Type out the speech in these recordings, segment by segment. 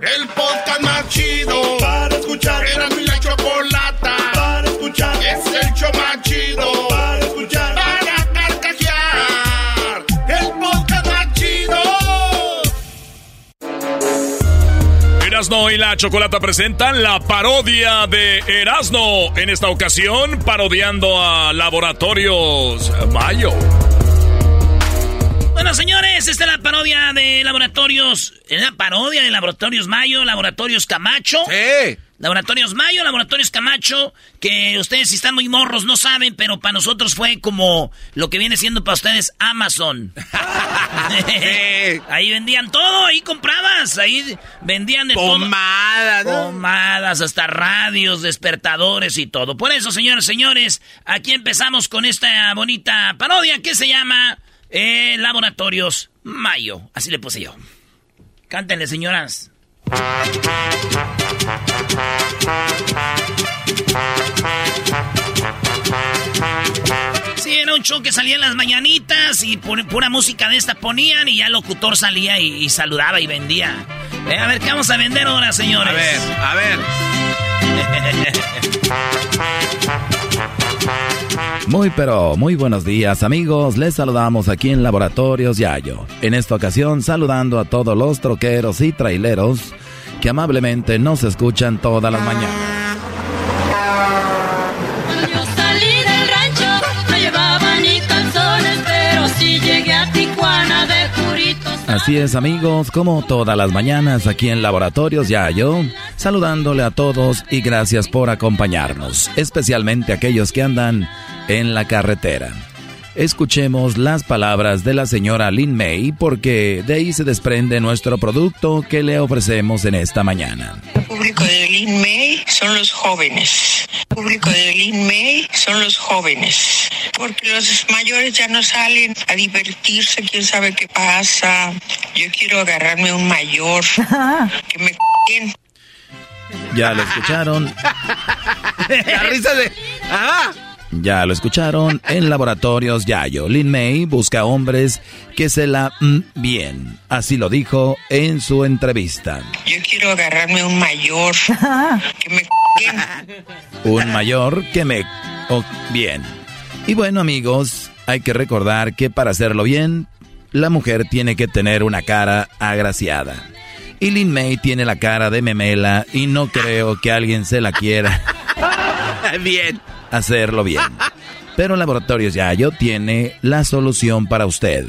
El podcast más chido para escuchar. Era mi la chocolata para escuchar. Es el show más chido para escuchar. Para carcajear. El podcast más chido. Erasno y la Chocolata presentan la parodia de Erasno. En esta ocasión, parodiando a Laboratorios Mayo. Bueno, señores, esta es la parodia de Laboratorios. Es la parodia de Laboratorios Mayo, Laboratorios Camacho. Sí. Laboratorios Mayo, Laboratorios Camacho, que ustedes si están muy morros no saben, pero para nosotros fue como lo que viene siendo para ustedes Amazon. ahí vendían todo, ahí comprabas, ahí vendían de Pomadas, todo. ¿no? Pomadas, hasta radios, despertadores y todo. Por eso, señores, señores, aquí empezamos con esta bonita parodia que se llama eh, Laboratorios Mayo. Así le puse yo. Cántenle, señoras. Sí, era un show que salía en las mañanitas y pu- pura música de esta ponían y ya el locutor salía y, y saludaba y vendía. Eh, a ver, ¿qué vamos a vender ahora, señores? A ver, a ver. Muy pero muy buenos días amigos, les saludamos aquí en Laboratorios Yayo. En esta ocasión saludando a todos los troqueros y traileros que amablemente nos escuchan todas las mañanas. Así es amigos, como todas las mañanas aquí en Laboratorios Yayo, saludándole a todos y gracias por acompañarnos, especialmente aquellos que andan en la carretera. Escuchemos las palabras de la señora Lin May porque de ahí se desprende nuestro producto que le ofrecemos en esta mañana. El público de Lin May son los jóvenes. El público de Lin May son los jóvenes. Porque los mayores ya no salen a divertirse, quién sabe qué pasa. Yo quiero agarrarme un mayor que me bien. Ya lo escucharon, La risa de. ¡Ah! Ya lo escucharon en Laboratorios Yayo. Lin May busca hombres que se la mm, bien. Así lo dijo en su entrevista. Yo quiero agarrarme un mayor que me bien. Un mayor que me... oh, bien. Y bueno amigos, hay que recordar que para hacerlo bien, la mujer tiene que tener una cara agraciada. Y Lin May tiene la cara de memela y no creo que alguien se la quiera Bien. Hacerlo bien. Pero Laboratorios Yayo tiene la solución para usted.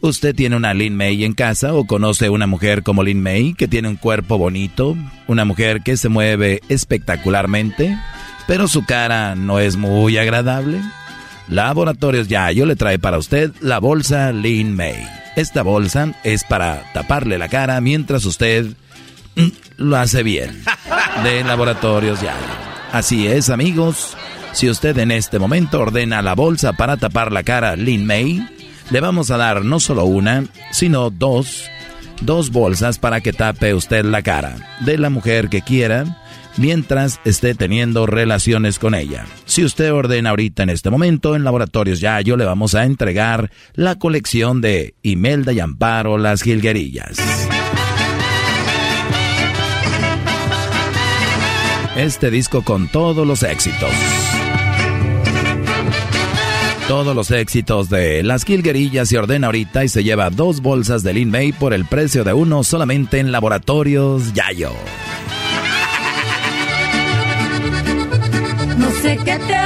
¿Usted tiene una Lin May en casa o conoce una mujer como Lin May que tiene un cuerpo bonito? Una mujer que se mueve espectacularmente, pero su cara no es muy agradable? Laboratorios Yayo le trae para usted la bolsa Lin May. Esta bolsa es para taparle la cara mientras usted mm, lo hace bien. De Laboratorios Yayo. Así es, amigos. Si usted en este momento ordena la bolsa para tapar la cara Lin May, le vamos a dar no solo una, sino dos, dos bolsas para que tape usted la cara de la mujer que quiera mientras esté teniendo relaciones con ella. Si usted ordena ahorita en este momento en Laboratorios Yayo, le vamos a entregar la colección de Imelda y Amparo Las Gilguerillas. Este disco con todos los éxitos. Todos los éxitos de las Kilguerillas se ordena ahorita y se lleva dos bolsas de Lin May por el precio de uno solamente en Laboratorios Yayo. No sé qué te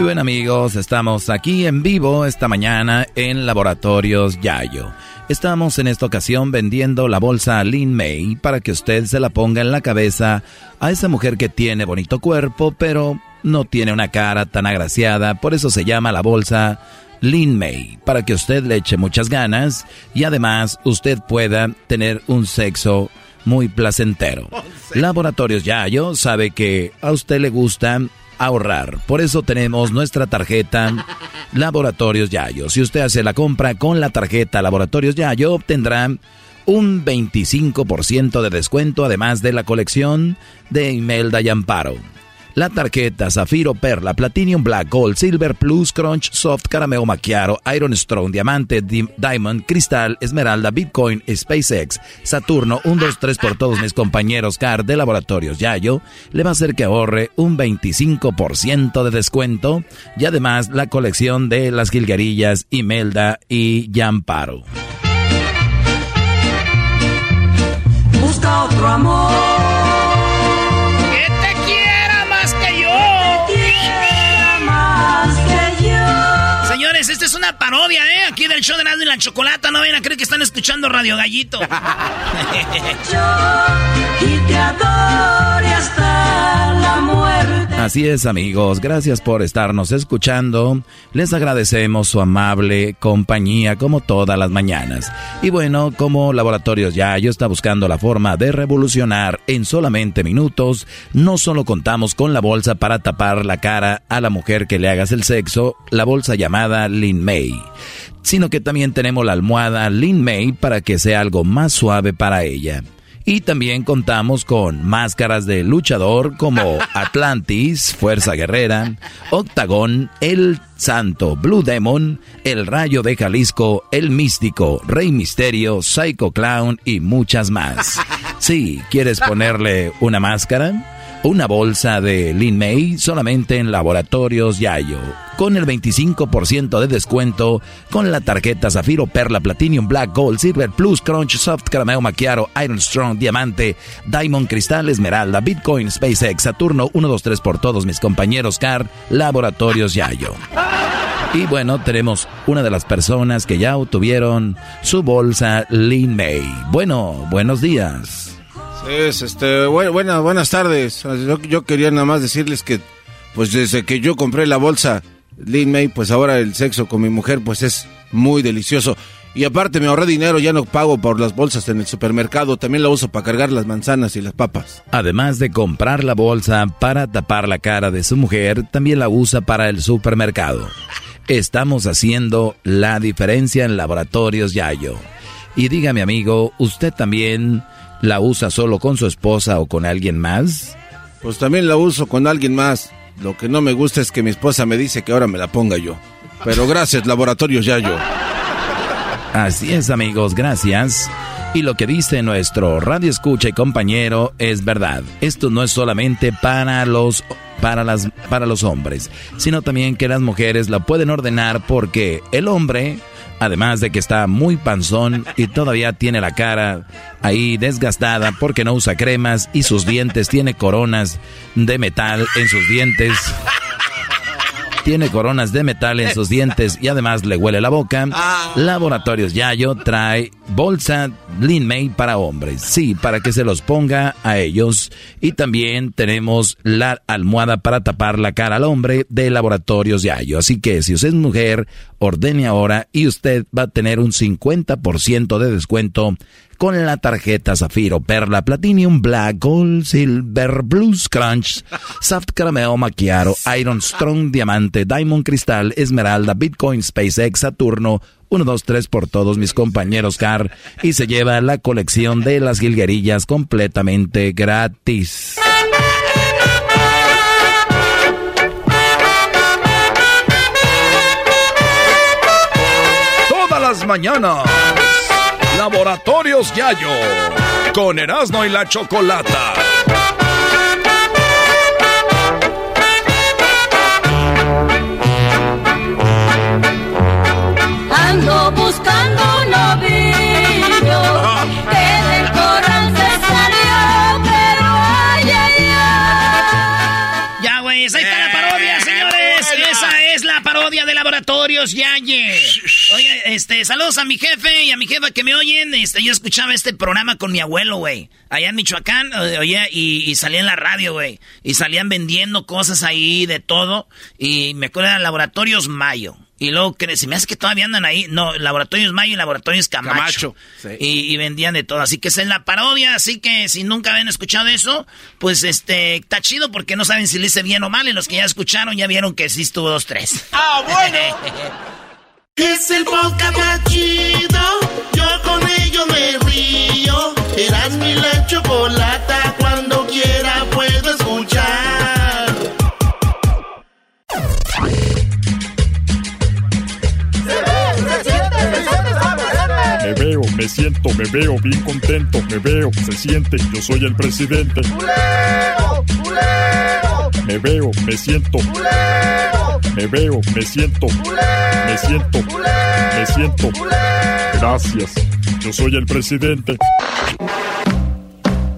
Muy bien amigos, estamos aquí en vivo esta mañana en Laboratorios Yayo. Estamos en esta ocasión vendiendo la bolsa Lin May para que usted se la ponga en la cabeza a esa mujer que tiene bonito cuerpo, pero no tiene una cara tan agraciada, por eso se llama la bolsa Lin May, para que usted le eche muchas ganas y además usted pueda tener un sexo muy placentero. Laboratorios Yayo sabe que a usted le gusta ahorrar. Por eso tenemos nuestra tarjeta Laboratorios Yayo. Si usted hace la compra con la tarjeta Laboratorios Yayo, obtendrá un 25% de descuento además de la colección de Imelda y Amparo. La tarjeta Zafiro, Perla, Platinum, Black, Gold, Silver, Plus, Crunch, Soft, Carameo Macchiaro, Iron Strong, Diamante, Di- Diamond, Cristal, Esmeralda, Bitcoin, SpaceX, Saturno, 1, 2, 3 por todos mis compañeros CAR de Laboratorios Yayo, le va a hacer que ahorre un 25% de descuento y además la colección de las Gilgarillas, Imelda y Yamparo. busca otro amor. Parodia, ¿eh? Aquí del show de Erasmo y la Chocolata. No vayan a creer que están escuchando Radio Gallito. y te adore hasta la muerte. Así es amigos, gracias por estarnos escuchando. Les agradecemos su amable compañía como todas las mañanas. Y bueno, como Laboratorios Yayo está buscando la forma de revolucionar en solamente minutos, no solo contamos con la bolsa para tapar la cara a la mujer que le hagas el sexo, la bolsa llamada Lin May, sino que también tenemos la almohada Lin May para que sea algo más suave para ella. Y también contamos con máscaras de luchador como Atlantis, Fuerza Guerrera, Octagón, El Santo, Blue Demon, El Rayo de Jalisco, El Místico, Rey Misterio, Psycho Clown y muchas más. Sí, ¿quieres ponerle una máscara? Una bolsa de Lin May solamente en Laboratorios Yayo. Con el 25% de descuento con la tarjeta Zafiro, Perla, Platinum, Black, Gold, Silver, Plus, Crunch, Soft, Carameo Macchiaro, Iron Strong, Diamante, Diamond, Cristal, Esmeralda, Bitcoin, SpaceX, Saturno, 1, 2, 3 por todos mis compañeros CAR, Laboratorios Yayo. Y bueno, tenemos una de las personas que ya obtuvieron su bolsa Lin May. Bueno, buenos días. Es, este, bu- buena- buenas tardes. Yo, yo quería nada más decirles que, pues desde que yo compré la bolsa Lin May, pues ahora el sexo con mi mujer, pues es muy delicioso. Y aparte me ahorré dinero, ya no pago por las bolsas en el supermercado, también la uso para cargar las manzanas y las papas. Además de comprar la bolsa para tapar la cara de su mujer, también la usa para el supermercado. Estamos haciendo la diferencia en Laboratorios Yayo. Y dígame amigo, ¿usted también la usa solo con su esposa o con alguien más? Pues también la uso con alguien más. Lo que no me gusta es que mi esposa me dice que ahora me la ponga yo. Pero gracias, laboratorios Yayo. Así es amigos, gracias. Y lo que dice nuestro radio escucha y compañero es verdad. Esto no es solamente para los para las para los hombres, sino también que las mujeres la pueden ordenar porque el hombre Además de que está muy panzón y todavía tiene la cara ahí desgastada porque no usa cremas y sus dientes tiene coronas de metal en sus dientes. Tiene coronas de metal en sus dientes y además le huele la boca. Laboratorios Yayo trae bolsa Lin May para hombres. Sí, para que se los ponga a ellos. Y también tenemos la almohada para tapar la cara al hombre de Laboratorios Yayo. Así que si usted es mujer, ordene ahora y usted va a tener un 50% de descuento con la tarjeta Zafiro, Perla, Platinum, Black, Gold, Silver, Blues, Crunch, Soft Caramel, Macchiato, Iron Strong, Diamante, Diamond Cristal, Esmeralda, Bitcoin, SpaceX, Saturno, 1, 2, 3 por todos mis compañeros Car y se lleva la colección de las jilguerillas completamente gratis. Todas las mañanas. Laboratorios Yayo. Con Erasmo y la Chocolata. Ando buscando un novillo Laboratorios Yaye. Oye, este, saludos a mi jefe y a mi jefa que me oyen. Este, yo escuchaba este programa con mi abuelo, güey. Allá en Michoacán, oye, y, y salía en la radio, güey. Y salían vendiendo cosas ahí de todo. Y me acuerdo de Laboratorios Mayo. Y luego, que se me hace que todavía andan ahí. No, Laboratorios Mayo y Laboratorios Camacho. Camacho, sí. Y, y vendían de todo. Así que esa es la parodia. Así que si nunca habían escuchado eso, pues este, está chido porque no saben si le hice bien o mal. Y los que ya escucharon ya vieron que sí estuvo dos, tres. ¡Ah, bueno! Es el podcast más chido. Yo con ello me río. Eras mi la chocolata. Cuando quiera puedo escuchar. Me siento, me veo bien contento, me veo, se siente, yo soy el presidente. Me veo, me siento. Me veo, me siento. Me siento. Me siento. Gracias. Yo soy el presidente.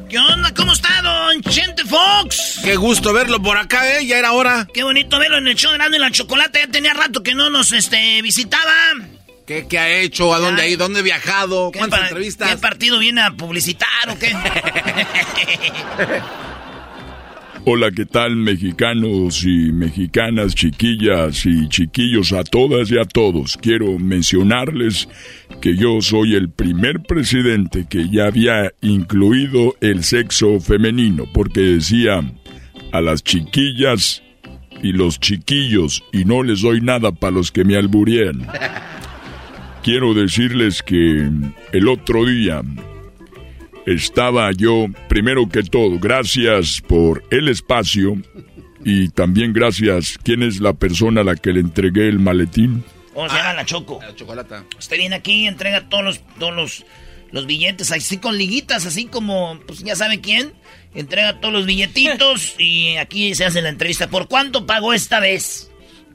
¿Qué onda? ¿Cómo está, don Chente Fox? Qué gusto verlo por acá, ¿eh? Ya era hora. Qué bonito verlo en el show de y la Chocolate. Ya tenía rato que no nos este, visitaba. ¿Qué, qué ha hecho? ¿A dónde ha ido? ¿Dónde ha viajado? ¿Qué ¿Cuántas entrevistas? ¿Qué partido viene a publicitar o qué? Hola, ¿qué tal mexicanos y mexicanas, chiquillas y chiquillos, a todas y a todos? Quiero mencionarles que yo soy el primer presidente que ya había incluido el sexo femenino, porque decía a las chiquillas y los chiquillos y no les doy nada para los que me alburían. Quiero decirles que el otro día estaba yo, primero que todo, gracias por el espacio y también gracias, ¿quién es la persona a la que le entregué el maletín? ¿Cómo se llama la Choco? La chocolata. Usted viene aquí y entrega todos los, todos los, los billetes, así con liguitas, así como, pues ya sabe quién. Entrega todos los billetitos y aquí se hace la entrevista. ¿Por cuánto pagó esta vez?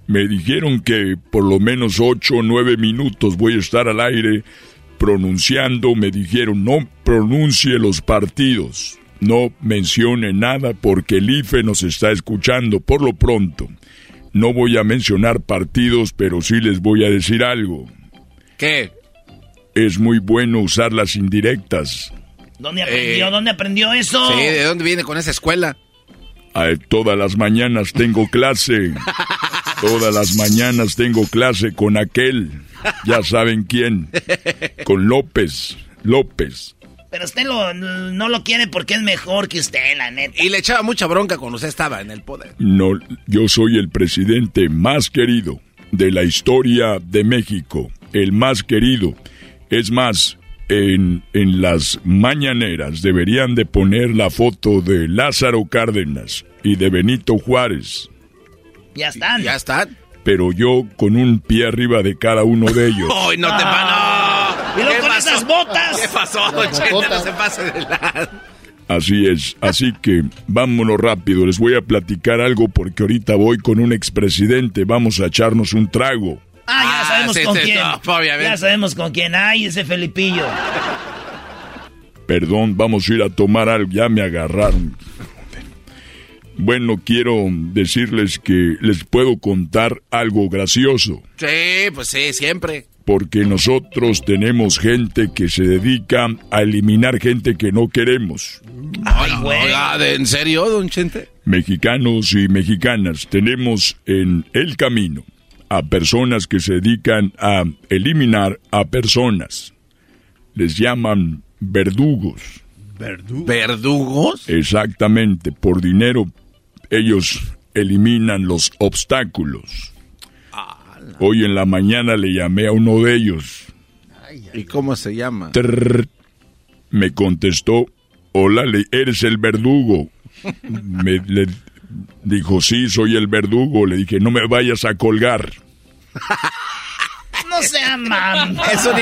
Me dijeron que por lo menos ocho o nueve minutos voy a estar al aire pronunciando. Me dijeron no pronuncie los partidos, no mencione nada porque el IFE nos está escuchando por lo pronto. No voy a mencionar partidos, pero sí les voy a decir algo. ¿Qué? Es muy bueno usar las indirectas. ¿Dónde aprendió? Eh, ¿Dónde aprendió eso? Sí, ¿de dónde viene con esa escuela? A todas las mañanas tengo clase. Todas las mañanas tengo clase con aquel. Ya saben quién. Con López. López. Pero usted lo- no lo quiere porque es mejor que usted, la neta. Y le echaba mucha bronca cuando usted estaba en el poder. No, yo soy el presidente más querido de la historia de México. El más querido. Es más, en, en las mañaneras deberían de poner la foto de Lázaro Cárdenas y de Benito Juárez. Ya están. Ya está. Pero yo con un pie arriba de cada uno de ellos. ¡Ay, no te Ah. Y no! luego con esas botas. ¿Qué pasó, don Chente? No se pase de la... Así es, así que vámonos rápido, les voy a platicar algo porque ahorita voy con un expresidente, vamos a echarnos un trago. Ah, ya Ah, sabemos sí, con sí, quién. no, obviamente. ya sabemos con quién. Ay, ese Felipillo. Perdón, vamos a ir a tomar algo, ya me agarraron. Bueno, quiero decirles que les puedo contar algo gracioso, Sí, pues sí, siempre. porque nosotros tenemos gente que se dedica a eliminar gente que no queremos. Ay, güey. Oiga, ¿de- ¿En serio, don Chente? Mexicanos y mexicanas, tenemos en el camino a personas que se dedican a eliminar a personas. Les llaman verdugos. ¿Verdugos? Exactamente, por dinero ellos eliminan los obstáculos. Hoy en la mañana le llamé a uno de ellos. ¿Y cómo se llama? Trrr. Me contestó, hola, le- eres el verdugo. Me le dijo, sí, soy el verdugo. Le dije, no me vayas a colgar. No sea mam. Es un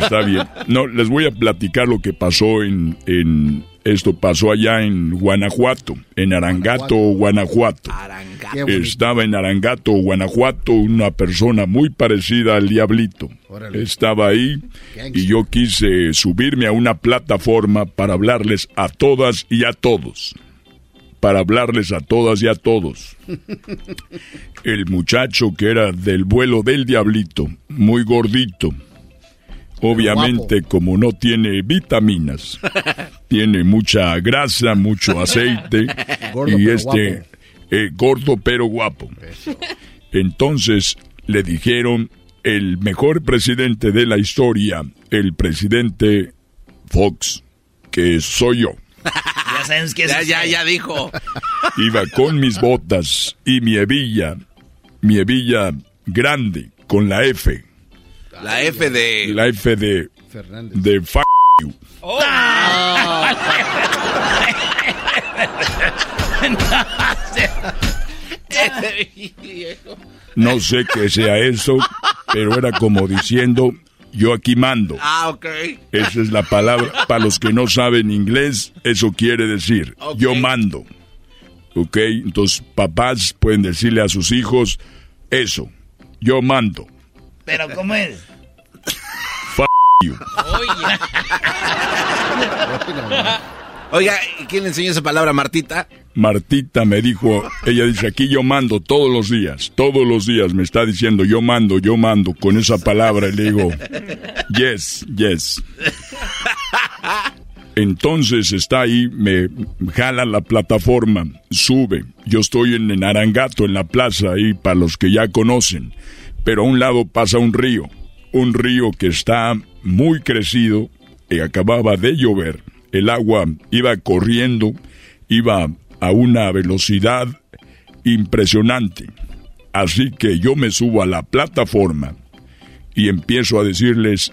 Está bien. No, les voy a platicar lo que pasó en, en esto pasó allá en Guanajuato, en Arangato, Guanajuato. Estaba en Arangato, Guanajuato, una persona muy parecida al diablito. Estaba ahí y yo quise subirme a una plataforma para hablarles a todas y a todos. Para hablarles a todas y a todos. El muchacho que era del vuelo del diablito, muy gordito, Obviamente, como no tiene vitaminas, tiene mucha grasa, mucho aceite y este eh, gordo pero guapo. Entonces le dijeron el mejor presidente de la historia, el presidente Fox, que soy yo. Ya sabes que ya, ya, ya dijo. Iba con mis botas y mi hebilla, mi hebilla grande, con la F la F de. La F de. Fernández. De f you. Oh. No sé qué sea eso, pero era como diciendo, yo aquí mando. Ah, ok. Esa es la palabra. Para los que no saben inglés, eso quiere decir, yo mando. Ok, entonces papás pueden decirle a sus hijos eso, yo mando. Pero ¿cómo es? F you. Oiga, ¿quién le enseñó esa palabra, Martita? Martita me dijo, ella dice, aquí yo mando todos los días, todos los días me está diciendo, yo mando, yo mando, con esa palabra, y le digo, yes, yes. Entonces está ahí, me jala la plataforma, sube. Yo estoy en, en Arangato, en la plaza, ahí para los que ya conocen pero a un lado pasa un río, un río que está muy crecido y acababa de llover. El agua iba corriendo, iba a una velocidad impresionante. Así que yo me subo a la plataforma y empiezo a decirles,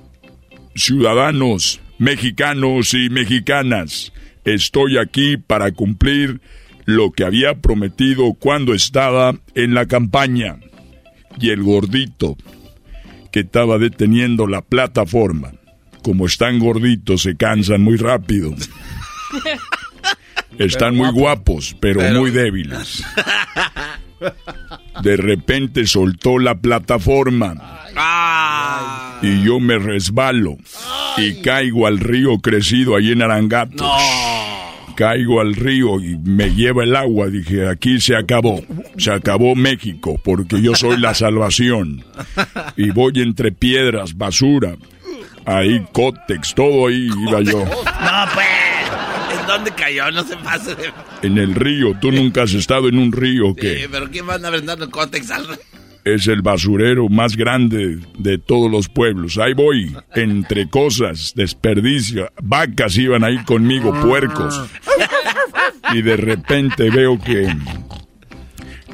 ciudadanos mexicanos y mexicanas, estoy aquí para cumplir lo que había prometido cuando estaba en la campaña y el gordito que estaba deteniendo la plataforma. Como están gorditos, se cansan muy rápido. Están muy guapos, pero, muy débiles. De repente soltó la plataforma. Y yo me resbalo. Y caigo al río crecido ahí en Arangato caigo al río y me lleva el agua. Dije, aquí se acabó. Se acabó México porque yo soy la salvación. Y voy entre piedras, basura. Ahí, cótex, todo ahí iba yo. No, pues. ¿En dónde cayó? No se pase. En el río. ¿Tú nunca has estado en un río qué? Sí, pero ¿quién va a andar cótex al río? Es el basurero más grande de todos los pueblos. Ahí voy, entre cosas, desperdicio. Vacas iban ahí conmigo, puercos. Y de repente veo que...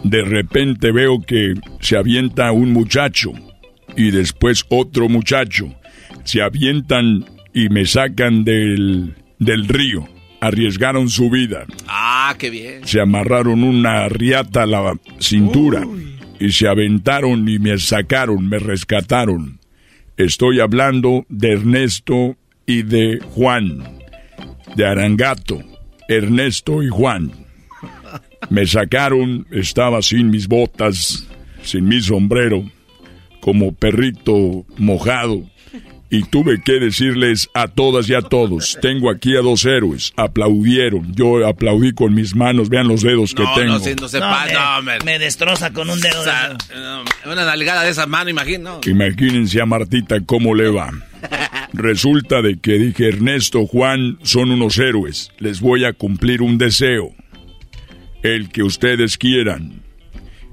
De repente veo que se avienta un muchacho y después otro muchacho. Se avientan y me sacan del, del río. Arriesgaron su vida. Ah, qué bien. Se amarraron una riata a la cintura y se aventaron y me sacaron, me rescataron. Estoy hablando de Ernesto y de Juan, de Arangato, Ernesto y Juan. Me sacaron, estaba sin mis botas, sin mi sombrero, como perrito mojado y tuve que decirles a todas y a todos, tengo aquí a dos héroes, aplaudieron, yo aplaudí con mis manos, vean los dedos que tengo. No, se no, me, me, destroza con un dedo. una nalgada de esa mano, imagino. Imagínense a Martita cómo le va. Resulta de que dije, Ernesto, Juan son unos héroes, les voy a cumplir un deseo, el que ustedes quieran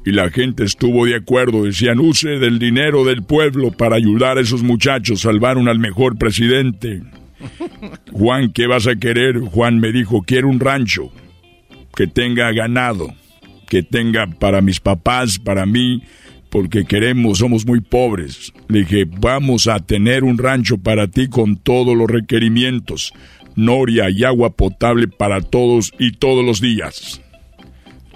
y la gente estuvo de acuerdo. Decían, use del dinero del pueblo para ayudar a esos muchachos, salvaron al mejor presidente. Juan, ¿qué vas a querer? Juan me dijo, quiero un rancho que tenga ganado, que tenga para mis papás, para mí, porque queremos, somos muy pobres. Le dije, vamos a tener un rancho para ti con todos los requerimientos, noria y agua potable para todos y todos los días.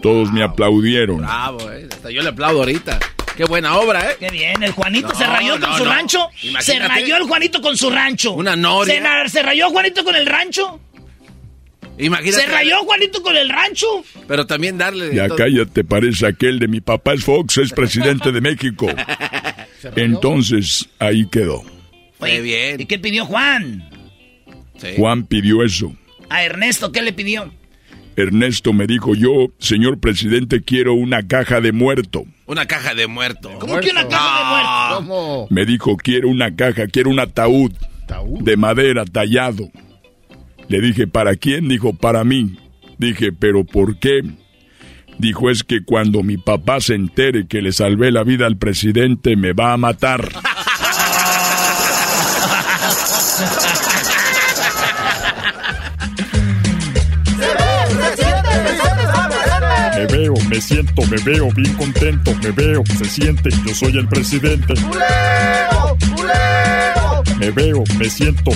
Todos me aplaudieron. Bravo, eh. Hasta yo le aplaudo ahorita. Qué buena obra, ¿eh? Qué bien, el Juanito se No, rayó con su no. rancho. Se Imagínate. rayó el Juanito con su rancho. Una noria. Se, se rayó Juanito con el rancho. Imagínate. Se rayó Juanito con el rancho. Pero también darle. Ya todo. cállate, parece aquel de mi papá es Fox, es presidente de México. Entonces, ahí quedó. Oye, bien. ¿Y qué pidió Juan? Juan pidió eso. A Ernesto, ¿qué le pidió? Ernesto me dijo, yo, señor presidente, quiero una caja de muerto. Una caja de muerto. ¿Cómo que una caja de muertos? ¿Cómo? Me dijo, quiero una caja, quiero un ataúd de madera tallado. Le dije, ¿para quién? Dijo, para mí. Dije, ¿pero por qué? Dijo, es que cuando mi papá se entere que le salvé la vida al presidente, me va a matar. me siento, me veo bien contento, me veo, se siente, yo soy el presidente. Me veo, me siento.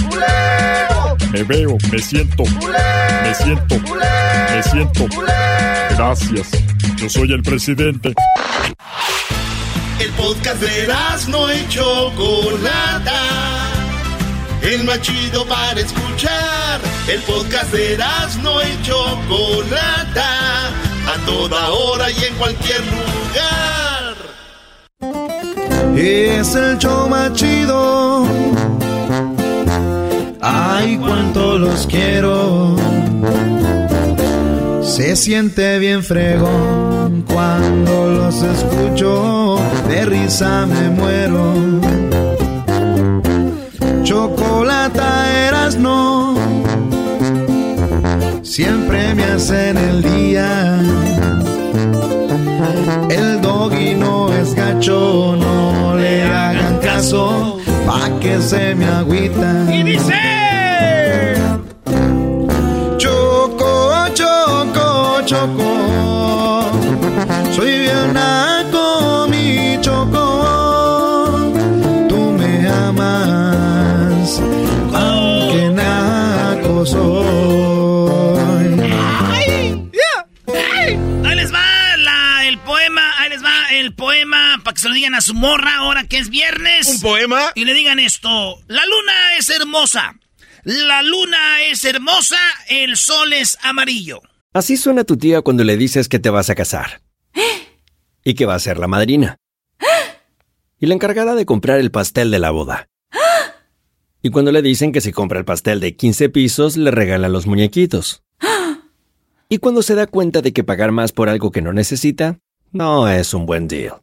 Me veo, me siento. Me siento. Me siento. Gracias. Yo soy el presidente. El podcast de no y Chocolata. El más chido para escuchar. El podcast de no y Chocolata. A toda hora y en cualquier lugar. Es el show más chido. Ay, cuánto los quiero. Se siente bien fregón cuando los escucho. De risa me muero. Chocolata eras no. Siempre me hacen el día. El doggy no es gacho, no le hagan caso, pa' que se me agüita. Y dice... Choco, choco, choco, soy bien naco, mi choco. Tú me amas, aunque naco soy. Se lo digan a su morra ahora que es viernes. ¿Un poema? Y le digan esto, la luna es hermosa, la luna es hermosa, el sol es amarillo. Así suena tu tía cuando le dices que te vas a casar. Y que va a ser la madrina. Y la encargada de comprar el pastel de la boda. Y cuando le dicen que si compra el pastel de 15 pisos, le regalan los muñequitos. Y cuando se da cuenta de que pagar más por algo que no necesita, no es un buen deal.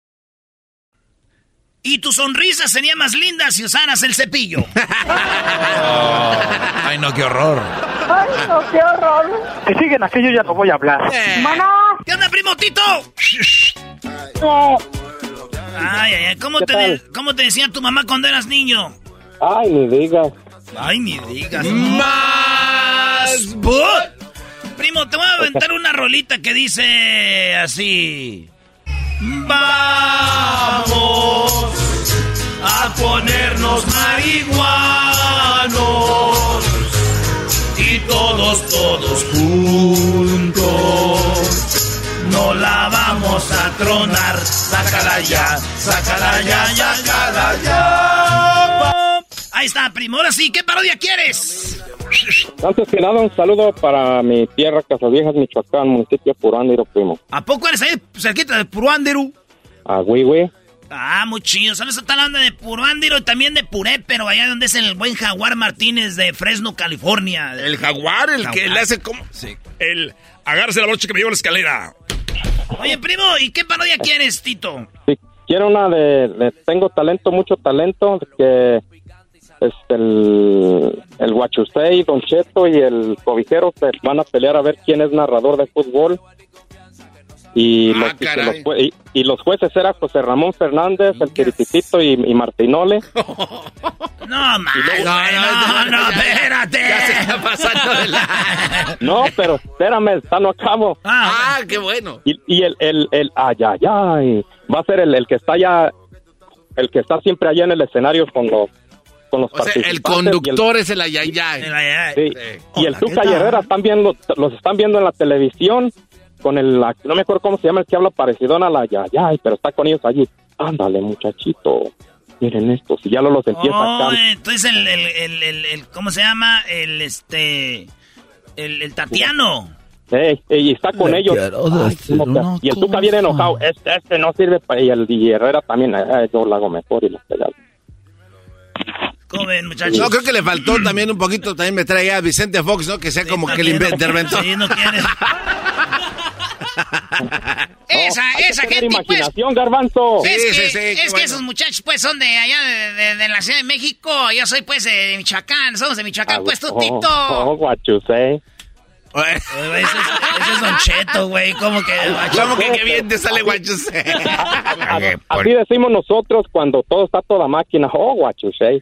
Y tu sonrisa sería más linda si usaras el cepillo. Ay, no, qué horror. Ay, no, qué horror. Si siguen así, yo ya no voy a hablar. Mamá. ¿Qué onda, primo Tito? Eh, Ay, ay, ay. ¿Cómo ¿Qué te, tal? de- ¿Cómo te decía tu mamá cuando eras niño? Ay, ni digas. Ay, ni digas. Más but. Primo, te voy a aventar una rolita que dice así. Vamos a ponernos marihuanos y todos, todos juntos no la vamos a tronar. Sácala ya, sácala ya, sácala ya. Ahí está, primo. Ahora sí, ¿qué parodia quieres? Antes que nada, un saludo para mi tierra, Casaviejas, Michoacán, municipio de Purándiro, primo. ¿A poco eres ahí cerquita de Puruándiro? A Güey, Ah, muy chido. ¿Sabes? Está hablando de Puruándiro y también de Puré, pero allá donde es el buen Jaguar Martínez de Fresno, California. El jaguar, el que le hace como... Sí. El agarse la brocha que me lleva a la escalera. Oye, primo, ¿y qué parodia quieres, Tito? Sí, quiero una de, de Tengo talento, mucho talento, que es el, el Huachusei, Don Cheto y el Cobijero se van a pelear a ver quién es narrador de fútbol. Y, los, y caray. los jue- y- y los jueces eran José Ramón Fernández, el Tirititito y, y Martinole. No, no, no, espérate. Ya se está pasando de la... No, pero espérame, está no acabo. Ah, qué bueno. Y, y el, el, el, ay, ay, ay, va a ser el, el que está allá, el que está siempre allá en el escenario con los, con los O sea, el y conductor es el ayayay. El ayayay. Sí. Y el Tuca ¿qué tal? Herrera están viendo, los están viendo en la televisión con el, no me acuerdo cómo se llama el que habla parecido a la ya, ya, pero está con ellos allí. Ándale, muchachito, miren esto, si ya lo los empieza Oh, acá. entonces el, el, el, el, el- ¿cómo se llama? El, este, el, el Tatiano. Ey, ey, y está con Le ellos. quiero Ay, decir ¿cómo que- una y el Tuca viene enojado. Este, este no sirve para. Y el y Herrera también. eh, yo lo hago mejor y lo pegado. ¿Cómo ven, muchachos? No, creo que le faltó también un poquito, también me trae a Vicente Fox, ¿no? Que sea como que el interventor. Sí, no quiere. esa, esa gente, pues. imaginación, garbanzo. es Sí, que, sí, sí, qué es que bueno. esos muchachos, pues, son de allá, de, de- de la Ciudad de México. Yo soy, pues, de Michoacán. Somos de Michoacán, Ah, pues, tú, oh, Tito. Oh, guachusei. Eh, güey, Ese es, ese es Don Cheto, güey. ¿Cómo que? ¿Cómo que qué bien te sale guachuse? Así decimos nosotros cuando todo está toda máquina. Oh, guachusei.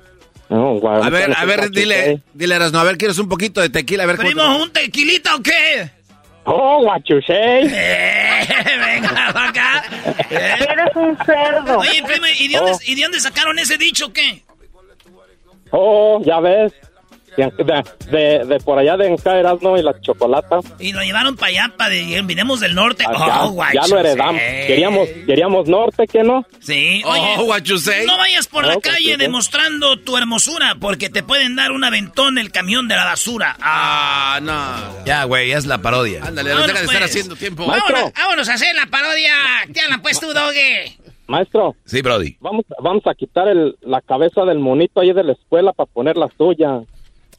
No, A ver, no a ver, dile, dile, Erasno, a ver, ¿quieres un poquito de tequila? A ver, te- ¿Primo, un tequilita o qué? Oh, guachusei. Eh, venga, pa' acá. Eh. Eres un cerdo. Oye, primo, ¿y de, dónde, Oh. ¿y de dónde sacaron ese dicho o qué? Oh, ya ves. De, de, por allá de Encaeras, ¿no? Y la chocolata. Y lo llevaron para allá, para de, vinimos del norte. Ah, oh, ya, guachos, ya lo heredamos. eh. Queríamos, queríamos norte, ¿qué no? Sí, oye. Oh. No vayas por la Oh, calle demostrando tu hermosura, porque te pueden dar un aventón el camión de la basura. Ah, no. Ya, güey, es la parodia. Ándale, no Vámonos, deja de estar pues. haciendo tiempo. Vámonos, vámonos a hacer la parodia. ¿Qué hablan pues tú, Doge? Maestro, Sí, Brody. vamos, vamos a quitar el, la cabeza del monito ahí de la escuela para poner la suya.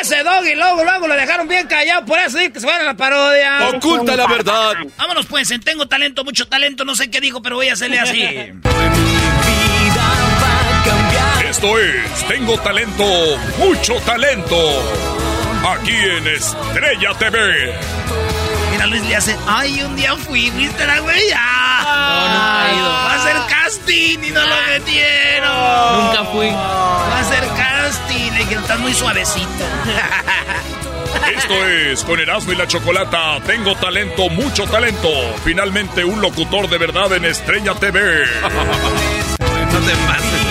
Ese Doggy, luego, luego lo dejaron bien callado, por eso dice que se fuera a la parodia. Oculta la verdad. Vámonos pues, en tengo talento, mucho talento, no sé qué dijo, pero voy a hacerle así. Esto es Tengo Talento, Mucho Talento. Aquí en Estrella TV. Mira, Luis le hace, ay, un día fui, ¿viste la güey? Ah, no, nunca he ido. Va a hacer casting y no lo metieron. Nunca fui. Va a hacer casting. Dijeron, estás muy suavecito. Esto es con Erasmo y la Chocolata. Tengo talento, mucho talento. Finalmente un locutor de verdad en Estrella TV. No te pases.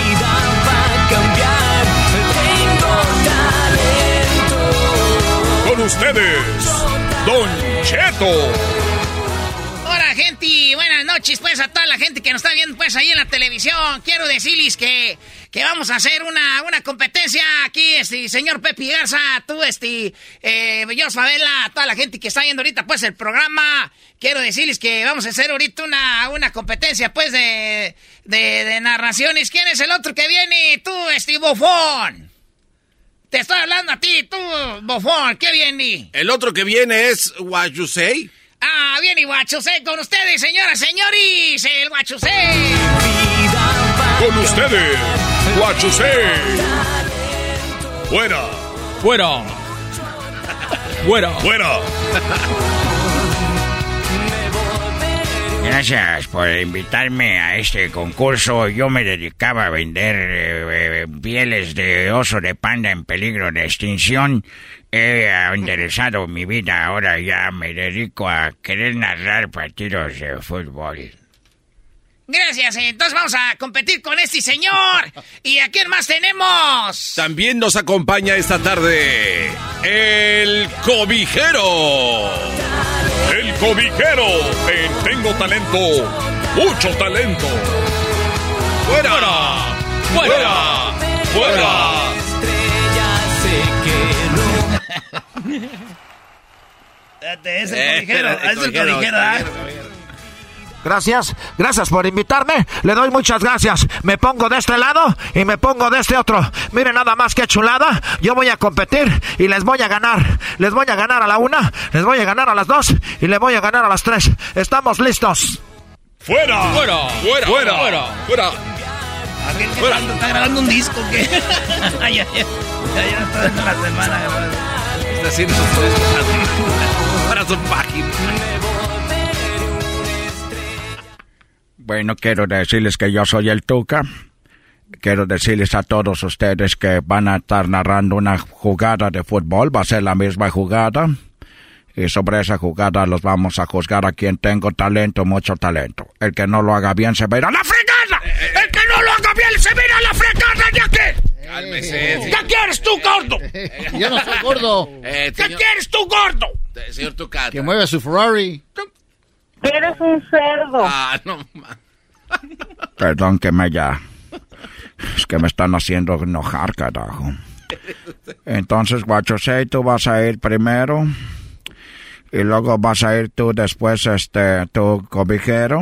Con ustedes, Don Cheto. Hola, gente. Noches, pues, a toda la gente que nos está viendo, pues, ahí en la televisión. Quiero decirles que, que vamos a hacer una, una competencia aquí, este, señor Pepe Garza, tú, este, eh, yo, Favela, toda la gente que está viendo ahorita, pues, el programa. Quiero decirles que vamos a hacer ahorita una, una competencia, pues, de, de, de narraciones. ¿Quién es el otro que viene? Tú, este, bofón. Te estoy hablando a ti, tú, bofón. ¿Qué viene? El otro que viene es What You Say. Ah, viene Guachusei con ustedes, señoras, señores. El Guachusei. Con ustedes, Guachusei. Fuera. Fuera. Fuera. Fuera. Gracias por invitarme a este concurso. Yo me dedicaba a vender eh, eh, pieles de oso de panda en peligro de extinción. He enderezado mi vida. Ahora ya me dedico a querer narrar partidos de fútbol. Gracias, entonces vamos a competir con este señor. ¿Y a quién más tenemos? También nos acompaña esta tarde el cobijero. El cobijero. en Tengo talento. Mucho talento. ¡Fuera! ¡Fuera! ¡Fuera! Es el cobijero. Es el ¿ah? Gracias, gracias por invitarme. Le doy muchas gracias. Me pongo de este lado y me pongo de este otro. Miren nada más que chulada. Yo voy a competir y les voy a ganar. Les voy a ganar a la una, les voy a ganar a las dos y les voy a ganar a las tres. ¿Estamos listos? ¡Fuera! ¡Fuera! ¡Fuera! ¡Fuera! ¡Fuera! ¡Fuera! ¿Aquel que está, está grabando un disco o qué? ya, ya, ya, ya está en la semana. Está haciendo sus cosas para su página. Bueno, quiero decirles que yo soy el Tuca. Quiero decirles a todos ustedes que van a estar narrando una jugada de fútbol. Va a ser la misma jugada. Y sobre esa jugada los vamos a juzgar a quien tengo talento, mucho talento. El que no lo haga bien se va a ir a la fregada. El que no lo haga bien se va a ir a la fregada, ¿ya qué? Cálmese. ¿Qué quieres tú, gordo? Yo no soy gordo. Eh, ¿Qué señor, quieres tú, gordo? eh, señor Tucata. Que mueva su Ferrari. Eres un cerdo. Ah, no. ma- Perdón que me ya. Es que me están haciendo enojar, carajo. Entonces, Guachosei, tú vas a ir primero. Y luego vas a ir tú después, este, tu cobijero.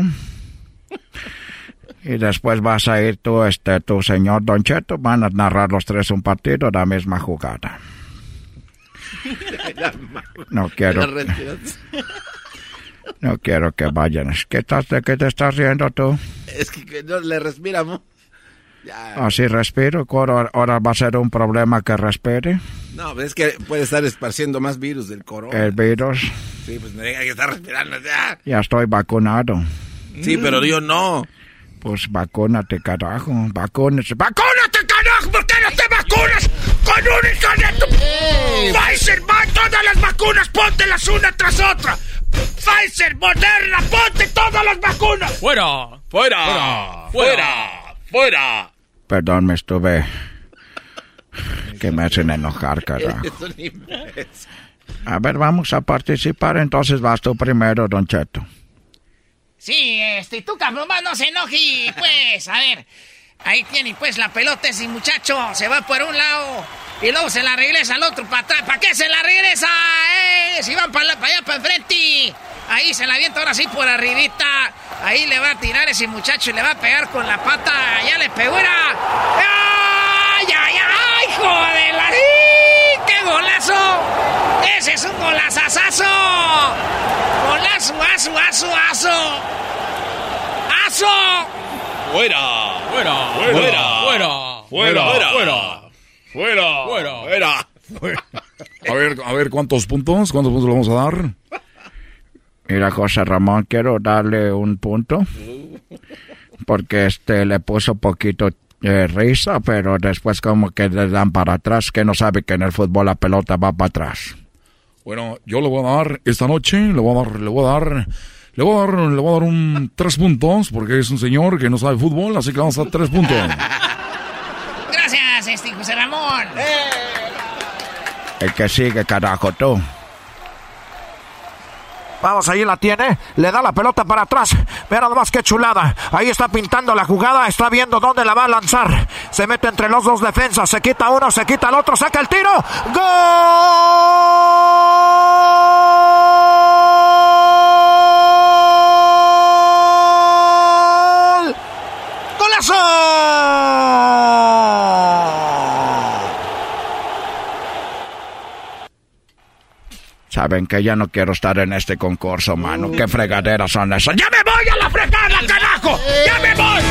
Y después vas a ir tú, este, tu señor Don Cheto. Van a narrar los tres un partido, la misma jugada. No quiero, no quiero que vayan. ¿Qué, estás, ¿De qué te estás riendo tú? Es que, no le respiramos. Así respiro. Ahora, ahora va a ser un problema que respire. No, es que puede estar esparciendo más virus del corona. El virus. Sí, pues me diga que está respirando ya. Ya estoy vacunado. Sí, pero yo no. Pues vacúnate, carajo. Vacúnate. ¡Vacúnate, carajo! ¿Por qué no te vacunas con un hijo de tu... Pfizer, va, todas las vacunas, póntelas una tras otra. Pfizer, Moderna, ponte todas las vacunas. ¡Fuera! ¡Fuera! ¡Fuera! ¡Fuera! Perdón, me estuve... Que me hacen enojar, carajo. A ver, vamos a participar. Entonces vas tú primero, Don Cheto. Sí, este, tú cabrón, no se enoje, pues, a ver. Ahí tiene, pues, la pelota ese muchacho. Se va por un lado y luego se la regresa al otro para atrás. ¿Para qué se la regresa? ¡Eh! Si van para allá, para enfrente. Ahí se la avienta ahora sí por arribita. Ahí le va a tirar ese muchacho y le va a pegar con la pata. Ya le pegó, era. ¡Ay, ay, ay! ¡Joder! la- ¡Sí! ¡Qué golazo! ¡Ese es un golazazazo! ¡Golazo, aso, aso, aso! ¡Aso! ¡Fuera! ¡Fuera! ¡Fuera! ¡Fuera! ¡Fuera! ¡Fuera! ¡Fuera! ¡Fuera! ¡Fuera! A ver, a ver, ¿cuántos puntos? ¿Cuántos puntos le vamos a dar? Mira, José Ramón, quiero darle un punto. Porque este le puso poquito eh, risa, pero después como que le dan para atrás, que no sabe que en el fútbol la pelota va para atrás. Bueno, yo le voy a dar esta noche, le voy a dar, le voy a dar, le voy a dar, le voy a dar un tres puntos, porque es un señor que no sabe fútbol, así que vamos a dar tres puntos. Gracias, este José Ramón. El que sigue, carajo, tú. Vamos, ahí la tiene. Le da la pelota para atrás. Mira nada más chulada. Ahí está pintando la jugada. Está viendo dónde la va a lanzar. Se mete entre los dos defensas. Se quita uno, se quita el otro. Saca el tiro. ¡Gol! ¡Golazo! Saben que ya no quiero estar en este concurso, mano. ¿Qué fregaderas son esas? ¡Ya me voy a la fregada, carajo! ¡Ya me voy!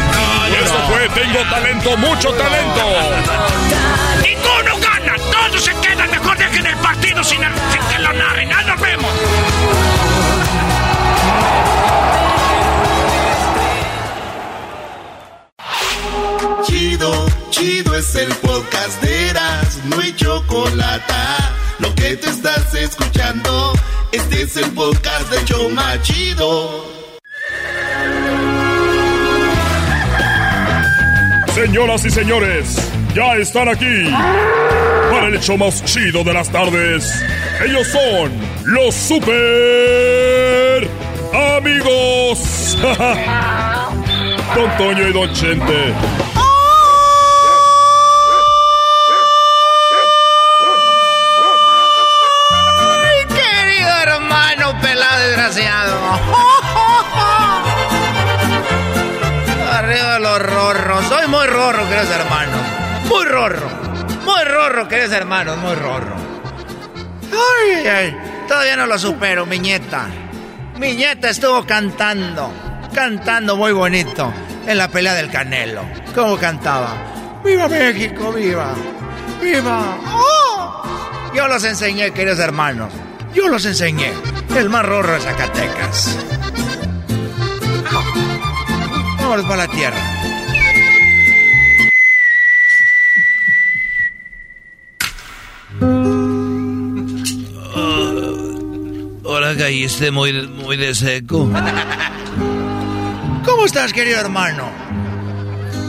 Y eso fue Tengo Talento, mucho talento. ¡Ninguno gana! ¡Todos se quedan! Mejor dejen el partido sin, sin que lo narren. ¡Ah, nos vemos! Chido, chido es el podcast de Eras, no hay chocolate. Lo que te estás escuchando, este es el podcast de Choma Chido. Señoras y señores, ya están aquí para el hecho más chido de las tardes. Ellos son los super amigos. Don Toño y Don Chente. Muy rorro, queridos hermanos. Muy rorro. Muy rorro, queridos hermanos. Muy rorro. Ay, ay. Todavía no lo supero, mi nieta. Mi nieta estuvo cantando. Cantando muy bonito. En la pelea del Canelo. ¿Cómo cantaba? ¡Viva México, viva! ¡Viva! ¡Oh! Yo los enseñé, queridos hermanos. Yo los enseñé. El más rorro de Zacatecas. Vámonos para la tierra. Ahora caíste muy, muy de seco. ¿Cómo estás, querido hermano?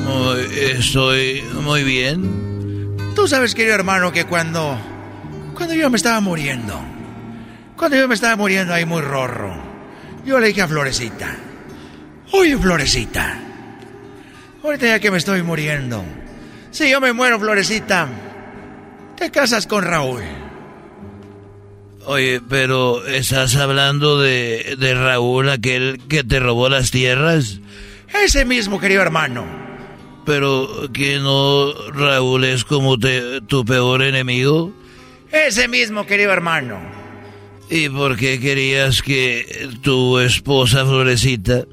Muy- estoy muy bien. Tú sabes, querido hermano, que cuando. Cuando yo me estaba muriendo. Cuando yo me estaba muriendo ahí muy rorro. Yo le dije a Florecita. Oye, Florecita. Ahorita ya que me estoy muriendo. Si yo me muero, Florecita. Te casas con Raúl. Oye, pero ¿estás hablando de, de Raúl, aquel que te robó las tierras? Ese mismo, querido hermano. Pero que no Raúl es como te- tu peor enemigo. Ese mismo, querido hermano. ¿Y por qué querías que tu esposa Florecita,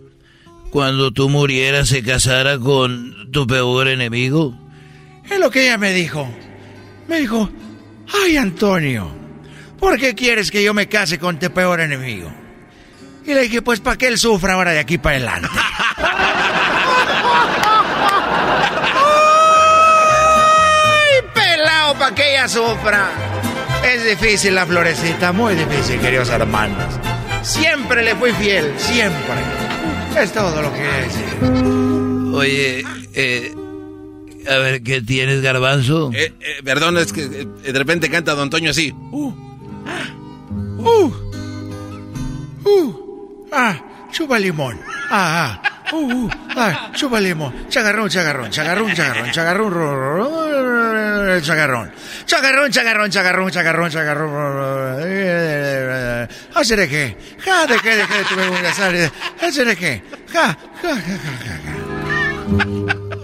cuando tú murieras, se casara con tu peor enemigo? Es lo que ella me dijo. Me dijo, ay Antonio, ¿por qué quieres que yo me case con tu peor enemigo? Y le dije, pues para que él sufra ahora de aquí para adelante. ¡Ay, pelado, para que ella sufra! Es difícil la florecita, muy difícil, queridos hermanos. Siempre le fui fiel, siempre. Es todo lo que quería decir. Oye, eh, a ver, ¿qué tienes, garbanzo? Eh, eh, perdón, es que eh, de repente canta Don Toño así. Uh, uh, ah, chupa limón. Ah, ah, uh, uh, ah, chupa limón. Chagarrón, chagarrón, chagarrón, chagarrón, chagarrón, chagarrón. Chagarrón, chagarrón, chagarrón, chagarrón, chagarrón. Hacer de qué, ja, de qué, de qué, tú me voy a hacer, de ja, ja, ja, ja, ja, ja.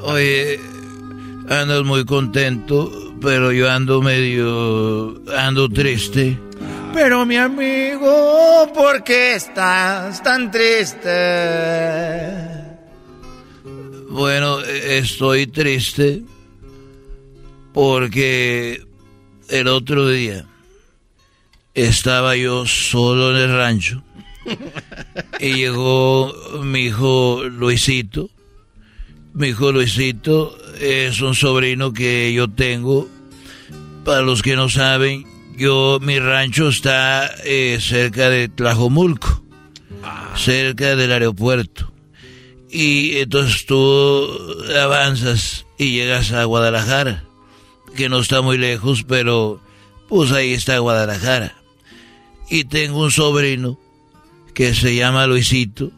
Oye, andas muy contento, pero yo ando medio... ando triste. Pero mi amigo, ¿por qué estás tan triste? Bueno, eh, estoy triste porque el otro día estaba yo solo en el rancho y llegó mi hijo Luisito. Mi hijo Luisito es un sobrino que yo tengo. Para los que no saben, yo mi rancho está eh, cerca de Tlajomulco, cerca del aeropuerto. Y entonces tú avanzas y llegas a Guadalajara, que no está muy lejos, pero pues ahí está Guadalajara. Y tengo un sobrino que se llama Luisito,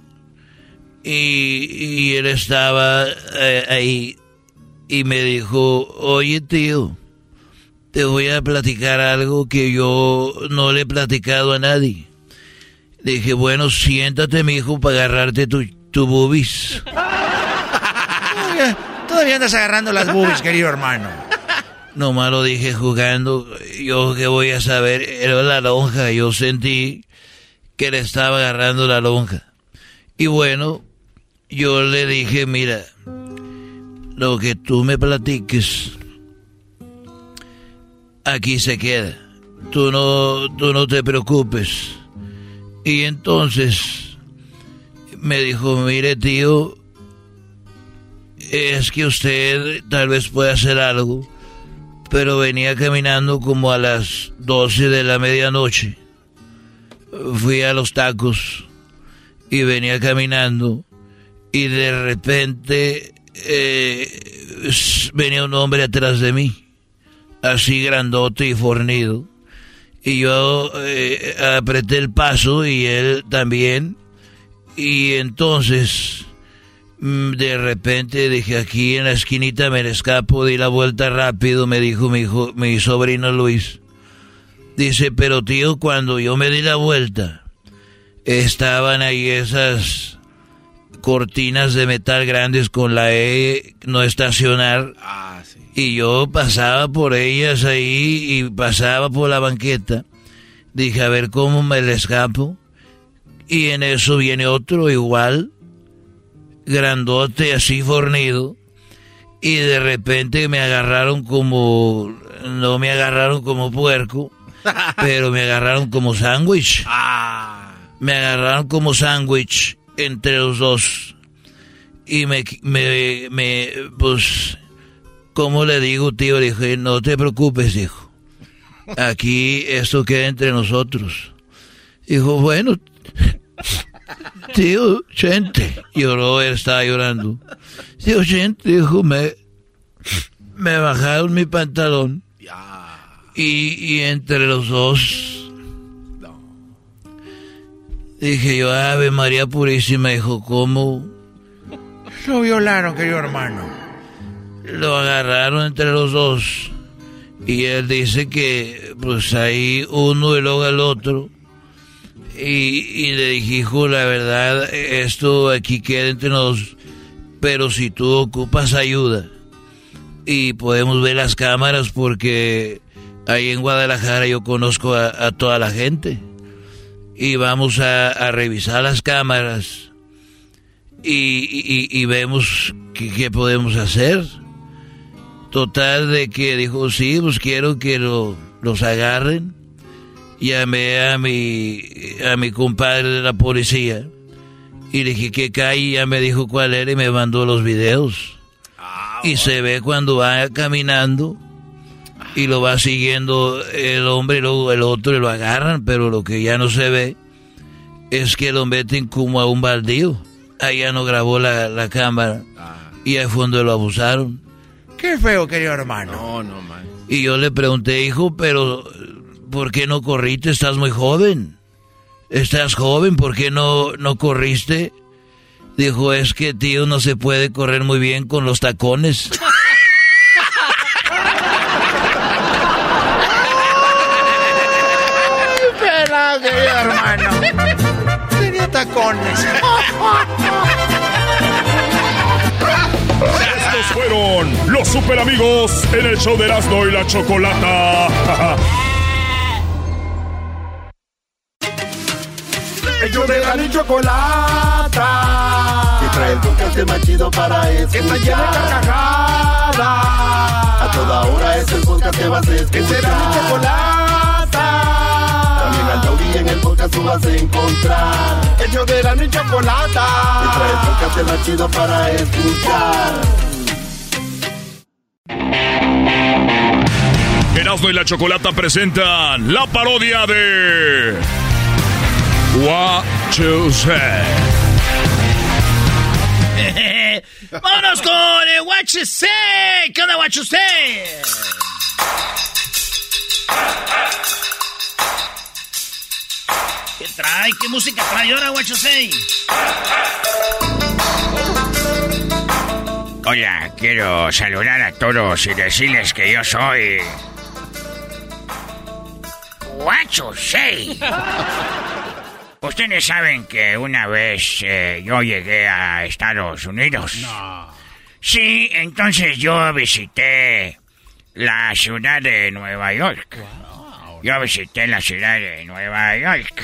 y, y él estaba eh, ahí y me dijo, oye tío, te voy a platicar algo que yo no le he platicado a nadie. Dije, bueno, siéntate, mi hijo, para agarrarte tu, tu boobies. Todavía, todavía andas agarrando las boobies, querido hermano. Nomás lo dije jugando yo qué voy a saber, era la lonja, yo sentí que le estaba agarrando la lonja. Y bueno, yo le dije, mira, lo que tú me platiques, aquí se queda. Tú no, tú no te preocupes. Y entonces me dijo, mire tío, es que usted tal vez pueda hacer algo, pero venía caminando como a las 12 de la medianoche. Fui a los tacos y venía caminando y de repente eh, venía un hombre atrás de mí, así grandote y fornido. Y yo eh, apreté el paso y él también. Y entonces, mm, de repente dije, aquí en la esquinita me escapo, di la vuelta rápido, me dijo mi, hijo, mi sobrino Luis. Dice, pero tío, cuando yo me di la vuelta, estaban ahí esas cortinas de metal grandes con la E no estacionar. Y yo pasaba por ellas ahí y pasaba por la banqueta. Dije, a ver cómo me le escapo. Y en eso viene otro igual, grandote, así fornido. Y de repente me agarraron como, no me agarraron como puerco, pero me agarraron como sándwich. Me agarraron como sándwich entre los dos. Y me, me, me, pues, ¿cómo le digo, tío? Le dije, no te preocupes, hijo. Aquí esto queda entre nosotros. Dijo, bueno, tío, gente. Lloró, él estaba llorando. Tío, gente, dijo, me, me bajaron mi pantalón. Y, y entre los dos Dije yo, Ave María Purísima, dijo, ¿cómo? Lo violaron, querido hermano. Lo agarraron entre los dos. Y él dice que, pues ahí uno y luego el otro. Y, y le dije, hijo, la verdad, esto aquí queda entre nosotros. Pero si tú ocupas ayuda y podemos ver las cámaras porque ahí en Guadalajara yo conozco a, a toda la gente y vamos a, revisar las cámaras y, y, vemos qué podemos hacer. Total de que dijo, sí, pues quiero que lo, los agarren. Llamé a mi, a mi compadre de la policía y le dije que calle, ya me dijo cuál era y me mandó los videos. y se ve cuando va caminando y lo va siguiendo el hombre y luego el otro y lo agarran, pero lo que ya no se ve es que lo meten como a un baldío. Allá no grabó la, cámara y al fondo lo abusaron. Qué feo, querido hermano. No, no, man. Y yo le pregunté, hijo, pero ¿por qué no corriste? Estás muy joven. Estás joven, ¿por qué no, no corriste? Dijo, es que tío no se puede correr muy bien con los tacones. querido hermano. Tenía tacones. Estos fueron los super amigos en el show de Erasmo y la Chocolata. Ellos de la y chocolata. Que trae el podcast más chido para escuchar. Que está llena de carcajadas. A toda hora es el podcast que vas a escuchar. Que será mi chocolata en el podcast tú vas a encontrar. El yo de la y chocolata. Y trae el podcast más chido para escuchar. Erasmo y la Chocolata presentan la parodia de What You Say. Vámonos con el What You Say. ¿Qué onda, What You Say? ¿Qué trae? ¿Qué música trae ahora, Guachosei? Hola, quiero saludar a todos y decirles que yo soy... Guachosei. Ustedes saben que una vez eh, yo llegué a Estados Unidos. No. Sí, entonces yo visité la ciudad de Nueva York. Yo visité la ciudad de Nueva York.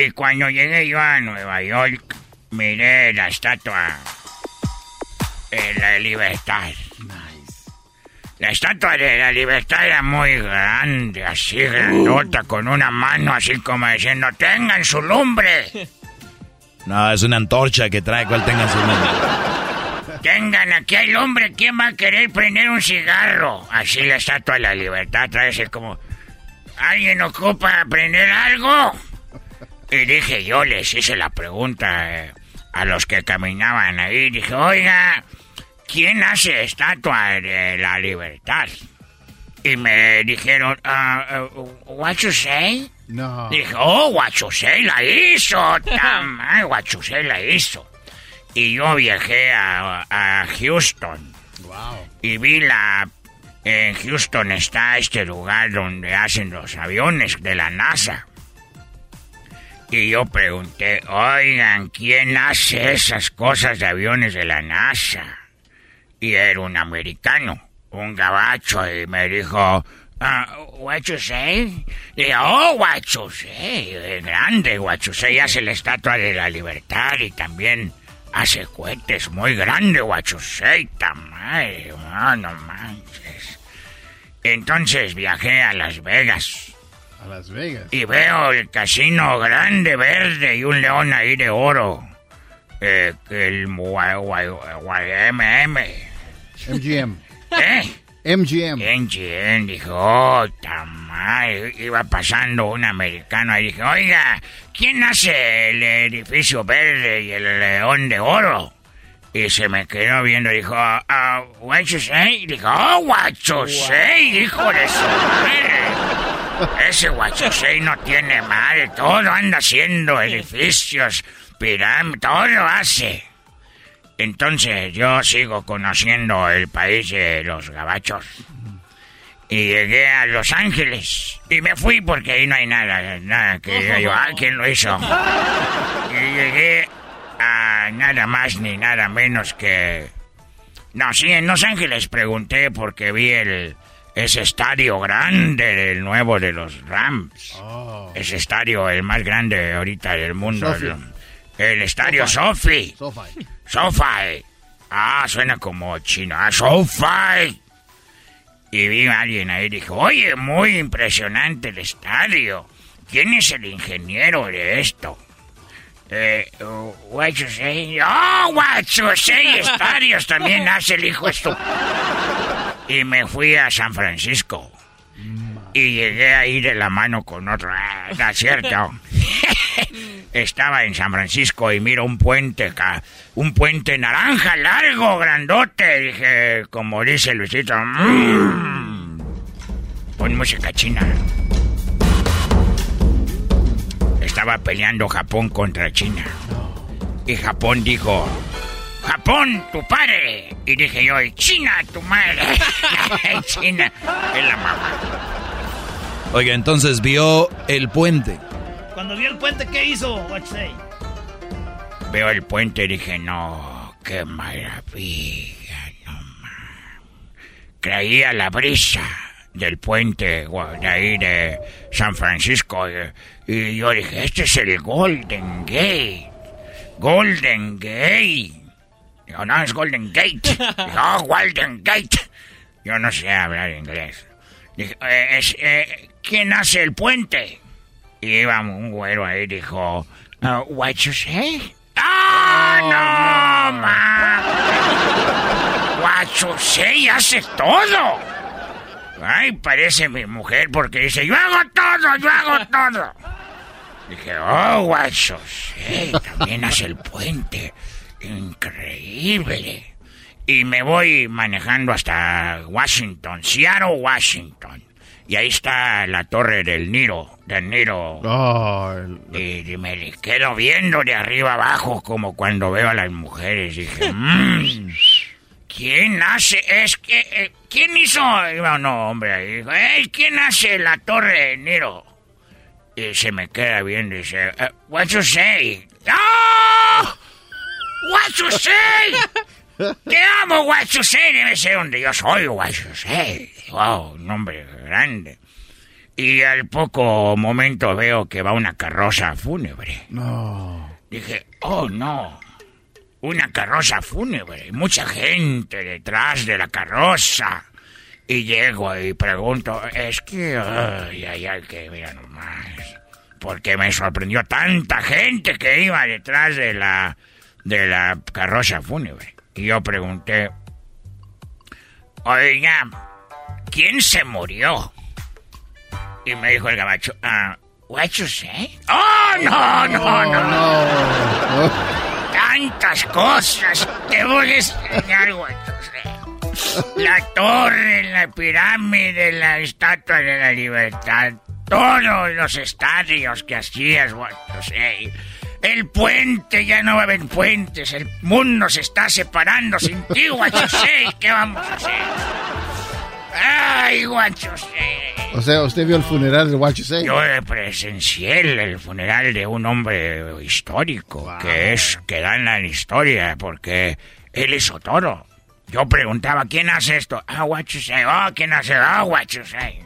Y cuando llegué yo a Nueva York, miré la estatua de la libertad. La estatua de la libertad era muy grande, así grandota, con una mano así como diciendo, tengan su lumbre. No, es una antorcha que trae cual tenga su nombre. Tengan, aquí hay lumbre, ¿quién va a querer prender un cigarro? Así la estatua de la libertad trae así como, ¿alguien ocupa prender algo? Y dije, yo les hice la pregunta eh, a los que caminaban ahí, dije, oiga, ¿quién hace estatua de la libertad? Y me dijeron, ah, uh, what you say? No. Dije, oh, what you say la hizo, tamay, what you say la hizo. Y yo viajé a, a Houston. Y vi la... En Houston está este lugar donde hacen los aviones de la NASA. Y yo pregunté, oigan, ¿quién hace esas cosas de aviones de la NASA? Y era un americano, un gabacho, y me dijo, ah, what you say? Y dije, oh, what you say, grande, what you say, hace la estatua de la libertad y también hace cohetes muy grande, what you say, tamaño, no, no manches. Entonces viajé a Las Vegas. A Las Vegas. Y veo el casino grande, verde y un león ahí de oro. Eh, el gua- gua- gua- MM. MGM. ¿Eh? MGM. MGM, dijo, oh, tamal. Iba pasando un americano y dije, oiga, ¿quién hace el edificio verde y el león de oro? Y se me quedó viendo y dijo, ah, what you say? Y dijo, oh, what you say, hijo de su madre. Ese Huachosei no tiene madre, todo anda haciendo edificios, pirámides, todo hace. Entonces yo sigo conociendo el país de los gabachos. Y llegué a Los Ángeles. Y me fui porque ahí no hay nada, nada que diga yo, ah, ¿quién lo hizo? Y llegué a nada más ni nada menos que... No, sí, en Los Ángeles pregunté porque vi el ese estadio grande del nuevo de los Rams. Ese estadio, el más grande ahorita del mundo. El estadio Sofi. SoFi. SoFi. Ah, suena como chino. Ah, SoFi. Y vi a alguien ahí y dijo, oye, muy impresionante el estadio. ¿Quién es el ingeniero de esto? Eh, uh, what you say? Oh, what you say, estadios también hace el hijo esto. Y me fui a San Francisco. Y llegué ahí de la mano con otro. Ah, no es cierto. Estaba en San Francisco y miro un puente, ca- un puente naranja largo, grandote. Dije, como dice Luisito, "Mm". pon música china. Estaba peleando Japón contra China. Y Japón dijo, Japón, tu padre. Y dije yo, "Y China, tu madre. China es la mamá. Oiga, entonces vio el puente. Cuando vio el puente, ¿qué hizo? What say? Veo el puente y dije, no, qué maravilla, no. Creía la brisa del puente de ahí de San Francisco. Y, y yo dije, este es el Golden Gate. Golden Gate. Digo, no, es Golden Gate. Digo, oh, Golden Gate. Yo no sé hablar inglés. Dije, "Eh, es, eh, ¿quién hace el puente? Y iba un güero ahí dijo, "Uh, what you say? ¡Ah, no, ma! What you say hace todo. Ay, parece mi mujer porque dice, yo hago todo, yo hago todo. Dije, oh, what you say, también hace el puente. Increíble. Y me voy manejando hasta Washington, Seattle, Washington. Y ahí está la torre del Niro, del Niro. Y, y me quedo viendo de arriba abajo como cuando veo a las mujeres. Dije, "Mm, ¿quién hace? Es que, eh, ¿quién hizo? Iba un hombre ahí. Dijo, "Ey, ¿quién hace la torre del Niro? Y se me queda viendo y dice, "Eh, what you say? ¡Ah! What you say? Te amo, what you say. Debe ser donde yo soy, what you say. Wow, un nombre grande. Y al poco momento veo que va una carroza fúnebre. No. Dije, oh no, una carroza fúnebre, mucha gente detrás de la carroza. Y llego y pregunto, es que, ay, ay, ay, que mira nomás. Porque me sorprendió tanta gente que iba detrás de la, de la carroza fúnebre. Y yo pregunté, oiga, ¿quién se murió? Y me dijo el gabacho, ah, what you say? ¡Oh, no, no, no! Tantas cosas. Te voy a enseñar, what you say. La torre, la pirámide, la estatua de la libertad. Todos los estadios que hacías, what you say. El puente, ya no va a haber puentes. El mundo se está separando sin ti, you say. ¿Qué vamos a hacer? Ay, you say. O sea, usted vio el funeral de You Say. Yo presencié el, funeral de un hombre histórico, que es, que da en la historia, porque él hizo todo. Yo preguntaba, ¿quién hace esto? Ah, you say. Oh, ¿quién hace? Ah, you say.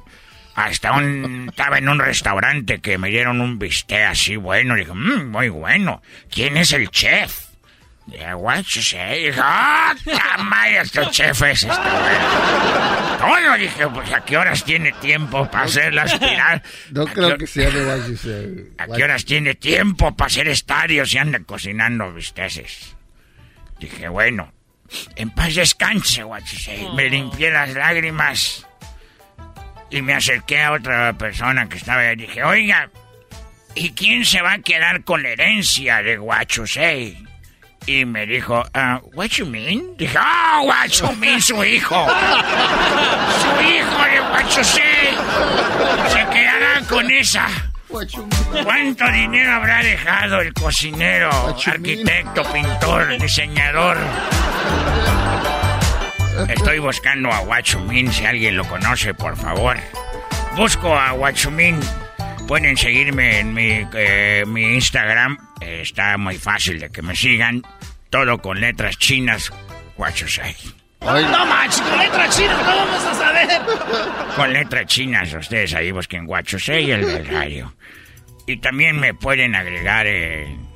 Hasta un, estaba en un restaurante que me dieron un bistec así bueno. Dije, mmm, muy bueno. ¿Quién es el chef? Dije, what you say. Dije, ah, tamaya, este chef es este güey. Todo, dije, pues, ¿a qué horas tiene tiempo para hacer las pirámides? No creo que sea de What You Say. ¿A qué horas tiene tiempo para hacer estadios y anda cocinando bisteces? Dije, bueno, en paz descanse, what you say. Me limpié las lágrimas y me acerqué a otra persona que estaba ahí. Dije, oiga, ¿y quién se va a quedar con la herencia de say? Y me dijo, ah, what you mean? Dije, ah, what you mean, su hijo. Su hijo de say. Se quedará con esa. ¿Cuánto dinero habrá dejado el cocinero, arquitecto, pintor, diseñador? Estoy buscando a Guachumin, si alguien lo conoce, por favor. Busco a Guachumin. Pueden seguirme en mi, eh, mi Instagram. Eh, está muy fácil de que me sigan. Todo con letras chinas. Guachusai. No manches, con letras chinas, ¿cómo vamos a saber? Con letras chinas, ustedes ahí busquen Guachusei y el del radio. Y también me pueden agregar en,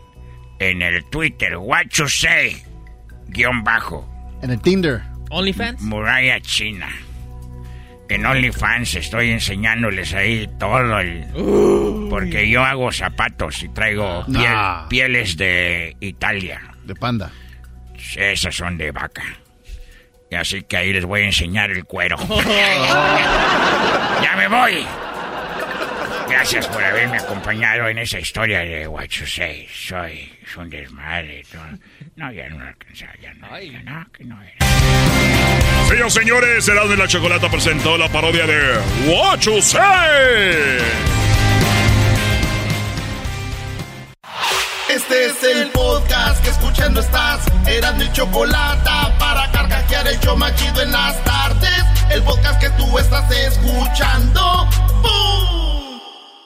en el Twitter, Guachusei, guion bajo. En el Tinder. OnlyFans. Muralla China. En OnlyFans estoy enseñándoles ahí todo el... Porque yo hago zapatos y traigo piel- Nah. pieles de Italia. De panda. Esas son de vaca. Y así que ahí les voy a enseñar el cuero. ¡Ya me voy! Gracias por haberme acompañado en esa historia de What You Say. Soy es un desmadre. todo. No, ya no alcanzaba, ya no. ya no, que no era. Señoras y señores, Erasmo y la Chocolata presentó la parodia de What You Say. Este es el podcast que escuchando estás. Eran mi chocolate para carcajear el show machido en las tardes. El podcast que tú estás escuchando. ¡Bum!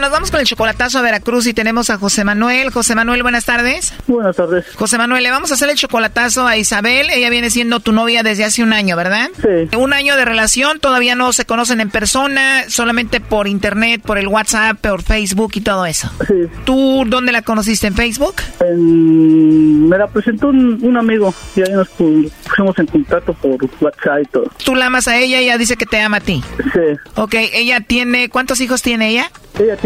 nos vamos con el chocolatazo a Veracruz y tenemos a José Manuel. José Manuel, buenas tardes. Buenas tardes. José Manuel, le vamos a hacer el chocolatazo a Isabel. Ella viene siendo tu novia desde hace un año, ¿verdad? Sí. Un año de relación, todavía no se conocen en persona, solamente por internet, por el WhatsApp, por Facebook y todo eso. Sí. ¿Tú dónde la conociste? ¿En Facebook? En- me la presentó un, un amigo y ahí nos pu- pusimos en contacto por WhatsApp y todo. Tú la amas a ella y ella dice que te ama a ti. Sí. Ok, ella tiene, ¿cuántos hijos tiene ella? Ella tiene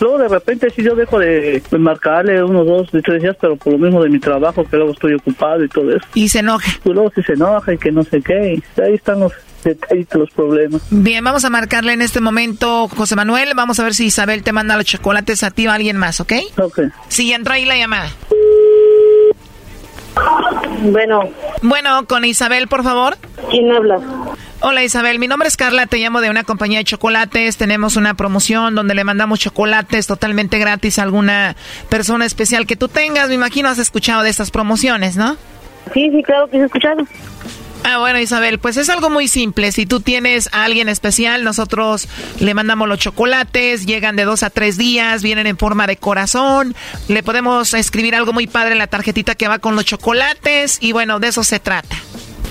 luego de repente sí yo dejo de, marcarle unos dos, de tres días, pero por lo mismo de mi trabajo, que luego estoy ocupado y todo eso. Y se enoja. Y luego sí se enoja y que no sé qué, y ahí están los detallitos, los problemas. Bien, vamos a marcarle en este momento, José Manuel. Vamos a ver si Isabel te manda los chocolates a ti o a alguien más, ¿ok? Ok. Sí, entró ahí la llamada. Bueno. Bueno, con Isabel, por favor. ¿Quién habla? Hola Isabel, mi nombre es Carla, te llamo de una compañía de chocolates, tenemos una promoción donde le mandamos chocolates totalmente gratis a alguna persona especial que tú tengas, me imagino has escuchado de estas promociones, ¿no? Sí, sí, claro que he escuchado. Ah, bueno Isabel, pues es algo muy simple, si tú tienes a alguien especial, nosotros le mandamos los chocolates, llegan de dos a tres días, vienen en forma de corazón, le podemos escribir algo muy padre en la tarjetita que va con los chocolates y bueno, de eso se trata.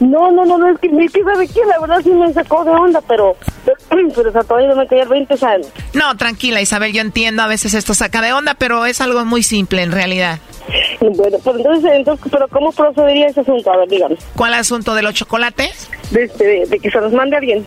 No, no, no, no, es que, es que ¿sabe qué? La verdad sí me sacó de onda, pero, pero o todavía no me quedé 20 años. No, tranquila, Isabel, yo entiendo, a veces esto saca de onda, pero es algo muy simple en realidad. Bueno, pues entonces, entonces, pero ¿cómo procedería ese asunto? A ver, dígame. ¿Cuál asunto de los chocolates? De, este, de, de que se los mande alguien.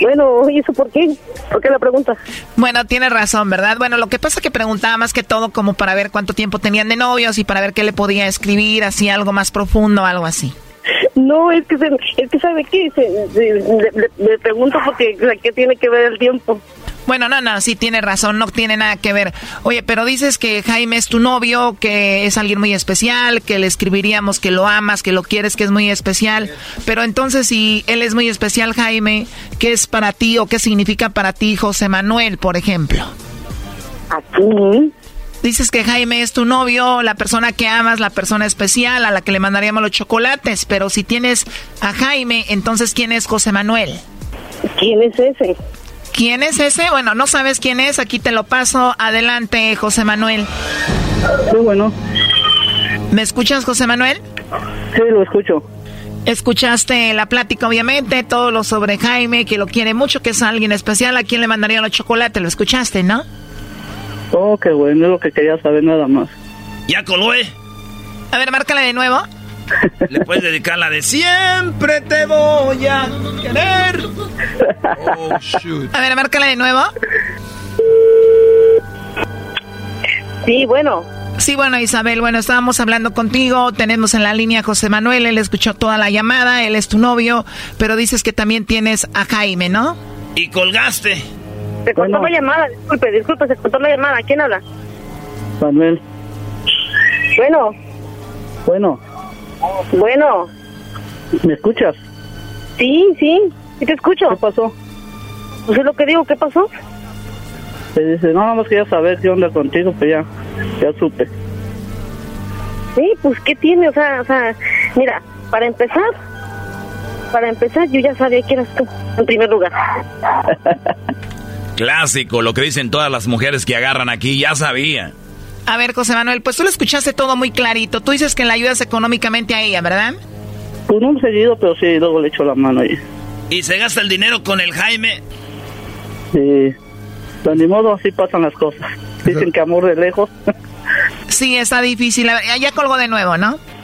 Bueno, ¿y eso por qué? ¿Por qué la pregunta? Bueno, tienes razón, ¿verdad? Bueno, lo que pasa es que preguntaba más que todo como para ver cuánto tiempo tenían de novios y para ver qué le podía escribir, así algo más profundo, algo así. No, es que, se, es que ¿sabe qué? Se, se, le, le, le, pregunto porque, ¿qué tiene que ver el tiempo? Bueno, no, no, sí tiene razón, no tiene nada que ver. Oye, pero dices que Jaime es tu novio, que es alguien muy especial, que le escribiríamos que lo amas, que lo quieres, que es muy especial. Pero entonces, si él es muy especial, Jaime, ¿qué es para ti o qué significa para ti José Manuel, por ejemplo? Aquí. Dices que Jaime es tu novio, la persona que amas, la persona especial a la que le mandaríamos los chocolates, pero si tienes a Jaime, entonces ¿quién es José Manuel? ¿Quién es ese? ¿Quién es ese? Bueno, no sabes quién es, aquí te lo paso. Adelante, José Manuel. Muy bueno. ¿Me escuchas, José Manuel? Sí, lo escucho. Escuchaste la plática, obviamente, todo lo sobre Jaime, que lo quiere mucho, que es alguien especial, a quien le mandaría los chocolates, lo escuchaste, ¿no? Oh, qué bueno, es lo que quería saber nada más. ¿Ya coló, eh? A ver, márcala de nuevo. Le puedes dedicar la de siempre te voy a querer. Oh, shoot. A ver, márcala de nuevo. Sí, bueno. Sí, bueno, Isabel, bueno, estábamos hablando contigo, tenemos en la línea a José Manuel, él escuchó toda la llamada, él es tu novio, pero dices que también tienes a Jaime, ¿no? Y colgaste. Se cortó bueno. la llamada, disculpe, disculpe, se cortó la llamada, ¿quién habla? Manuel. Bueno. Bueno. Bueno. ¿Me escuchas? Sí, sí, sí te escucho. ¿Qué pasó? Pues es lo que digo, ¿qué pasó? Te dice, no, nada más quería saber qué onda contigo, pues ya, ya supe. Sí, pues, ¿qué tiene? O sea, o sea, mira, para empezar, para empezar, yo ya sabía que eras tú, en primer lugar. Clásico, lo que dicen todas las mujeres que agarran aquí, ya sabía. A ver, José Manuel, pues tú lo escuchaste todo muy clarito. Tú dices que le ayudas económicamente a ella, ¿verdad? Pues no seguido, pero sí, luego le echo la mano ahí. ¿Y se gasta el dinero con el Jaime? Sí. Pues ni modo, así pasan las cosas. Dicen que amor de lejos. sí, está difícil. Ya colgó de nuevo, ¿no?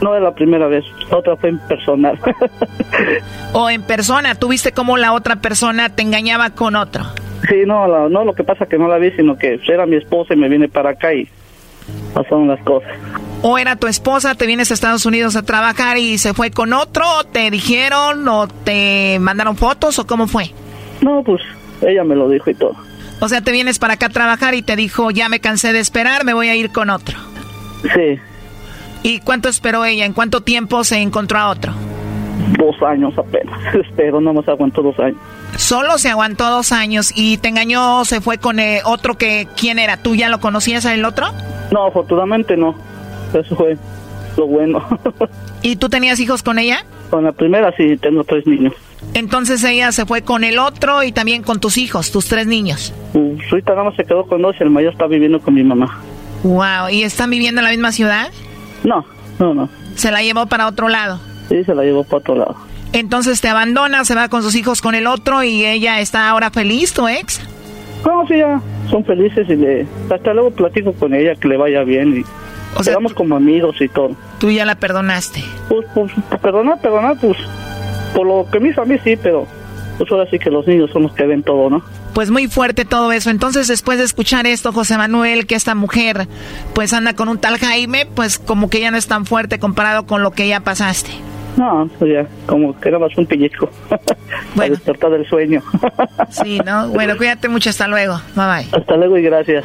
No es la primera vez, otra fue en personal. ¿O en persona? ¿Tú viste cómo la otra persona te engañaba con otro? sí, no, la- no, lo que pasa que no la vi, sino que era mi esposa y me viene para acá y pasaron las cosas. ¿O era tu esposa, te vienes a Estados Unidos a trabajar y se fue con otro? ¿O te dijeron o te mandaron fotos o cómo fue? No, pues ella me lo dijo y todo. O sea, te vienes para acá a trabajar y te dijo, ya me cansé de esperar, me voy a ir con otro. Sí, ¿Y cuánto esperó ella? ¿En cuánto tiempo se encontró a otro? dos años apenas, pero no más aguantó dos años. Solo se aguantó dos años y te engañó, se fue con eh, otro que, ¿quién era? ¿Tú ya lo conocías el otro? No, afortunadamente no, eso fue lo bueno. ¿Y tú tenías hijos con ella? con la primera sí, tengo tres niños. Entonces ella se fue con el otro y también con tus hijos, tus tres niños. Pues, ahorita nada más se quedó con dos y el mayor está viviendo con mi mamá. Wow, ¿y están viviendo en la misma ciudad? No, no, no. Se la llevó para otro lado. Sí, se la llevó para otro lado. Entonces te abandona, se va con sus hijos con el otro y ella está ahora feliz, tu ex. No, sí, ya son felices y le... Hasta luego platico con ella que le vaya bien y... O sea, quedamos como amigos y todo. Tú ya la perdonaste. Pues, pues, perdonar, perdonar, pues... Por lo que me hizo a mí sí, pero... Pues ahora sí que los niños son los que ven todo, ¿no? Pues muy fuerte todo eso. Entonces, después de escuchar esto, José Manuel, que esta mujer pues anda con un tal Jaime, pues como que ya no es tan fuerte comparado con lo que ya pasaste. No, pues ya, como que era más un pellizco. Para despertar del sueño. Sí, ¿no? Bueno, cuídate mucho. Hasta luego. Bye bye. Hasta luego y gracias.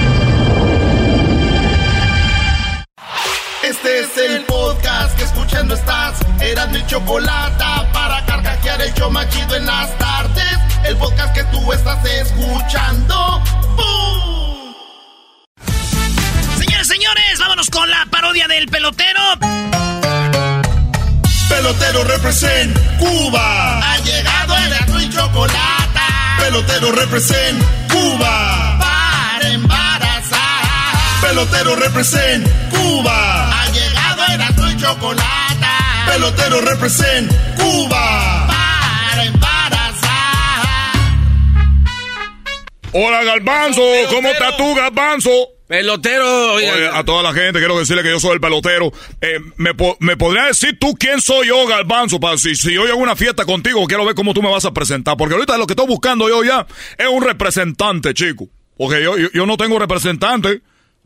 Este es el podcast que escuchando estás. Eran mi chocolate para carcajear el show machido en las tardes. El podcast que tú estás escuchando. ¡Bum! Señores, señores, vámonos con la parodia del pelotero. Pelotero represent Cuba. Ha llegado el y chocolate. Pelotero represent Cuba. Pelotero represent Cuba. Ha llegado el y chocolate. Pelotero represent Cuba. Para embarazar. Hola, Galbanzo. ¿Cómo estás tú, Galbanzo? Pelotero. Oye, a toda la gente quiero decirle que yo soy el pelotero. Eh, ¿me, po- ¿Me podría decir tú quién soy yo, Galbanzo? Para si, si yo llego a una fiesta contigo, quiero ver cómo tú me vas a presentar. Porque ahorita lo que estoy buscando yo ya es un representante, chico. Porque yo, yo, yo no tengo representante.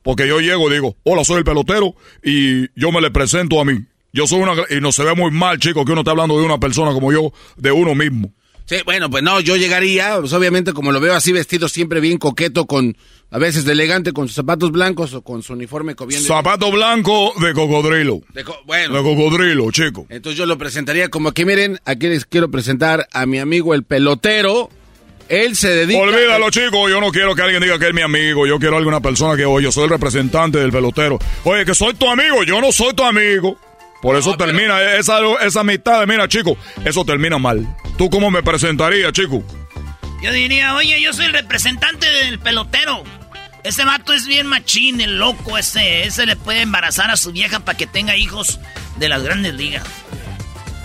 Porque yo llego y digo, hola, soy el pelotero. Y yo me le presento a mí. Yo soy una... Y no se ve muy mal, chico, que uno está hablando de una persona como yo, de uno mismo. Sí, bueno, pues no, yo llegaría, pues obviamente como lo veo así vestido siempre bien coqueto, con a veces de elegante, con sus zapatos blancos o con su uniforme co- bien de- Zapato blanco de cocodrilo. de co- bueno, De cocodrilo, chico. entonces yo lo presentaría como que miren, aquí les quiero presentar a mi amigo el pelotero. Él se dedica Olvídalo, chicos. Yo no quiero que alguien diga que es mi amigo. Yo quiero alguna persona que, oye, yo soy el representante del pelotero. Oye, que soy tu amigo. Yo no soy tu amigo. Por eso termina esa, esa amistad. de, Mira, chico, eso termina mal. ¿Tú cómo me presentarías, chico? Yo diría, oye, yo soy el representante del pelotero. Ese vato es bien machín, el loco ese. Ese le puede embarazar a su vieja para que tenga hijos de las grandes ligas.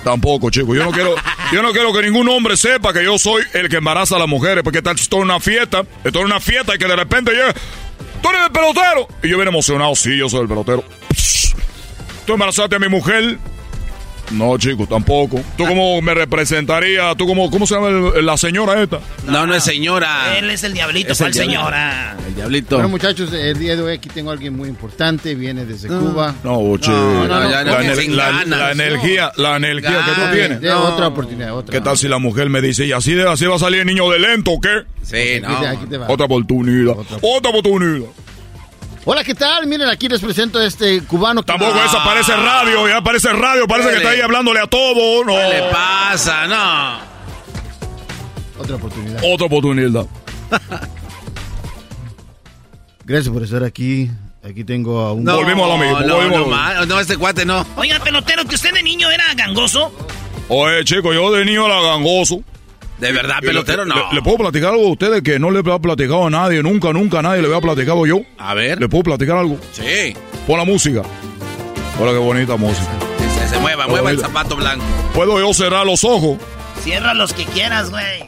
Tampoco, chico. Yo no quiero, yo no quiero que ningún hombre sepa que yo soy el que embaraza a las mujeres. Porque tal, esto es una fiesta. Esto es una fiesta y que de repente llega. Tú eres el pelotero. Y yo bien emocionado. Sí, yo soy el pelotero. Tú embarazaste a mi mujer. No, chico, tampoco. ¿Tú cómo me representaría? ¿Tú cómo, cómo se llama el- la señora esta? No, no es señora. Él es el diablito, Es ¿cuál el señora? El diablito. Bueno, muchachos, el día de hoy aquí tengo a alguien muy importante, viene desde No. Cuba. No, chico. no, no, la, no, ener- sin la- ganas, la no. energía, la energía que tú tienes. De otra oportunidad, otra. ¿Qué tal si la mujer me dice, y así, de, así va a salir el niño de lento o qué? Sí, Aquí te- aquí te va. Otra oportunidad. Otra, oportunidad. Hola, ¿qué tal? Miren, aquí les presento a este cubano. que- Tampoco esa parece radio, ya parece radio, parece que está ahí hablándole a todo. No. ¿Qué le pasa? No. Otra oportunidad. Otra oportunidad. Gracias por estar aquí. Aquí tengo a un... No, No, no, ma- no, este cuate no. Oiga, pelotero, que usted de niño era gangoso. Oye, chico, yo de niño era gangoso. De verdad, pelotero, no. Le, le puedo platicar algo a ustedes que no le he platicado a nadie, nunca, nunca a nadie le había platicado yo. A ver. ¿Le puedo platicar algo? Sí. Pon la música. Hola, qué bonita música. Que se, se mueva, Hola, mueva el zapato blanco. ¿Puedo yo cerrar los ojos? Cierra los que quieras, güey.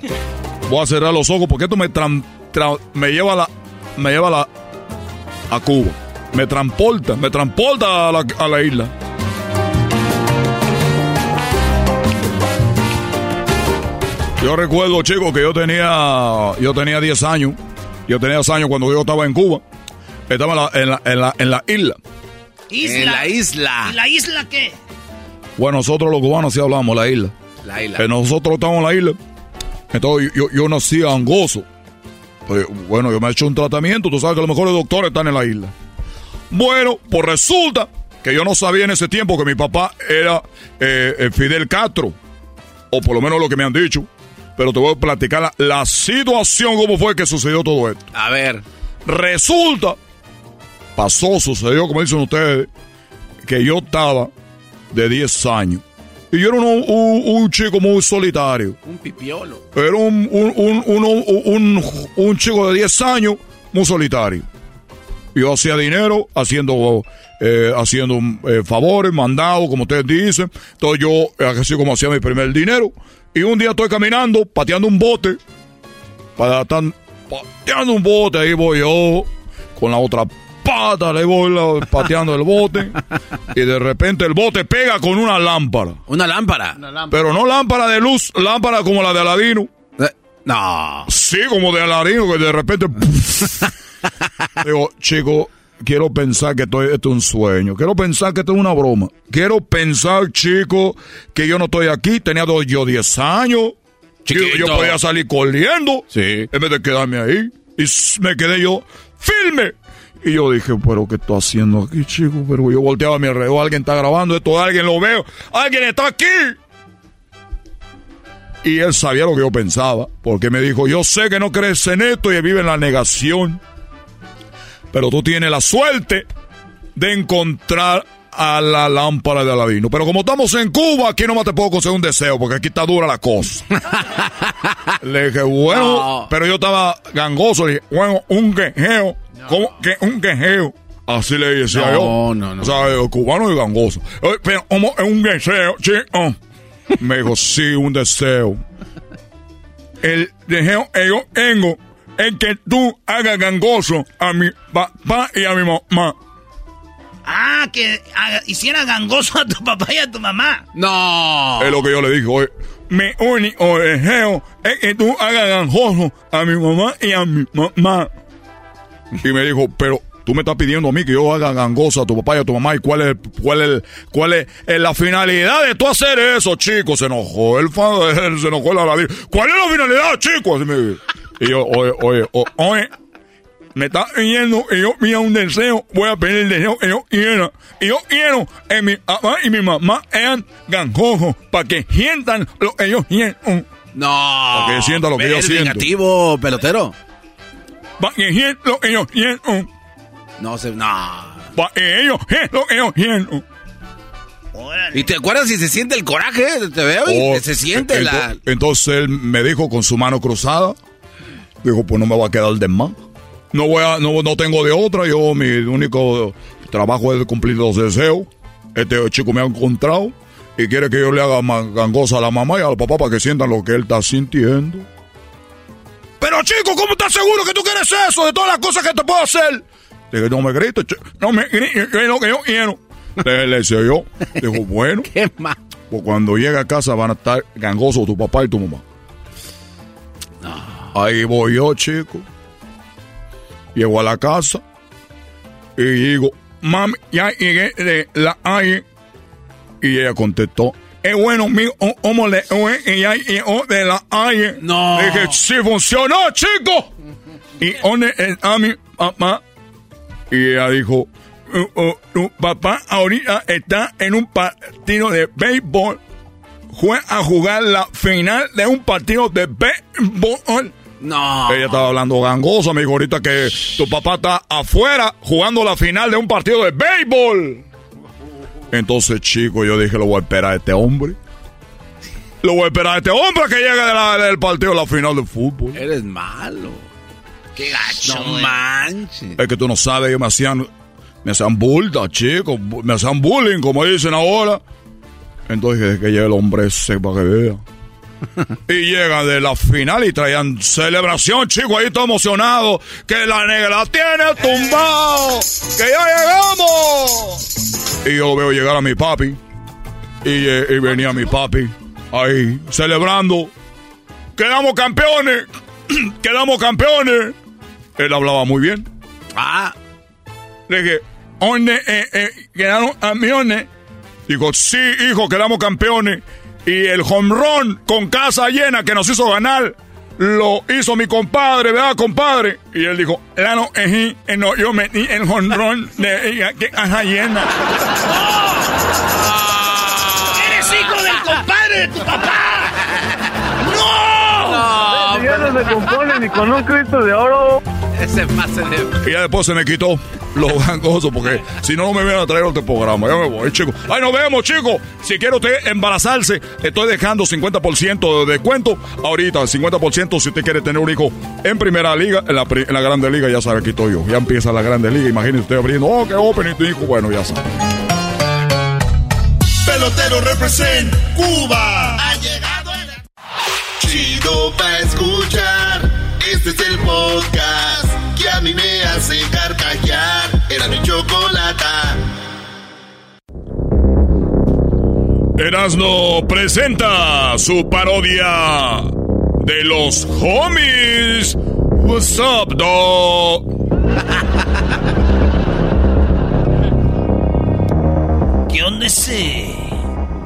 Voy a cerrar los ojos porque esto me tran- tra- me lleva a la me lleva a la a Cuba. Me transporta, me transporta a la, a la isla. Yo recuerdo, chicos, que yo tenía yo tenía 10 años. Yo tenía 10 años cuando yo estaba en Cuba. Estaba en la, en la, en la, en la isla. Isla. En la isla. ¿Y la isla qué? Bueno, nosotros los cubanos sí hablamos la isla. La isla. Que nosotros estamos en la isla. Entonces yo, yo nací angoso. Pues, bueno, yo me he hecho un tratamiento. Tú sabes que los mejores doctores están en la isla. Bueno, pues resulta que yo no sabía en ese tiempo que mi papá era eh, eh, Fidel Castro. O por lo menos lo que me han dicho. Pero te voy a platicar la, la situación, cómo fue que sucedió todo esto. A ver. Resulta, pasó, sucedió, como dicen ustedes, que yo estaba de 10 años. Y yo era un, un- un chico muy solitario. Un pipiolo. Era un, un, chico de 10 años muy solitario. Yo hacía dinero haciendo, eh, haciendo eh, favores, mandados, como ustedes dicen. Entonces yo, así como hacía mi primer dinero. Y un día estoy caminando, pateando un bote. Para tan, pateando un bote, ahí voy yo, con la otra pata, le voy la- pateando el bote. y de repente el bote pega con una lámpara. Una lámpara. Pero no lámpara de luz, lámpara como la de Aladino. No. Sí, como de Aladino, que de repente. Digo, chico, quiero pensar que esto, esto es un sueño. Quiero pensar que esto es una broma. Quiero pensar, chico, que yo no estoy aquí. Tenía dos- yo 10 años. Yo, yo Chiquito. podía salir corriendo. Sí. En vez de quedarme ahí. Y me quedé yo, filme. Y yo dije, pero ¿qué estoy haciendo aquí, chico? Pero yo volteaba a mi alrededor, alguien está grabando esto, alguien lo veo, alguien está aquí. Y él sabía lo que yo pensaba, porque me dijo, yo sé que no crees en esto y vive en la negación, pero tú tienes la suerte de encontrar a la lámpara de Aladino. Pero como estamos en Cuba, aquí nomás te puedo conseguir un deseo, porque aquí está dura la cosa. Le dije, bueno, No. pero yo estaba gangoso, le dije, bueno, un quejeo, ¿cómo que un quejeo? Así le decía No, yo. no, no. O sea, eh, cubano y gangoso. Eh, Pero, ¿cómo es un deseo, chico? Me dijo, sí, un deseo. El deseo que yo tengo es que tú hagas gangoso a mi papá y a mi mamá. Ah, que haga- hiciera gangoso a tu papá y a tu mamá. No. Es lo que yo le dije, oye, mi único deseo es que tú hagas gangoso a mi mamá y a mi mamá. Y me dijo, pero tú me estás pidiendo a mí que yo haga gangoso a tu papá y a tu mamá. ¿Y cuál es, cuál es, cuál es, la finalidad de tú hacer eso, chico? Se enojó el fan, se enojó el aladín. ¿Cuál es la finalidad, chico? Así me dijo. Y yo, oye, oye, oye, me está pidiendo que yo pida un deseo, voy a pedir el deseo que yo quiera. Y yo quiero que mi papá y mi mamá sean gangosos para que sientan lo que yo siento. No. Para que sienta lo que yo siento. negativo, pelotero. Para que sientan lo que yo siento. No se. No. Para que ellos sientan lo que yo siento. ¿Y te acuerdas si se siente el coraje? Te veo y Oh, se siente ento- la. Entonces él me dijo con su mano cruzada, dijo, pues no me va a quedar de más. No voy a, no, no tengo de otra, yo mi único trabajo es cumplir los deseos. Este chico me ha encontrado y quiere que yo le haga gangosa a la mamá y al papá para que sientan lo que él está sintiendo. Pero chico, ¿cómo estás seguro que tú quieres eso de todas las cosas que te puedo hacer? Dije, no me grites, no me grites, que yo quiero. Le, decía yo, dijo, bueno. Pues cuando llega a casa van a estar gangosos tu papá y tu mamá. Ahí voy yo, chico. Llego a la casa y digo, mami, ya llegué de la calle. Y ella contestó, es bueno, mi ¿cómo le? Y ya llegó de la calle. No. Dije, sí funcionó, chico. Y donde está mi papá. Y ella dijo, "Uh, uh, tu papá ahorita está en un partido de béisbol. Fue a jugar la final de un partido de béisbol. No. Ella estaba hablando gangosa, me dijo ahorita que tu papá está afuera jugando la final de un partido de béisbol. Entonces, chico, yo dije, lo voy a esperar a este hombre. Lo voy a esperar a este hombre que llegue de la- del partido de la final de fútbol. Eres malo. Qué gacho. No manches. Es que tú no sabes, ellos me hacían, me hacían bulda, chicos, bu- me hacían bullying, como dicen ahora. Entonces, que llegue el hombre ese para que vea. Y llega de la final y traían celebración, chicos, ahí todo emocionado, que la negra tiene tumbado, que ya llegamos. Y yo veo llegar a mi papi, y, eh, y venía mi papi ahí celebrando. Quedamos campeones, quedamos campeones. Él hablaba muy bien. Ah. Le dije, ¿dónde eh, eh, quedaron campeones? Dijo, sí, hijo, quedamos campeones. Y el home run con casa llena que nos hizo ganar, lo hizo mi compadre, ¿verdad, compadre? Y él dijo, claro, eh, eh, no, yo metí el home run de que casa llena. ¡Eres hijo del compadre de tu papá! No, ya no se compone ni con un Cristo de oro. Ese pase de... Y ya después se me quitó los gangosos porque si no, no me vienen a traer otro programa. Ya me voy, chicos. ¡Ay, nos vemos, chicos! Si quiere usted embarazarse, estoy dejando 50% de descuento. Ahorita, 50% si usted quiere tener un hijo en primera liga, en la, en la grande liga, ya sabe, aquí estoy yo. Ya empieza la grande liga. Imagínese usted abriendo, oh, qué open tu hijo. Bueno, ya sabe. Pelotero represent Cuba. Ha llegado el... Chido pa' escuchar. Este es el podcast mí me hace carcajear. Era mi chocolata. Erasno presenta su parodia de los homies. What's up, dog? ¿Qué onda ese?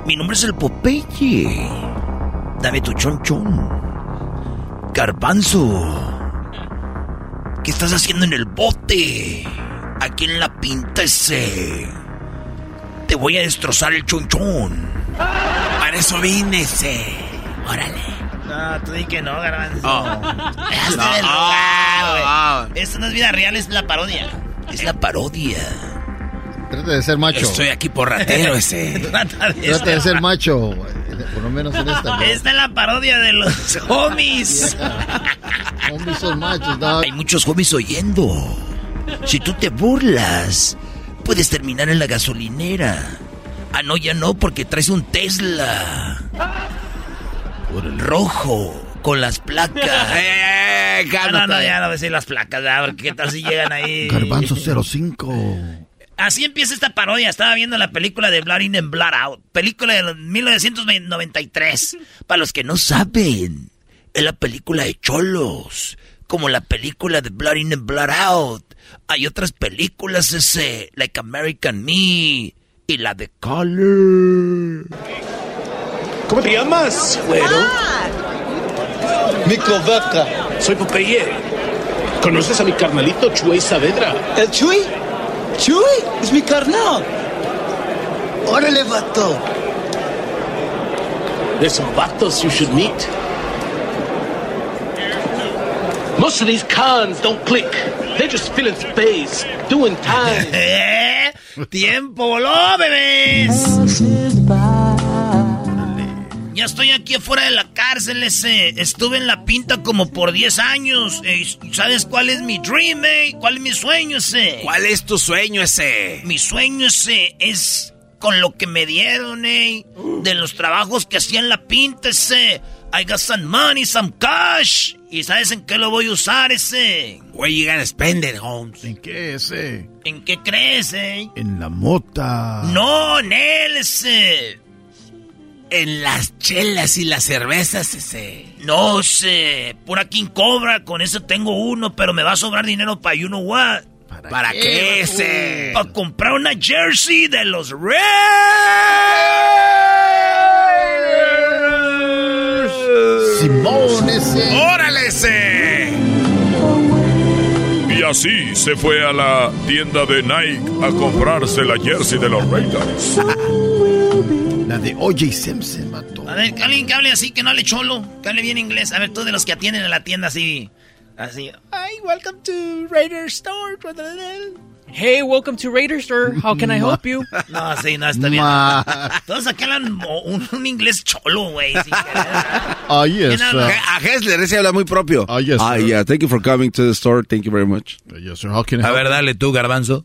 Mi nombre es el Popeye. Dame tu chonchón. Garbanzo. ¿Qué estás haciendo en el bote? Aquí en la pinta ese. Te voy a destrozar el chonchón. Para eso vine ese. Órale. No, tú di que no, Garbanzo. Hazte No. lugar, güey. ah. Esto no es vida real, es la parodia. Es la parodia. Trata de ser macho. Estoy aquí por ratero ese. Trata de Trata de ser macho, por lo menos en esta. ¿no? Esta es la parodia de los homies. Homies son machos, dog. Hay muchos homies oyendo. Si tú te burlas, puedes terminar en la gasolinera. Ah, no, ya no, porque traes un Tesla. Rojo, con las placas. Eh, Ah, no, no, ya no voy a decir las placas, ya, porque qué tal si llegan ahí. Garbanzo 05. Así empieza esta parodia. Estaba viendo la película de Blood In and Blood Out. Película de 1993. Para los que no saben, es la película de Cholos. Como la película de Blood In and Blood Out. Hay otras películas ese, like American Me y la de Color. ¿Cómo te llamas, güero? Mico Vaca. Soy Popeye. ¿Conoces a mi carnalito Chuy Saavedra? ¿El Chuy? Chuy, es mi carnal. Órale, vato. There's some vatos you should meet. Most of these cons don't click. They're just filling space, doing time. ¿Eh? ¡Tiempo voló, bebés! Ya estoy aquí afuera de la cárcel ese. Estuve en la pinta como por 10 años. Eh, ¿Sabes cuál es mi dream, eh? ¿Cuál es mi sueño ese? ¿Cuál es tu sueño ese? Mi sueño ese es con lo que me dieron, eh. De los trabajos que hacía en la pinta ese. I got some money, some cash. ¿Y sabes en qué lo voy a usar ese? Where you gonna spend it, Holmes? ¿En qué ese? ¿En qué crees, eh? En la mota. No, en él ese. En las chelas y las cervezas ese? No sé, por aquí en Cobra, con eso tengo uno, pero me va a sobrar dinero para you know what. ¿Para, qué, ese? Para comprar una jersey de los Reds. Simón ese. ¡Órale ese! Y así se fue a la tienda de Nike a comprarse la jersey de los Raiders. La de O.J. Simpson, mató. A ver, que alguien que hable así, que no hable cholo, que hable bien inglés. A ver, tú de los que atienden en la tienda así, así. Hi, welcome to Raider Store. Hey, welcome to Raider Store. How can I help you? No, sí, no, está bien. Todos aquí hablan un, un inglés cholo, güey. Ah, yes. A Hessler ese habla muy propio. Ah, yes, Ah, yeah. Thank you for coming to the store. Thank you very much. Yes, sir. How can I A help ver, dale tú, garbanzo.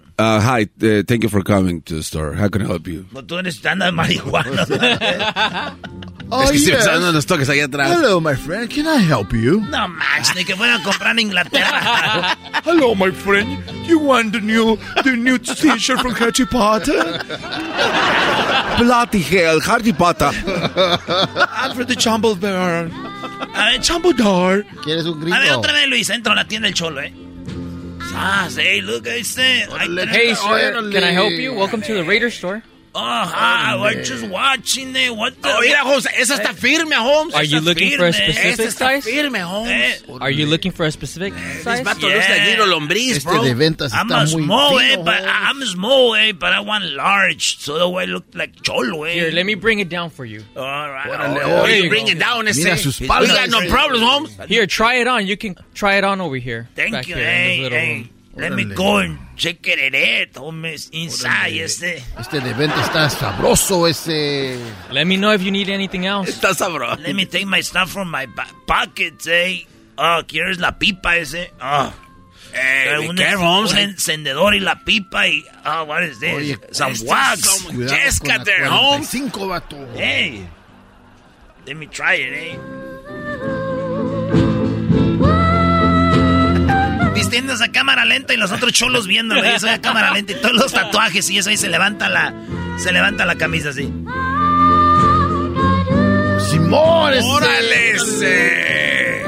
uh, hi. Uh, thank you for coming to the store. How can I help you? No, tú eres de marihuana. Oh, es que yes. dando los toques allá atrás. Hello, my friend. Can I help you? no manches, ni que fuera a comprar en Inglaterra. Hello, my friend. You want the new, the new T-shirt from Harry Potter? Bloody hell, Harry Potter. I'm for the Bear. A ver, Dumbledore. ¿Quieres un grito? A ver, otra vez, Luis, entro a la tienda del cholo, eh. Ah, hey, look, ahí está. Ahí Hey, sir, can I help you? Welcome to the Raider Store. Oh, hi, we're just watching it. What the... Oh, mira, Holmes, esa está firme, Holmes. Are you Está looking for a firme. specific Esa está size? firme, Holmes. Eh, Are you looking for a specific This size? vato luce like little lombriz, Este bro. de ventas I'm está a muy small, eh, fino, but I'm small, eh, but I want large, so that way I look like cholo, eh. Here, let me bring it down for you. All right. Órale, Oh, right. you bring it down, ese. Mira su We espalda, got no problems, Holmes. Here, try it on. You can try it on over here. Thank you, here in hey, hey. Let me go and check it out, homies, inside, este. Este de venta está sabroso, ese. Let me know if you need anything else. Está sabroso. Let me take my stuff from my pockets, eh. Oh, ¿quieres la pipa ese? Oh. Hey, un, be careful, Holmes. un encendedor y la pipa y... Oh, what is this? Oye, Some Este wax. con la there, Holmes. 45, vato. Hey. Let me try it, eh. Vistiéndose a cámara lenta y los otros cholos viéndolo. Y eso a cámara lenta y todos los tatuajes y eso ahí se levanta la... Se levanta la camisa así. Simón. Órale, ese.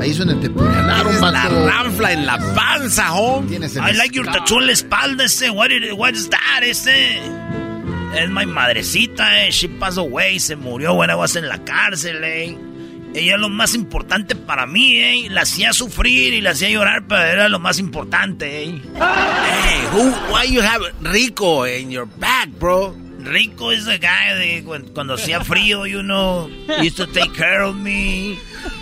Ahí suena te puñalaron, la ranfla en la panza, el I like your tattoo en la espalda ese. What, it- what is that ese? Es mi madrecita, eh. She passed away. Se murió when I was en la cárcel, eh. Ella es lo más importante para mí, eh. La hacía sufrir y la hacía llorar, pero era lo más importante, eh. Hey, who, why you have Rico in your back, bro? Rico is the guy de cu- cuando hacía frío, you know, used to take care of me.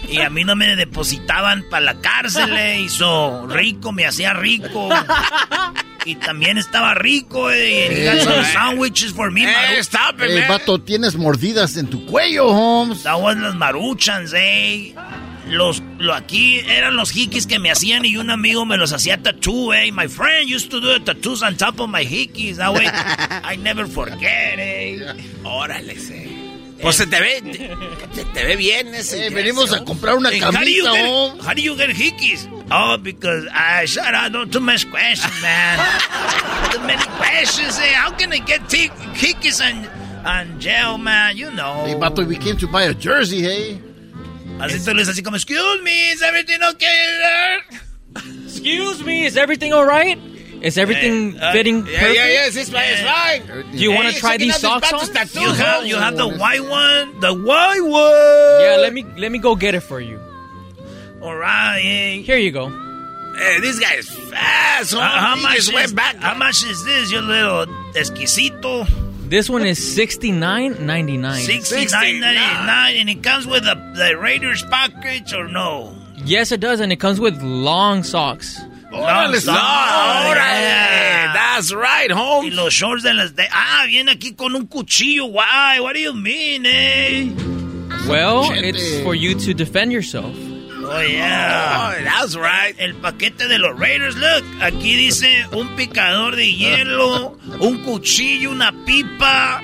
Y a mí no me depositaban para la cárcel, eh, y so, Rico me hacía rico. Y también estaba rico, eh, he got some sandwiches for me. Maru- stop it, Eh, man. vato, tienes mordidas en tu cuello, Holmes. Was las maruchans, eh. Los, lo aquí eran los hikis que me hacían y un amigo me los hacía tattoo, eh. My friend used to do the tattoos on top of my hikis. That way I never forget, eh. Órale, ese. Pues se te ve, te, te ve bien ese. Eh, venimos a comprar una Hey, how do you get, Holmes. how do you get hickeys? Oh, because I shut up. Don't too much questions, man. too many questions. Eh? How can I get t- hickeys and and jail, man? You know. Hey, vato, we came to buy a jersey, hey. Así tú le dices así como, excuse me, is everything okay? Excuse me, is everything all right? Is everything Uh, fitting yeah, perfect? yeah, yes, it's fine, it's fine. Do you want to try these socks on? You have you have the white one, the white one. Yeah, let me let me go get it for you. All right. Hey, Here you go. Hey, this guy is fast. Uh, how He much is, went back. How much is this, you little exquisito? This one is sixty nine ninety nine. Sixty nine ninety nine, and it comes with the the Raiders package or no? Yes, it does, and it comes with long socks. Long no, órale. That's right, Y home. los shorts de las de ah viene aquí con un cuchillo. Why? What do you mean, eh? Well, it's for you to defend yourself. Oh yeah. Oh, that's right. El paquete de los Raiders, look, aquí dice un picador de hielo, un cuchillo, una pipa,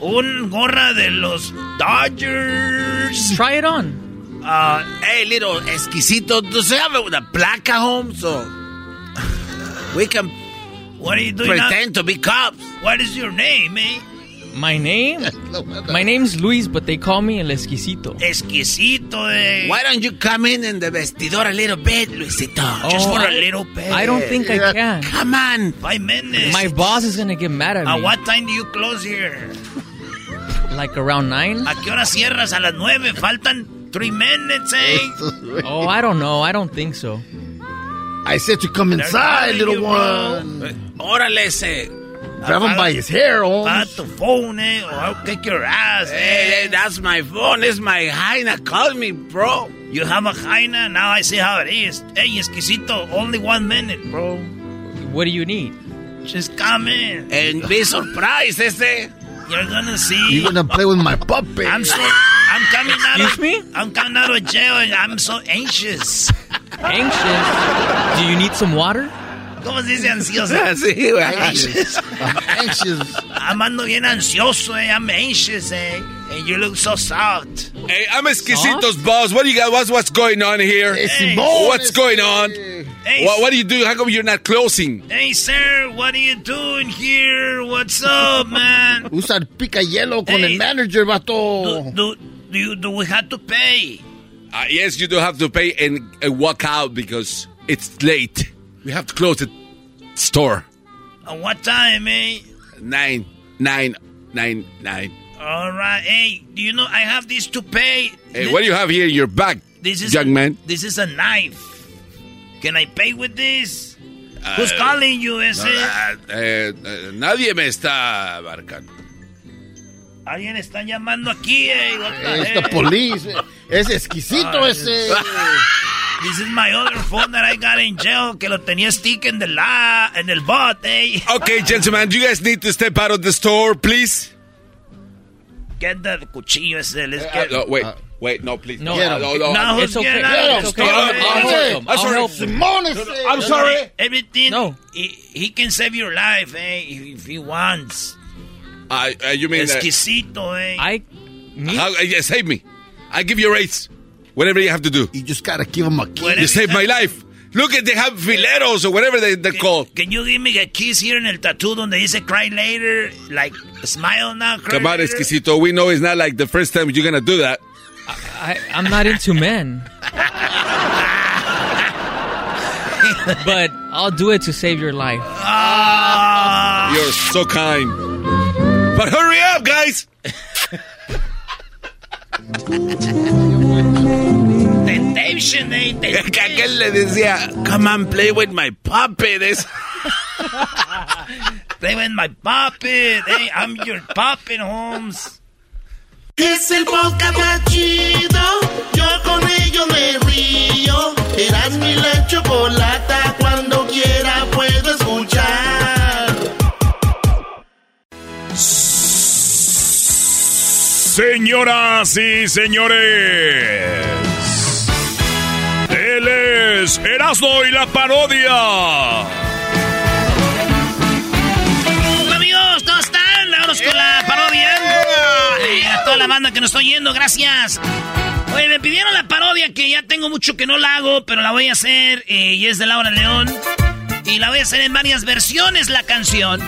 un gorra de los Dodgers. Try it on. Uh, hey, little exquisito, does it have a, a placa home so we can What are you doing? now? pretend to be cops? What is your name, eh? My name? My name's Luis, but they call me El Esquisito. Esquisito, eh. Why don't you come in in the vestidor a little bit, Luisito? Just Oh, for a I- little bit. I don't think I can. Come on. Five minutes. My boss is gonna get mad at me. At what time do you close here? Like around nine? ¿A qué hora cierras? A las nueve. Faltan three minutes, eh? Oh, I don't know. I don't think so. I said to come inside, little you, one. Órale ese. Grab him by his hair, oh. Apaga tu phone, eh? Or I'll kick your ass, Hey, eh? hey, that's my phone. It's my hyena. Call me, bro. You have a hyena? Now I see how it is. Hey, exquisito, only one minute, bro. What do you need? Just come in. And be surprised, este. You're gonna see. You're gonna play with my puppy. I'm so. I'm coming out Excuse of. me? I'm coming out of jail and I'm so anxious. Anxious? Do you need some water? ¿Cómo se dice ansioso? Sí, güey. Anxious. anxious. I'm ando bien ansioso, eh. I'm anxious, eh. And you look so soft. Hey, I'm Esquisito's boss. What do you got? What's, what's going on here? Hey. What's going on? Hey, What, what do you do? How come you're not closing? Hey, sir, what are you doing here? What's up, man? Usa el pica hielo con Hey. el manager, Do, vato. do, do, you, do we have to pay? Uh, yes, you do have to pay and uh, walk out because it's late. We have to close the store. At what time, eh? Nine, nine, nine, nine. All right. Hey, do you know I have this to pay? Hey, what do you have here in your bag, This is young man? This is a knife. Can I pay with this? Uh, Who's calling you, ese? No, uh, eh, eh, nadie me está abarcando. Alguien está llamando aquí, eh. What the Es the heck? police. Es exquisito ese. This is my other phone that I got in jail que lo tenía stick en el la en el bot, eh. Okay, gentlemen, you guys need to step out of the store, please. Get the cuchillo ese. Let's Uh, get. no, wait, wait, no, please. No, no, no, no. No, It's okay. getting out? It's It's okay. okay. I'll, I'll help him. I'm sorry. help him. I'm sorry. Everything. No. He, he can save your life, eh, if he wants. Uh, uh, you mean uh, Exquisito, eh. I me? how, uh, yeah, save me? I give you a raise. Whatever you have to do. You just gotta give him a kiss. You saved my life. Look at they have fileros or whatever they, they're called. Can you give me a kiss here in el tattoo donde dice cry later? Like, smile now, cry Come on, later? Esquisito. We know it's not like the first time you're gonna do that. I, I'm not into men. but I'll do it to save your life. Ah, You're so kind. But hurry up, guys. temptation, eh? Que aquel le decía, come on, play with my puppet. Play with my puppet. Hey, I'm your puppet, Holmes. Es el podcast más chido. Yo con ello me río. Eras mi la chocolata. Cuando quiera puedo escuchar. Señoras y señores, él es Erasmo y la parodia. Amigos, ¿cómo están? Vámonos con la parodia. Eh, a toda la banda que nos está oyendo, gracias. Oye, me pidieron la parodia que ya tengo mucho que no la hago, pero la voy a hacer eh, y es de Laura León. Y la voy a hacer en varias versiones la canción.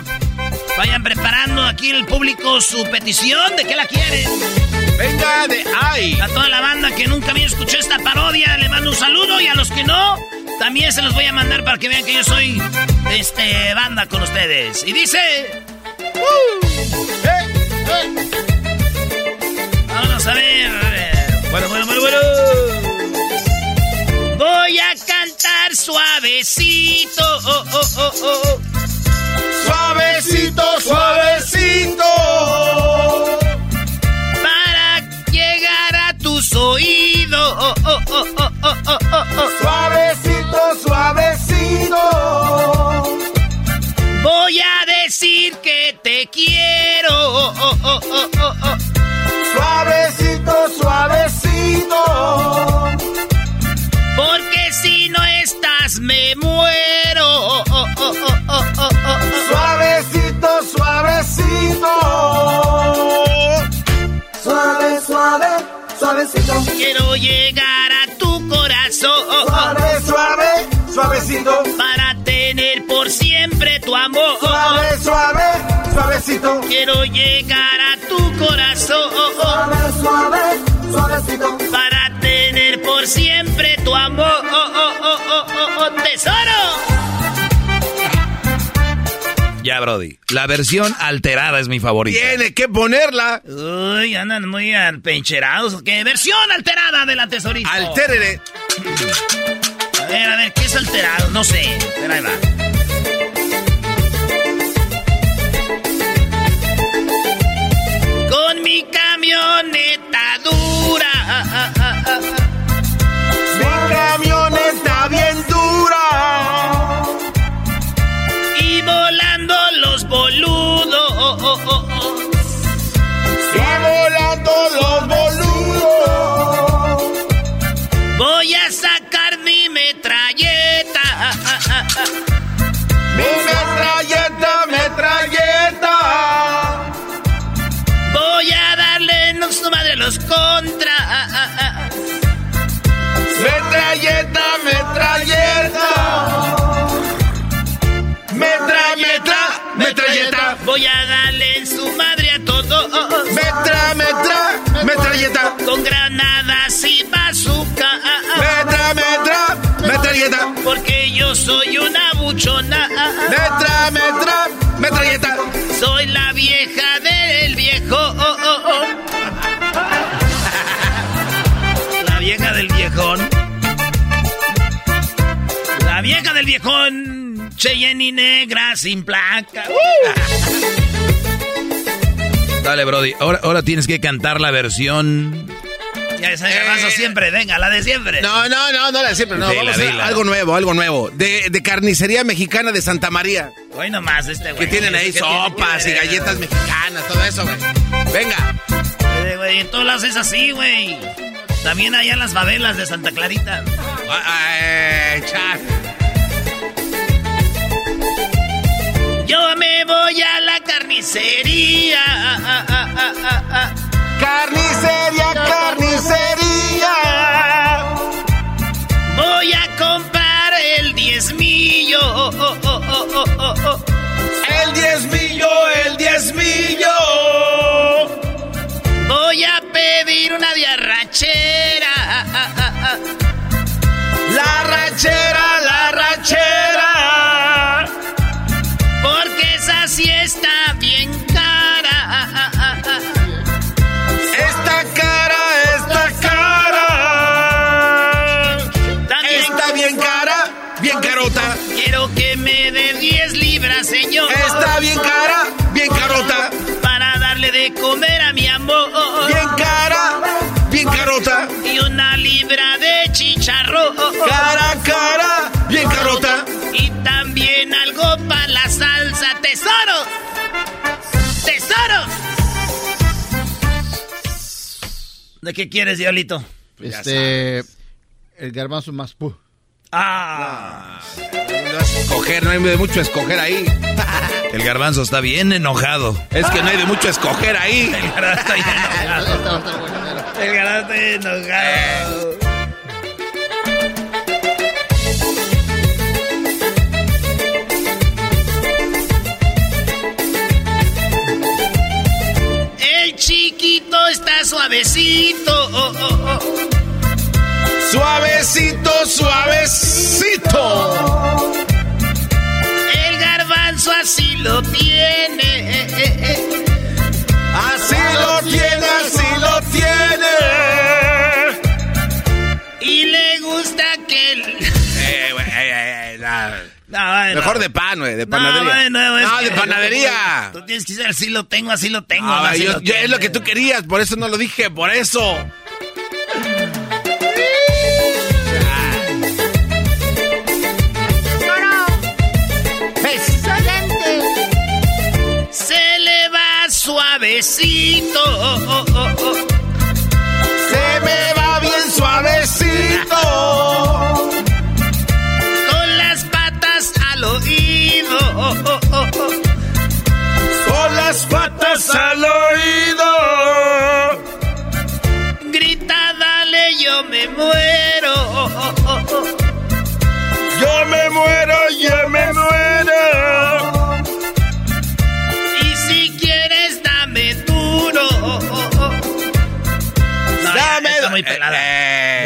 Vayan preparando aquí el público su petición de que la quieren. Venga de ay. A toda la banda que nunca había escuchado esta parodia, le mando un saludo y a los que no, También se los voy a mandar para que vean que yo soy este banda con ustedes. Y dice. Uh, Vamos a ver. Bueno, bueno, bueno, bueno. Voy a cantar suavecito. Oh, oh, oh, oh. Suavecito, suavecito. Oh, oh, oh, oh, oh. Suavecito, suavecito. Voy a decir que te quiero. Oh, oh, oh, oh, oh, oh. Suavecito, suavecito. Porque si no estás, me muero. Oh, oh, oh, oh, oh, oh, oh. Suavecito, suavecito. Suave, suave, suavecito. Quiero llegar corazón. Suave, suave, suavecito. Para tener por siempre tu amor. Suave, suave, suavecito. Quiero llegar a tu corazón. Suave, suave, suavecito. Para tener por siempre tu amor. Oh, oh, oh, oh, oh, oh, tesoro. Ya, Brody. La versión alterada es mi favorita. Tiene que ponerla. Uy, andan muy pencherados. ¿Qué versión alterada de la tesorita? Altérere. A ver, a ver, ¿qué es alterado? No sé. Pero ahí va. Con mi camioneta dura. Mi camioneta bien dura. Y volando los boludos. Y volando los boludos. Voy a sacar mi metralleta. Mi metralleta, metralleta. Voy a darle en su madre los contra. Metralleta, metralleta. Metralleta, metralleta. Voy a darle en su madre a todos. Metra, metra, metralleta. Con granadas y bazooka. Yo soy una buchona. Metra, metra, metralleta. Soy la vieja del viejo. Oh, oh, oh. La vieja del viejón. La vieja del viejón. Cheyenne y negra sin placa. Dale, Brody. Ahora, ahora tienes que cantar la versión. Ya esa garbanzo siempre, venga, la de siempre. No, no, no, no la de siempre, no. Dila, Vamos a dila. algo nuevo, algo nuevo. De, de carnicería mexicana de Santa María. Hoy nomás este güey. Que tienen ahí ¿Qué tiene sopas y galletas mexicanas, todo eso, güey. Venga. Eh, güey, en todos lados es así, güey. También allá en las favelas de Santa Clarita. Ay, cha. Yo me voy a la carnicería. Carnicería, carnicería. Voy a comprar el diezmillo. Oh, oh, oh. El diezmillo, el diezmillo. Voy a pedir una diarrachera. La rachera, la rachera. ¿De qué quieres, Diablito? Este. El garbanzo más. pu- Ah. No es escoger, no hay de mucho escoger ahí. El garbanzo está bien enojado. Es que no hay de mucho escoger ahí. El garbanzo está bien enojado. El garbanzo está enojado. suavecito. Oh, oh, oh. Suavecito, suavecito. El garbanzo así lo tiene. Eh, eh, eh. Mejor de pan, güey, de panadería. bueno, es no, de panadería. Tú tienes que decir, así lo tengo, así lo tengo. Ah, así yo- lo yo- es lo que tú querías, por eso no lo dije, por eso. Se le va suavecito. Se me va bien suavecito. Con las patas al oído. Grita, dale, yo me muero. Yo me muero, yo me muero. Y si quieres, dame duro. No, Dame- está muy pelada.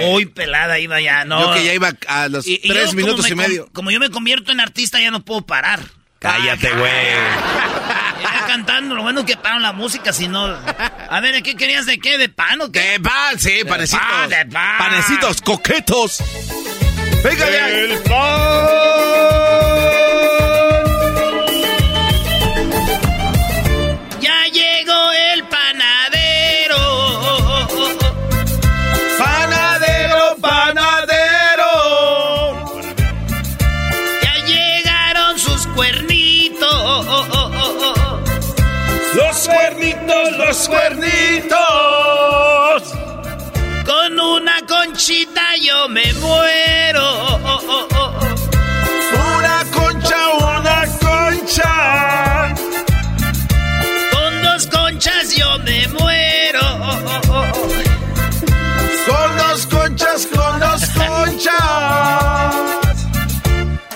Muy pelada iba ya, no. Yo que ya iba a los Y- y yo tres minutos me y medio. Como yo me convierto en artista, ya no puedo parar. Cállate, güey. Cantando, lo bueno es que paran la música, si no. A ver, ¿qué querías de qué? ¿De pan o qué? De pan, sí, De panecitos. pan, de pan. Panecitos coquetos. Venga ya. El Ya los cuernitos. Con una conchita yo me muero. Una concha, una concha. Con dos conchas yo me muero. Con dos conchas, con dos conchas.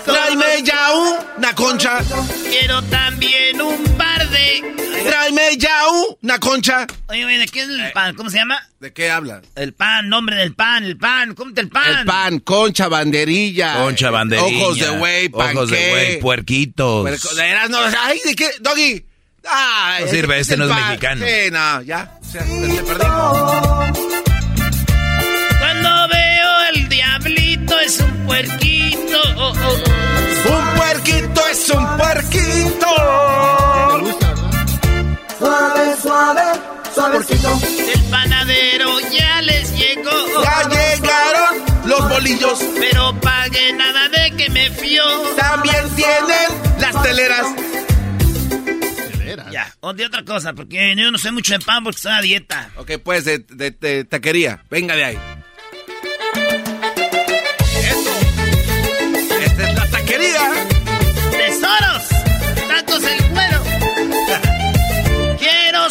Tráeme ya una concha. Quiero una concha. Oye, oye, ¿de qué es el pan? ¿Cómo se llama? ¿De qué hablas? El pan, nombre del pan, el pan. Cómete el pan. El pan, concha, banderilla. Concha, banderilla. Ojos de güey, Ojos de güey, puerquitos. Puerco- de veras, no, ay, ¿de qué? Doggy. Ah, No sirve, este no es pan. mexicano. Sí, no, ya. O sea, te perdimos. Cuando veo el diablito es un puerquito. Un puerquito es un puerquito. Suave, suave, suavecito. El panadero ya les llegó. Ya llegaron los bolillos. Pero pague nada de que me fió. También tienen las teleras. Ya, o de otra cosa, porque yo no sé mucho de pan porque estoy a dieta. Ok, pues de, de- de taquería. Venga de ahí.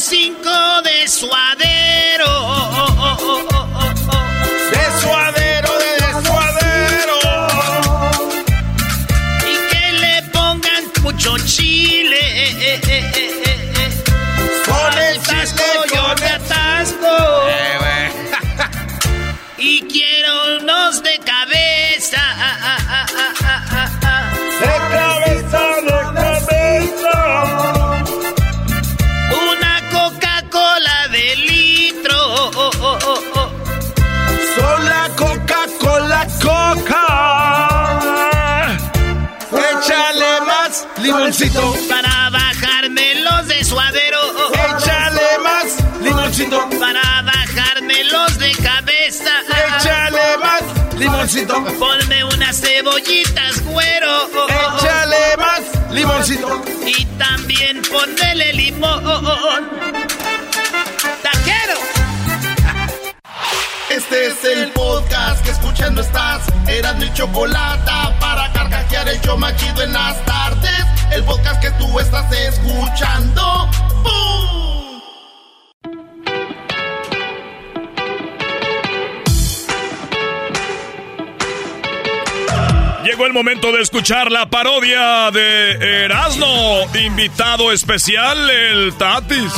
Cinco de suadero. De suadero, de suadero. Y que le pongan mucho chile. Con el chile, yo me atasco. Eh. Y quiero unos de cabeza. Limoncito. Para bajarme los de suadero. Échale más limoncito. Para bajarme los de cabeza. Échale más limoncito. Ponme unas cebollitas, güero. Échale más limoncito. Y también ponmele limón. ¡Taquero! Este es el podcast que escuchando estás. Eran mi chocolate para carcajear el yo machido en las tardes. El podcast que tú estás escuchando. ¡Bum! Llegó el momento de escuchar la parodia de Erasmo. Invitado especial, el Tatis.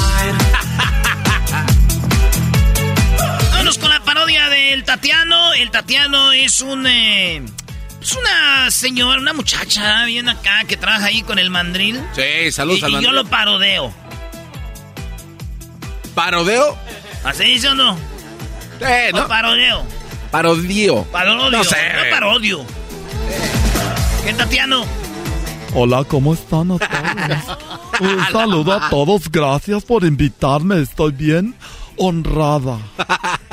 Vámonos con la parodia del Tatiano. El Tatiano es un. eh, es una señora, una muchacha bien acá que trabaja ahí con el mandril. Sí, saludos y, al y yo mandril. lo parodeo. ¿Parodeo? ¿Así dice o no? Eh, O no. parodeo. Parodio. Parodio. No sé. Yo parodio. ¿Qué Tatiano? Hola, ¿cómo están a todos? Un saludo a todos, gracias por invitarme, estoy bien honrada.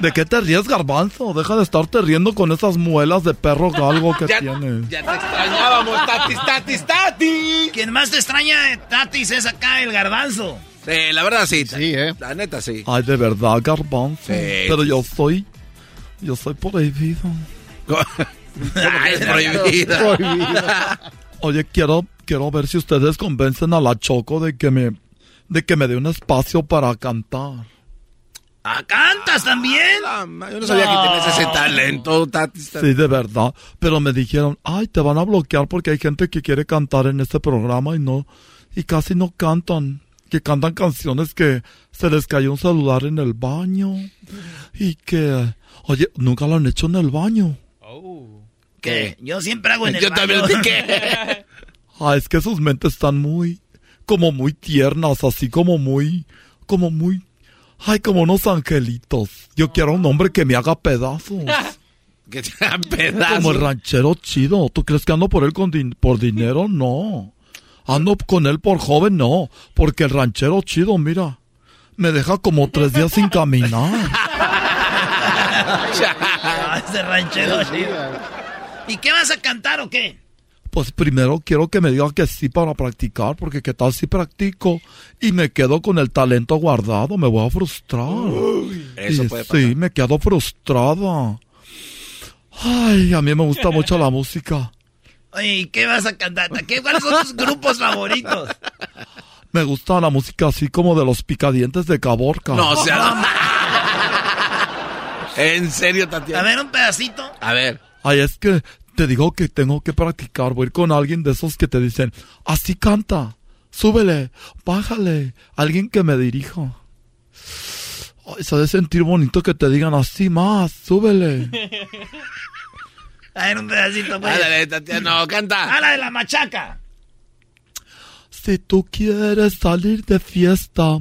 ¿De qué te ríes, garbanzo? Deja de estarte riendo con esas muelas de perro galgo que tienes. Ya te extrañábamos, Tatis, Tatis, Tatis. Quien más te extraña, Tatis, es acá el garbanzo. Sí, la verdad sí. Sí, ¿eh? La neta sí. Ay, de verdad, garbanzo. Sí. Pero yo soy... Yo soy prohibido. ¿Cómo que es prohibida? Oye, quiero, quiero ver si ustedes convencen a la Choco de que me... De que me dé un espacio para cantar. ¿Ah, cantas también? Yo no sabía que tenías ese talento, Tatis. Sí, de verdad. Pero me dijeron, ay, te van a bloquear porque hay gente que quiere cantar en este programa y no, y casi no cantan. Que cantan canciones que se les cayó un celular en el baño. Y que, oye, nunca lo han hecho en el baño. ¿Qué? Yo siempre hago en el Yo también, baño. ¿qué? Ah, es que sus mentes están muy, como muy tiernas, así como muy, como muy, ay, como unos angelitos. Yo quiero un hombre que me haga pedazos. Que te dan pedazos. Como el ranchero chido. ¿Tú crees que ando por él con din- por dinero? No. Ando con él por joven, no. Porque el ranchero chido, mira, me deja como tres días sin caminar. Ese ranchero chido. ¿Y qué vas a cantar o qué? Pues primero quiero que me diga que sí para practicar, porque qué tal si practico y me quedo con el talento guardado, me voy a frustrar. eso Y puede Sí, me quedo frustrada. Ay, a mí me gusta mucho la música. Oye, ¿y qué vas a cantar? ¿Qué, ¿Cuáles son tus grupos favoritos? Me gusta la música así como de los picadientes de Caborca. No, o sea. En serio, Tatiana. A ver, un pedacito. A ver. Ay, es que te digo que tengo que practicar. Voy a ir con alguien de esos que te dicen, así canta, súbele, bájale, alguien que me dirija. Ay, se ha de sentir bonito que te digan así más, súbele. A ver, un pedacito, pues. Ándale, Tatiana, no, canta. ¡A la de la machaca! Si tú quieres salir de fiesta,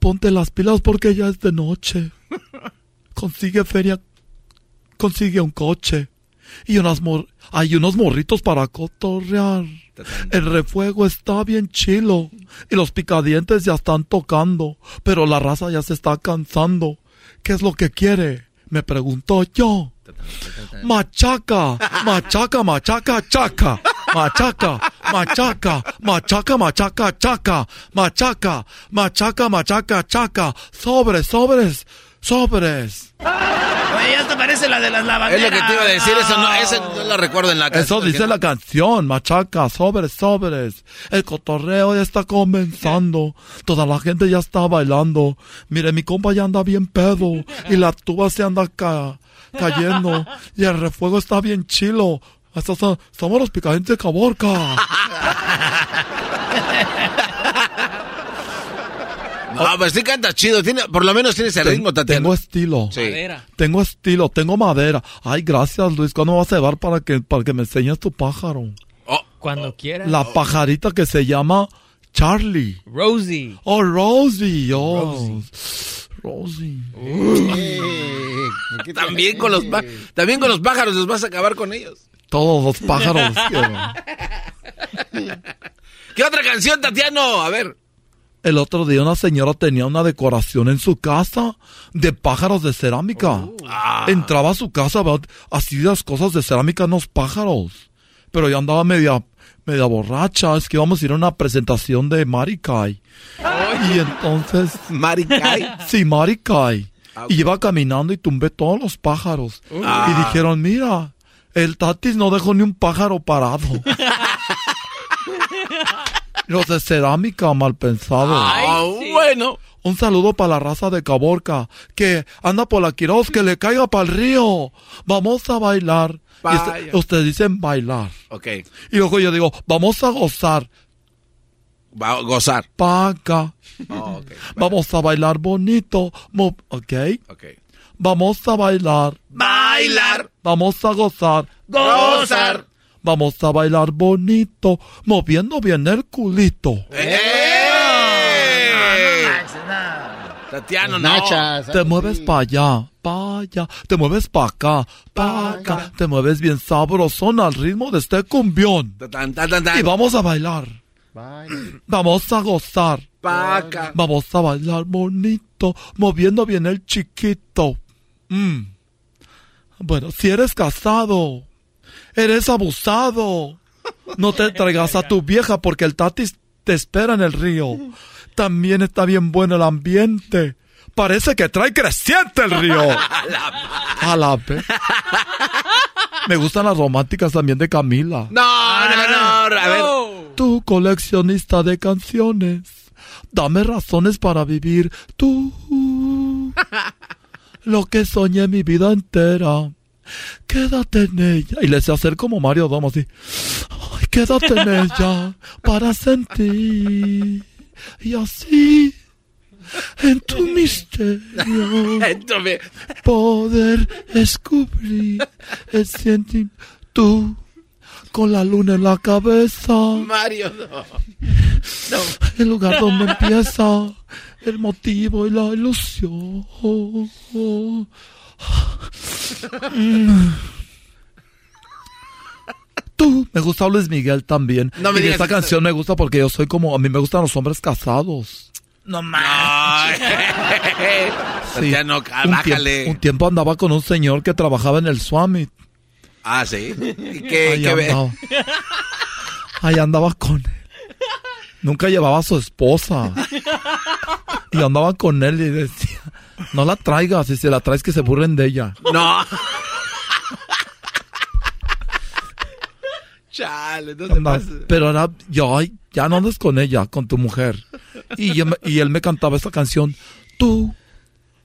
ponte las pilas porque ya es de noche. Consigue feria, consigue un coche y unas mor hay unos morritos para cotorrear. El refuego está bien chilo y los picadientes ya están tocando, pero la raza ya se está cansando. ¿Qué es lo que quiere? Me pregunto yo. Machaca, machaca, machaca, chaca. Machaca, machaca, machaca, machaca, chaca. Machaca, machaca, machaca, chaca. Sobres, sobres, sobres. Ya te parece la de las lavanderas. Es lo que te iba a decir, eso no, ese no lo recuerdo en la Eso canción. dice la canción, machaca, sobres, sobres. El cotorreo ya está comenzando. Toda la gente ya está bailando. Mire, mi compa ya anda bien pedo. Y la tuba se anda ca- cayendo. Y el refuego está bien chilo. Somos los picadientes de Caborca. No, pues sí canta chido. Tiene, por lo menos tienes el Ten- ritmo, Tatiana. Tengo estilo. Sí. Tengo estilo, tengo madera. Ay, gracias, Luis. ¿Cuándo vas a llevar para que, para que me enseñes tu pájaro? Cuando quieras. La pajarita que se llama Charlie. Rosie. Oh, Rosie. Oh. Rosie. También con los también con los pájaros los vas a acabar con ellos. Todos los pájaros. ¿Qué otra canción, Tatiano? A ver. El otro día una señora tenía una decoración en su casa de pájaros de cerámica. Entraba a su casa, así las cosas de cerámica, unos pájaros. Pero yo andaba media, media borracha, es que íbamos a ir a una presentación de Marikai. Y entonces... ¿Marikai? Sí, Marikai. Y iba caminando y tumbé todos los pájaros. Ah. Y dijeron, mira, el Tatis no dejó ni un pájaro parado. Los de cerámica mal pensados. Ah, bueno. Un saludo para la raza de Caborca, que anda por la Quiroz, que le caiga para el río. Vamos a bailar. Vaya. ustedes dicen bailar. Ok. Y luego yo digo, vamos a gozar. Va a gozar. Paga. Oh. Vamos a bailar bonito. mo- ¿Ok? Ok. Vamos a bailar. Bailar. Vamos a gozar. Gozar. Vamos a bailar bonito, moviendo bien el culito. ¡Eh! Tatiano, no. Nachas. Te mueves para allá, pa' allá, te mueves pa' acá, pa' acá, te mueves bien sabrosón al ritmo de este cumbión. Y vamos a bailar. Vamos a gozar. Paca. Vamos a bailar bonito, moviendo bien el chiquito. Mm. Bueno, si eres casado, eres abusado. No te traigas a tu vieja porque el tatis te espera en el río. También está bien bueno el ambiente. Parece que trae creciente el río. A la vez. Me gustan las románticas también de Camila. No, no, no. A ver. Tu coleccionista de canciones. Dame razones para vivir. Tú. Lo que soñé mi vida entera. Quédate en ella. Y le sé hacer como Mario Domo así. Ay, quédate en ella para sentir. Y así. En tu misterio. poder descubrir el sentimiento. Tú. Con la luna en la cabeza. Mario, no. El lugar donde empieza el motivo y la ilusión. Tú, me gusta Luis Miguel también. No me y digas esta canción me gusta porque yo soy como, a mí me gustan los hombres casados. No más. Sí. Ya no, un, bájale. un tiempo andaba con un señor que trabajaba en el Swami. Ah, sí. ¿Y qué, Ahí qué ve? andaba. Ahí andaba con él. Nunca llevaba a su esposa. Y andaba con él y decía, no la traigas, si se la traes que se burlen de ella. No. Chale, no pases. pero era, yo, ya no andes con ella, con tu mujer. Y, yo y él me cantaba esta canción, tú,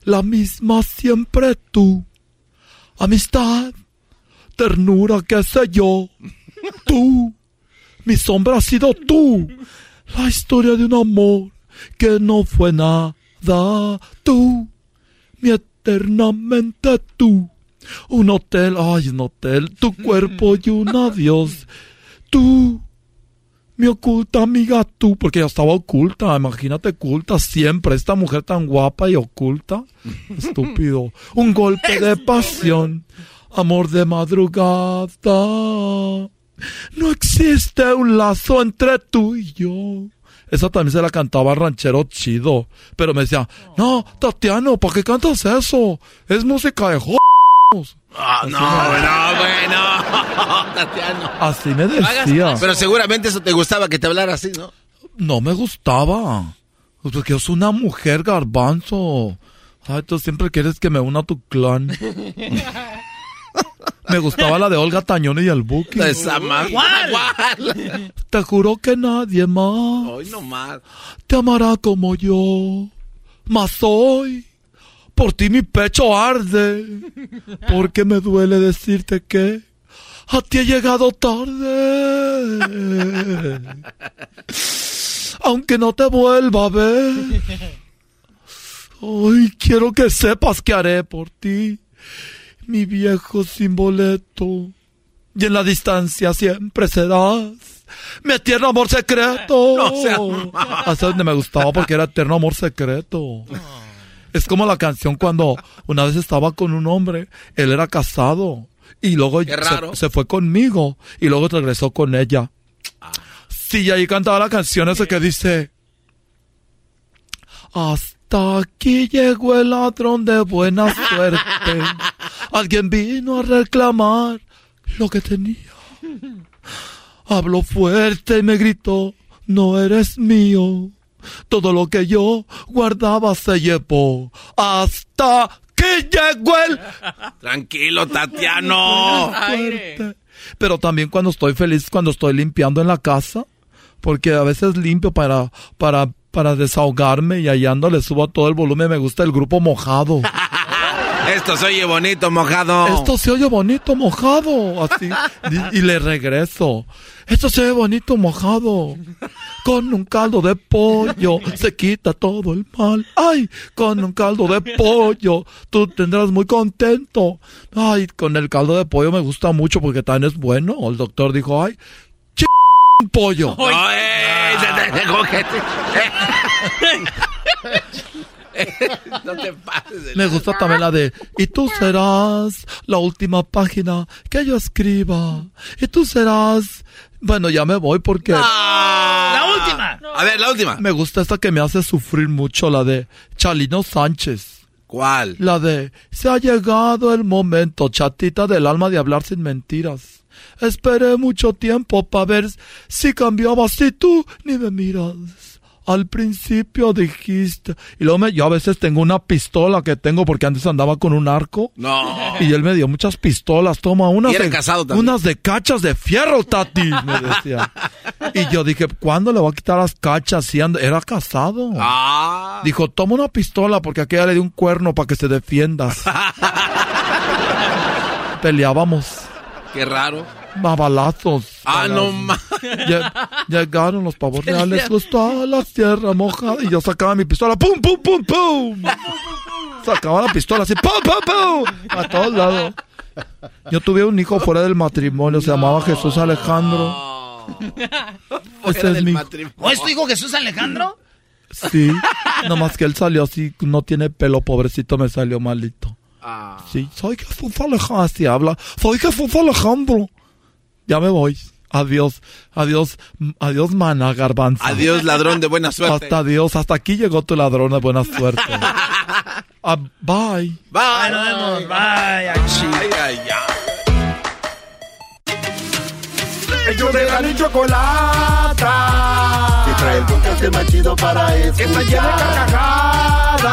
la misma siempre tú, amistad, ternura, qué sé yo, tú, mi sombra ha sido tú, la historia de un amor que no fue nada, tú, eternamente tú. Un hotel, ay, un hotel, tu cuerpo y un adiós. Tú, mi oculta amiga, tú, porque ella estaba oculta, imagínate oculta siempre, esta mujer tan guapa y oculta. Estúpido. Un golpe de pasión, amor de madrugada. No existe un lazo entre tú y yo. Esa también se la cantaba ranchero chido. Pero me decía, no, Tatiano, ¿para qué cantas eso? Es música de jo... Ah, no, no, bueno. Tatiano. Así me decía. Pero seguramente eso te gustaba que te hablara así, ¿no? No me gustaba. Pues Porque yo soy una mujer garbanzo. Ay, tú siempre quieres que me una a tu clan. Me gustaba la de Olga Tañón y el Buki. Esa más. ¿Cuál? Te juro que nadie más Hoy no más. te amará como yo. Mas hoy, por ti mi pecho arde. Porque me duele decirte que a ti he llegado tarde. Aunque no te vuelva a ver. Hoy quiero que sepas que haré por ti, mi viejo sin boleto. Y en la distancia siempre serás mi eterno amor secreto. No. Hasta donde me gustaba porque era eterno amor secreto. Es como la canción cuando una vez estaba con un hombre, él era casado y luego se, se fue conmigo y luego regresó con ella. Sí, y ahí cantaba la canción esa que dice Hasta aquí llegó el ladrón de buena suerte. Alguien vino a reclamar lo que tenía. Habló fuerte y me gritó, no eres mío. Todo lo que yo guardaba se llevó. Hasta que llegó el... Tranquilo, Tatiano. fuerte. Pero también cuando estoy feliz, cuando estoy limpiando en la casa, porque a veces limpio para, para, para desahogarme y hallando le subo a todo el volumen, me gusta el grupo mojado. Esto se oye bonito, mojado. Esto se oye bonito mojado, así, y, y le regreso. Esto se oye bonito mojado. Con un caldo de pollo se quita todo el mal. Ay, con un caldo de pollo tú tendrás muy contento. Ay, con el caldo de pollo me gusta mucho porque también es bueno. El doctor dijo, ay, ch un pollo. No, eh, te- no te pases. de Me gusta también la de, y tú serás la última página que yo escriba. Y tú serás... Bueno, ya me voy porque... La última. A ver, la última. Me gusta esta que me hace sufrir mucho, la de Chalino Sánchez. ¿Cuál? La de, se ha llegado el momento, chatita del alma, de hablar sin mentiras. Esperé mucho tiempo para ver si cambiabas y tú ni me miras. Al principio dijiste. Y luego me, yo a veces tengo una pistola que tengo porque antes andaba con un arco. No. Y él me dio muchas pistolas. Toma unas Y era de, casado también. unas de cachas de fierro, Tati. Me decía. Y yo dije, ¿cuándo le voy a quitar las cachas? Si era casado. Ah. Dijo, toma una pistola porque aquella le dio un cuerno para que se defienda. Peleábamos Qué raro. a balazos. Ah, no. Lle- Llegaron los pavos reales, gustó la tierra mojada. Y yo sacaba mi pistola, ¡pum, pum, pum, pum! Sacaba la pistola así, ¡pum, pum, pum! A todos lados. Yo tuve un hijo fuera del matrimonio, se llamaba Jesús Alejandro. Ese es mi ¿O es tu hijo Jesús Alejandro? Sí, nomás que él salió así, no tiene pelo, pobrecito, me salió malito. Sí, soy Jesús Alejandro, así habla. Soy Jesús Alejandro. Ya me voy. Adiós, adiós, adiós, mana, garbanzo. Adiós, ladrón de buena suerte. Hasta adiós, hasta aquí llegó tu ladrón de buena suerte. Ah, bye. Bye. nos vemos. Bye. Ay, ay, Ellos de la ni chocolata. Trae el podcast más chido para escuchar. Que está llena de carcajadas.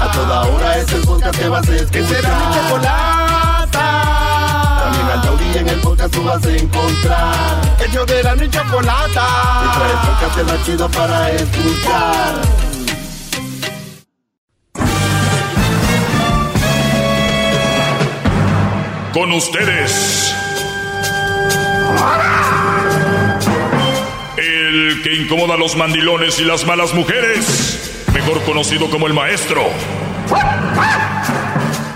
A toda hora es el podcast que vas a escuchar. Que será mi chocolata. También al taurí en el podcast tú vas a encontrar. Ellos de la ni chocolata. Que trae el podcast más chido para escuchar. Con ustedes. El que incomoda a los mandilones y las malas mujeres. Mejor conocido como el maestro.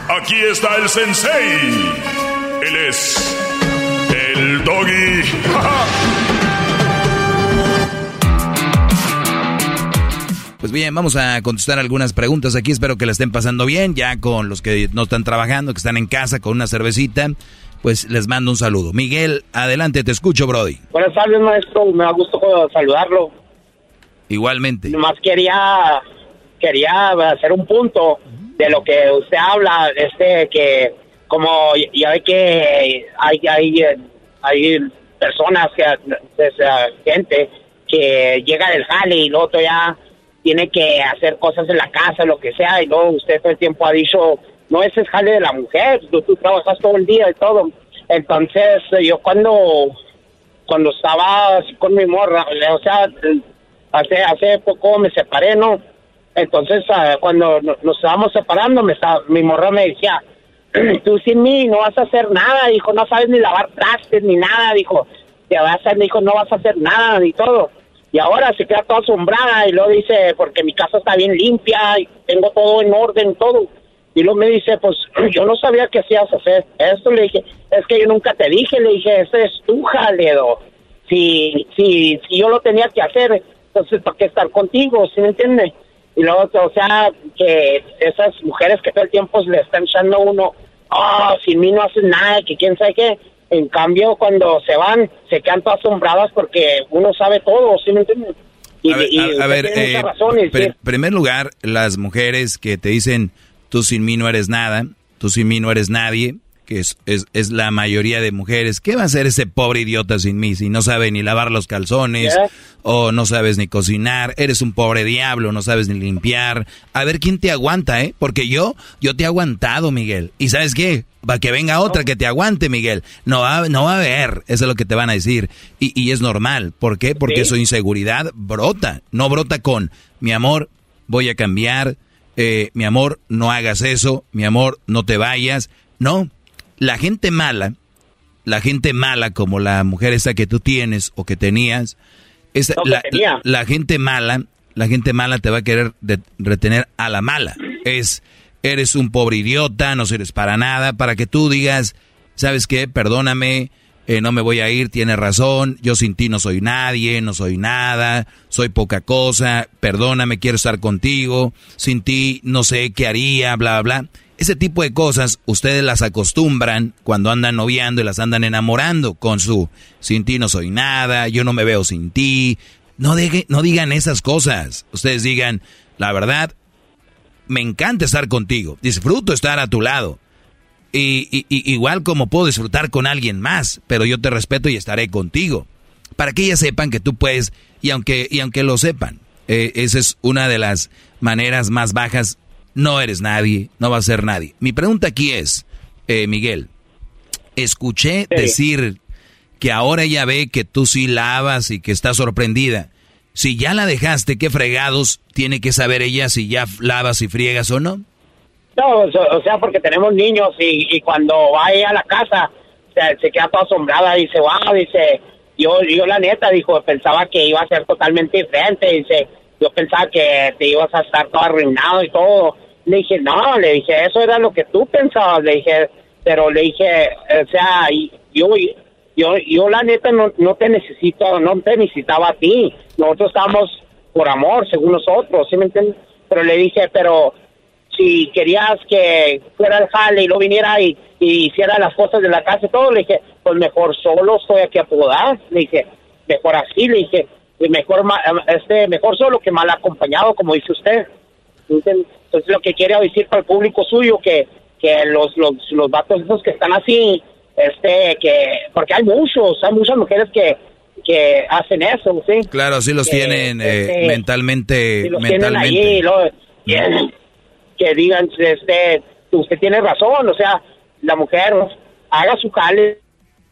Aquí está el sensei. Él es el doggy. Pues bien, vamos a contestar algunas preguntas aquí. Espero que la estén pasando bien. Ya con los que no están trabajando, que están en casa con una cervecita, pues les mando un saludo. Miguel, adelante, te escucho, Brody. Buenas tardes, maestro. Me da gusto saludarlo. Igualmente. Nomás quería, quería hacer un punto de lo que usted habla, este, que como ya ve que hay, hay, hay personas, que, gente que llega del jale y luego ya tiene que hacer cosas en la casa, lo que sea, y luego usted todo el tiempo ha dicho, no, ese es jale de la mujer, tú, trabajas todo el día y todo. Entonces, eh, yo cuando, cuando estaba así con mi morra, o sea, hace, hace poco me separé, ¿no? Entonces, ah, cuando no- nos estábamos separando, me estaba, mi morra me decía, tú sin mí no vas a hacer nada, dijo, no sabes ni lavar trastes ni nada, dijo, te vas a, dijo, no vas a hacer nada ni todo. Y ahora se queda toda asombrada y luego dice, porque mi casa está bien limpia y tengo todo en orden, todo. Y luego me dice, pues yo no sabía que hacías hacer esto. Le dije, es que yo nunca te dije, le dije, ese es tu jaleo. Si, si, si yo lo tenía que hacer, entonces ¿para qué estar contigo? ¿Sí me entiende? Y luego, o sea, que esas mujeres que todo el tiempo le están echando a uno, oh, sin mí no haces nada, que quién sabe qué. En cambio, cuando se van, se quedan todas asombradas porque uno sabe todo, ¿sí me entiende? Y, A ver, y a- a ver, eh, primer lugar, las mujeres que te dicen, tú sin mí no eres nada, tú sin mí no eres nadie, que es, es, es la mayoría de mujeres. ¿Qué va a hacer ese pobre idiota sin mí si no sabe ni lavar los calzones o no sabes ni cocinar? Eres un pobre diablo, no sabes ni limpiar. A ver quién te aguanta, ¿eh? Porque yo, yo te he aguantado, Miguel. ¿Y sabes qué? Para que venga otra que te aguante, Miguel. No va, no va a haber, eso es lo que te van a decir. Y, y es normal. ¿Por qué? Porque Sí. su inseguridad brota. No brota con, mi amor, voy a cambiar, eh, mi amor, no hagas eso, mi amor, no te vayas. No, la gente mala, la gente mala como la mujer esa que tú tienes o que tenías, esa- No, que la, gente mala, la gente mala te va a querer de- retener a la mala. Es, eres un pobre idiota, no sirves para nada, para que tú digas, ¿sabes qué? Perdóname, eh, no me voy a ir, tiene razón, yo sin ti no soy nadie, no soy nada, soy poca cosa, perdóname, quiero estar contigo, sin ti no sé qué haría, bla, bla, bla. Ese tipo de cosas ustedes las acostumbran cuando andan noviando y las andan enamorando con su sin ti no soy nada, yo no me veo sin ti. No, no digan esas cosas. Ustedes digan, la verdad, me encanta estar contigo, disfruto estar a tu lado. Y, igual como puedo disfrutar con alguien más, pero yo te respeto y estaré contigo. Para que ellas sepan que tú puedes, y aunque, y aunque lo sepan, eh, esa es una de las maneras más bajas. No eres nadie, no va a ser nadie. Mi pregunta aquí es, eh, Miguel, escuché decir que ahora ella ve que tú sí lavas y que está sorprendida. Si ya la dejaste, ¿qué fregados tiene que saber ella si ya lavas y friegas o no? No, o sea, porque tenemos niños y, cuando va a la casa se, queda toda asombrada y dice, wow, dice, yo, yo la neta, dijo, pensaba que iba a ser totalmente diferente, dice, yo pensaba que te ibas a estar todo arruinado y todo. Le dije, no, le dije, eso era lo que tú pensabas, le dije, pero le dije, o sea, yo, yo, yo la neta no, no te necesito, no te necesitaba a ti, nosotros estamos por amor, según nosotros, ¿sí me entiendes? Pero le dije, pero si querías que fuera el jale y no viniera y, hiciera las cosas de la casa y todo, le dije, pues mejor solo estoy aquí a podar. Le dije, mejor así, le dije, mejor, este, mejor solo que mal acompañado, como dice usted. Entonces, lo que quiere decir para el público suyo, que, que los, los, los vatos esos que están así, este, que, porque hay muchos, hay muchas mujeres que, que hacen eso, ¿sí? Claro, sí los tienen eh, este, mentalmente. los mentalmente. Tienen ahí, que digan, este, usted tiene razón, o sea, la mujer haga su jale,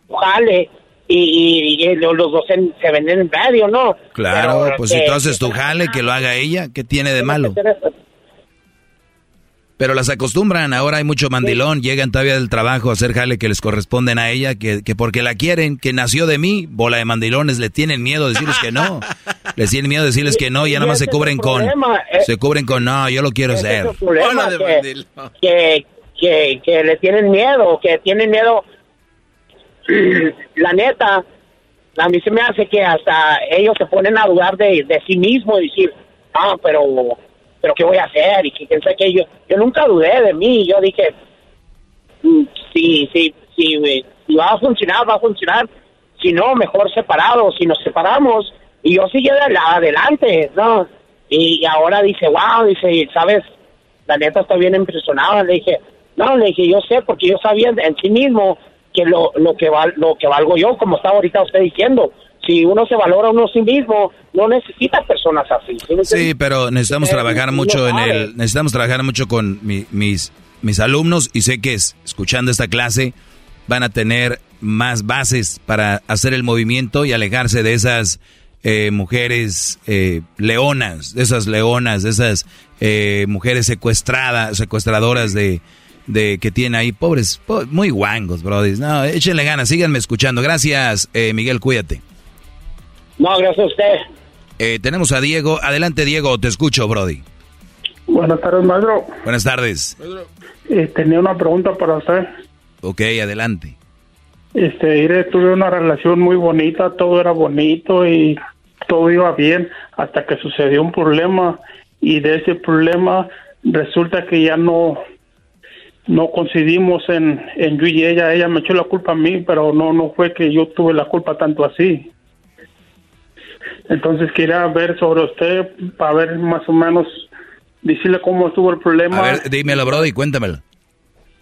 jale, y, y, los dos se, venden en medio, ¿no? Claro, pues si tú haces tu jale, que lo haga ella, ¿qué tiene de malo? Pero las acostumbran, ahora hay mucho mandilón, llegan todavía del trabajo a hacer jale que les corresponden a ella, que, que porque la quieren, que nació de mí, bola de mandilones, le tienen miedo de decirles que no. les tienen miedo de decirles que no y ya nada más se cubren con, eh. se cubren con, no, yo lo quiero hacer. que, que, que, le tienen miedo, que tienen miedo, la neta, a mí se me hace que hasta ellos se ponen a dudar de, de sí mismos y decir, ah, pero pero ¿qué voy a hacer? Y que que yo, yo nunca dudé de mí, yo dije, sí, sí, sí, si va a funcionar, va a funcionar, si no, mejor separados, si nos separamos, y yo sigue adelante, ¿no? Y ahora dice, wow, dice, ¿sabes? La neta está bien impresionada, le dije, no, le dije, yo sé, porque yo sabía en sí mismo que lo, lo que val, lo que valgo yo, como está ahorita usted diciendo, si uno se valora a uno sí mismo, no necesita personas así. ¿sí, pero necesitamos trabajar mucho en el, necesitamos trabajar mucho con mis, mis alumnos y sé que escuchando esta clase van a tener más bases para hacer el movimiento y alejarse de esas eh, mujeres eh, leonas, de esas leonas, de esas eh, mujeres secuestradas, secuestradoras de, de que tiene ahí, pobres, muy guangos, brody. No, échenle ganas, síganme escuchando. Gracias, Miguel, cuídate. No, gracias a usted. Eh, tenemos a Diego. Adelante, Diego, te escucho, Brody. Buenas tardes, maestro. Buenas tardes. Eh, tenía una pregunta para usted. Ok, adelante. Este, tuve una relación muy bonita, todo era bonito y todo iba bien hasta que sucedió un problema y de ese problema resulta que ya no no coincidimos en, en yo y ella, ella me echó la culpa a mí, pero no no fue que yo tuve la culpa tanto así. Entonces quería ver sobre usted para ver más o menos, decirle cómo estuvo el problema. A ver, dímelo, Brody, cuéntamelo.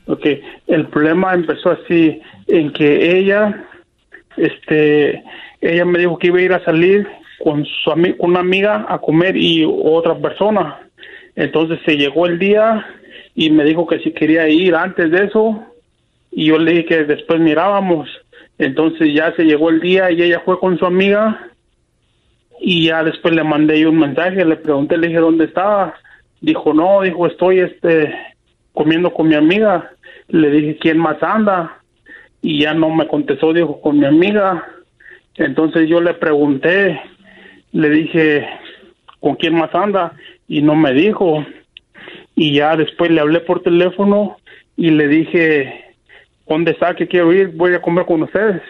Ok, el problema empezó así, en que ella, este, ella me dijo que iba a ir a salir con su con una amiga a comer y otra persona. Entonces se llegó el día y me dijo que si quería ir antes de eso y yo le dije que después mirábamos. Entonces ya se llegó el día y ella fue con su amiga y ya después le mandé yo un mensaje, le pregunté, le dije dónde estaba, dijo no, dijo estoy este comiendo con mi amiga, le dije quién más anda y ya no me contestó, dijo con mi amiga, entonces yo le pregunté, le dije con quién más anda y no me dijo. Y ya después le hablé por teléfono y le dije dónde está que quiero ir, voy a comer con ustedes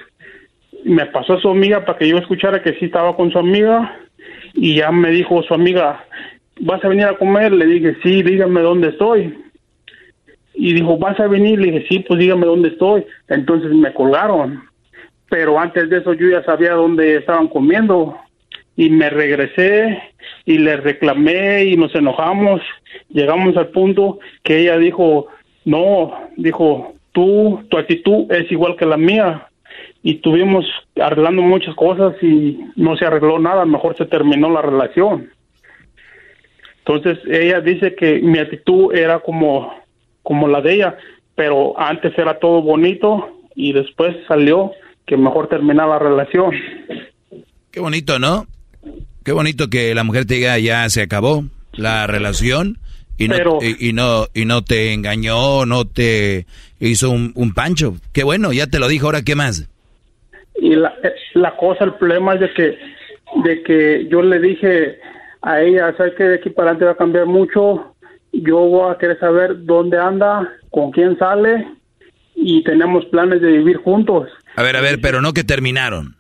me pasó a su amiga para que yo escuchara que sí estaba con su amiga y ya me dijo su amiga, ¿vas a venir a comer? Le dije, sí, dígame dónde estoy. Y dijo, ¿vas a venir? Le dije, sí, pues dígame dónde estoy. Entonces me colgaron. Pero antes de eso yo ya sabía dónde estaban comiendo. Y me regresé y le reclamé y nos enojamos. Llegamos al punto que ella dijo, no, dijo, tú, tu actitud es igual que la mía. Y tuvimos arreglando muchas cosas y no se arregló nada, mejor se terminó la relación. Entonces ella dice que mi actitud era como, como la de ella, pero antes era todo bonito y después salió que mejor terminar la relación. Qué bonito, ¿no? Qué bonito que la mujer te diga ya se acabó la relación y no, y, no y no te engañó, no te hizo un, un, pancho. Qué bueno, ya te lo dijo, ahora qué más. Y la, la cosa, el problema es de que de que yo le dije a ella, sabes que de aquí para adelante va a cambiar mucho. Yo voy a querer saber dónde anda, con quién sale y tenemos planes de vivir juntos. A ver, a ver, pero no que terminaron.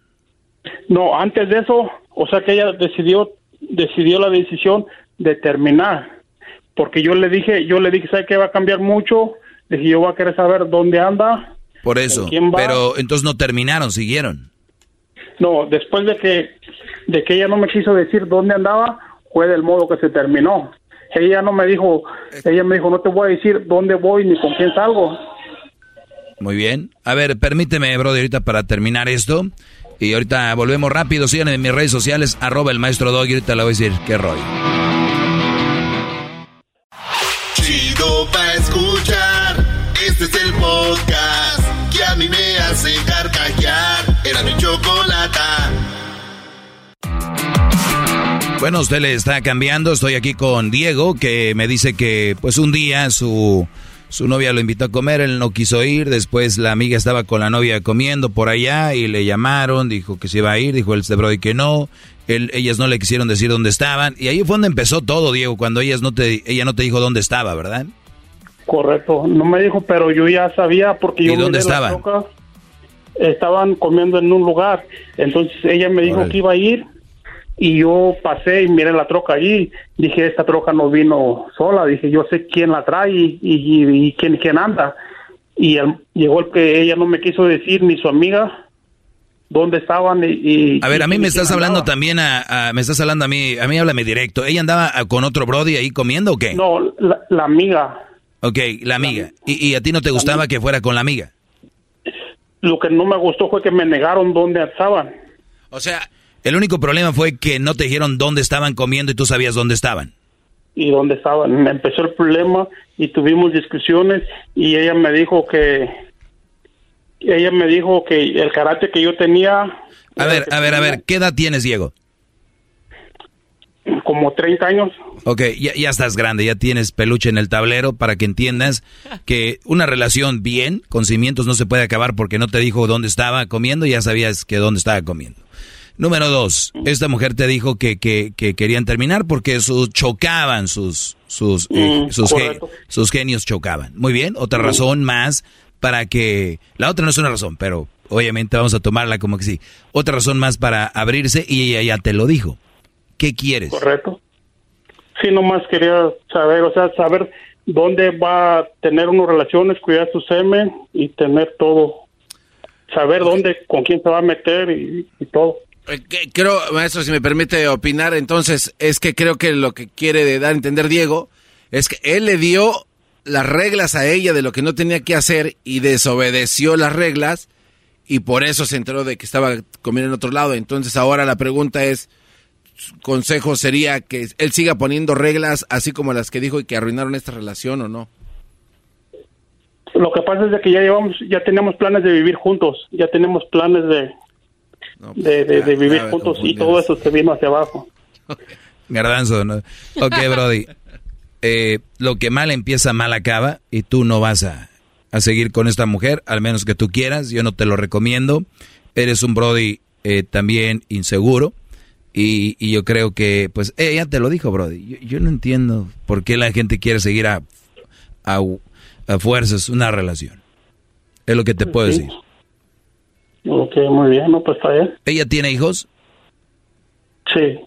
No, antes de eso, o sea que ella decidió decidió la decisión de terminar, porque yo le dije, yo le dije, ¿sabe que va a cambiar mucho? Le dije, yo voy a querer saber dónde anda. Por eso, pero entonces no terminaron, siguieron. No, después de que de que ella no me quiso decir dónde andaba, fue del modo que se terminó. Ella no me dijo, ella me dijo, no te voy a decir dónde voy ni con quién salgo. Muy bien. A ver, permíteme, brother, ahorita para terminar esto. Y ahorita volvemos rápido. Sigan en mis redes sociales, arroba el maestro Dog. Y ahorita le voy a decir qué rollo. Chido Era mi chocolata. Bueno, usted le está cambiando. Estoy aquí con Diego, que me dice que pues un día su, su novia lo invitó a comer, él no quiso ir. Después la amiga estaba con la novia comiendo por allá y le llamaron, dijo que se iba a ir, dijo el este Brody que no. Él, ellas no le quisieron decir dónde estaban. Y ahí fue donde empezó todo, Diego, cuando ellas no te, ella no te dijo dónde estaba, ¿verdad? Correcto, no me dijo, pero yo ya sabía porque yo... ¿Y dónde estaban? Estaban comiendo en un lugar. Entonces ella me dijo que iba a ir y yo pasé y miré la troca allí. Dije, esta troca no vino sola. Dije, yo sé quién la trae y, y, quién, quién anda. Y llegó el que ella no me quiso decir, ni su amiga, dónde estaban. Y, a ver, a mí me estás hablando también, a, me estás hablando a mí, a mí háblame directo. ¿Ella andaba con otro Brody ahí comiendo o qué? No, la, amiga. Ok, la amiga. ¿Y, ¿Y, a ti no te gustaba que fuera con la amiga? Lo que no me gustó fue que me negaron dónde estaban. O sea, el único problema fue que no te dijeron dónde estaban comiendo y tú sabías dónde estaban. Y dónde estaban. Empezó el problema y tuvimos discusiones y ella me dijo que ella me dijo que el carácter que yo tenía. A ver, a ver, a ver, ¿qué edad tienes, Diego? Como 30 años. Ok, ya, ya, estás grande, ya tienes peluche en el tablero para que entiendas que una relación bien, con cimientos, no se puede acabar porque no te dijo dónde estaba comiendo y ya sabías que dónde estaba comiendo. Número dos, esta mujer te dijo que, que, querían terminar porque sus chocaban sus sus eh, mm, sus, sus, genios chocaban. Muy bien, otra razón más para que la otra no es una razón, pero obviamente vamos a tomarla como que sí. Otra razón más para abrirse y ella ya te lo dijo. ¿Qué quieres? Correcto. Sí, nomás quería saber, o sea, saber dónde va a tener unas relaciones, cuidar su semen y tener todo. Saber dónde, con quién se va a meter y todo. Eh, creo, maestro, si me permite opinar, entonces es que creo que lo que quiere dar a entender Diego es que él le dio las reglas a ella de lo que no tenía que hacer y desobedeció las reglas y por eso se enteró de que estaba comiendo en otro lado. Entonces ahora la pregunta es, consejo sería que él siga poniendo reglas así como las que dijo y que arruinaron esta relación o no. Lo que pasa es que ya llevamos, ya tenemos planes de vivir juntos, ya tenemos planes de, pues, de, vivir juntos y todo eso se vino hacia abajo. Garbanzo, ¿no? Ok, Brody. Eh, lo que mal empieza, mal acaba y tú no vas a, seguir con esta mujer, al menos que tú quieras. Yo no te lo recomiendo. Eres un Brody eh, también inseguro. Y, yo creo que, pues, ella te lo dijo, Brody. Yo, no entiendo por qué la gente quiere seguir a, a, fuerzas una relación. Es lo que te puedo decir. Ok, muy bien, no, pues está bien. ¿Ella tiene hijos? Sí.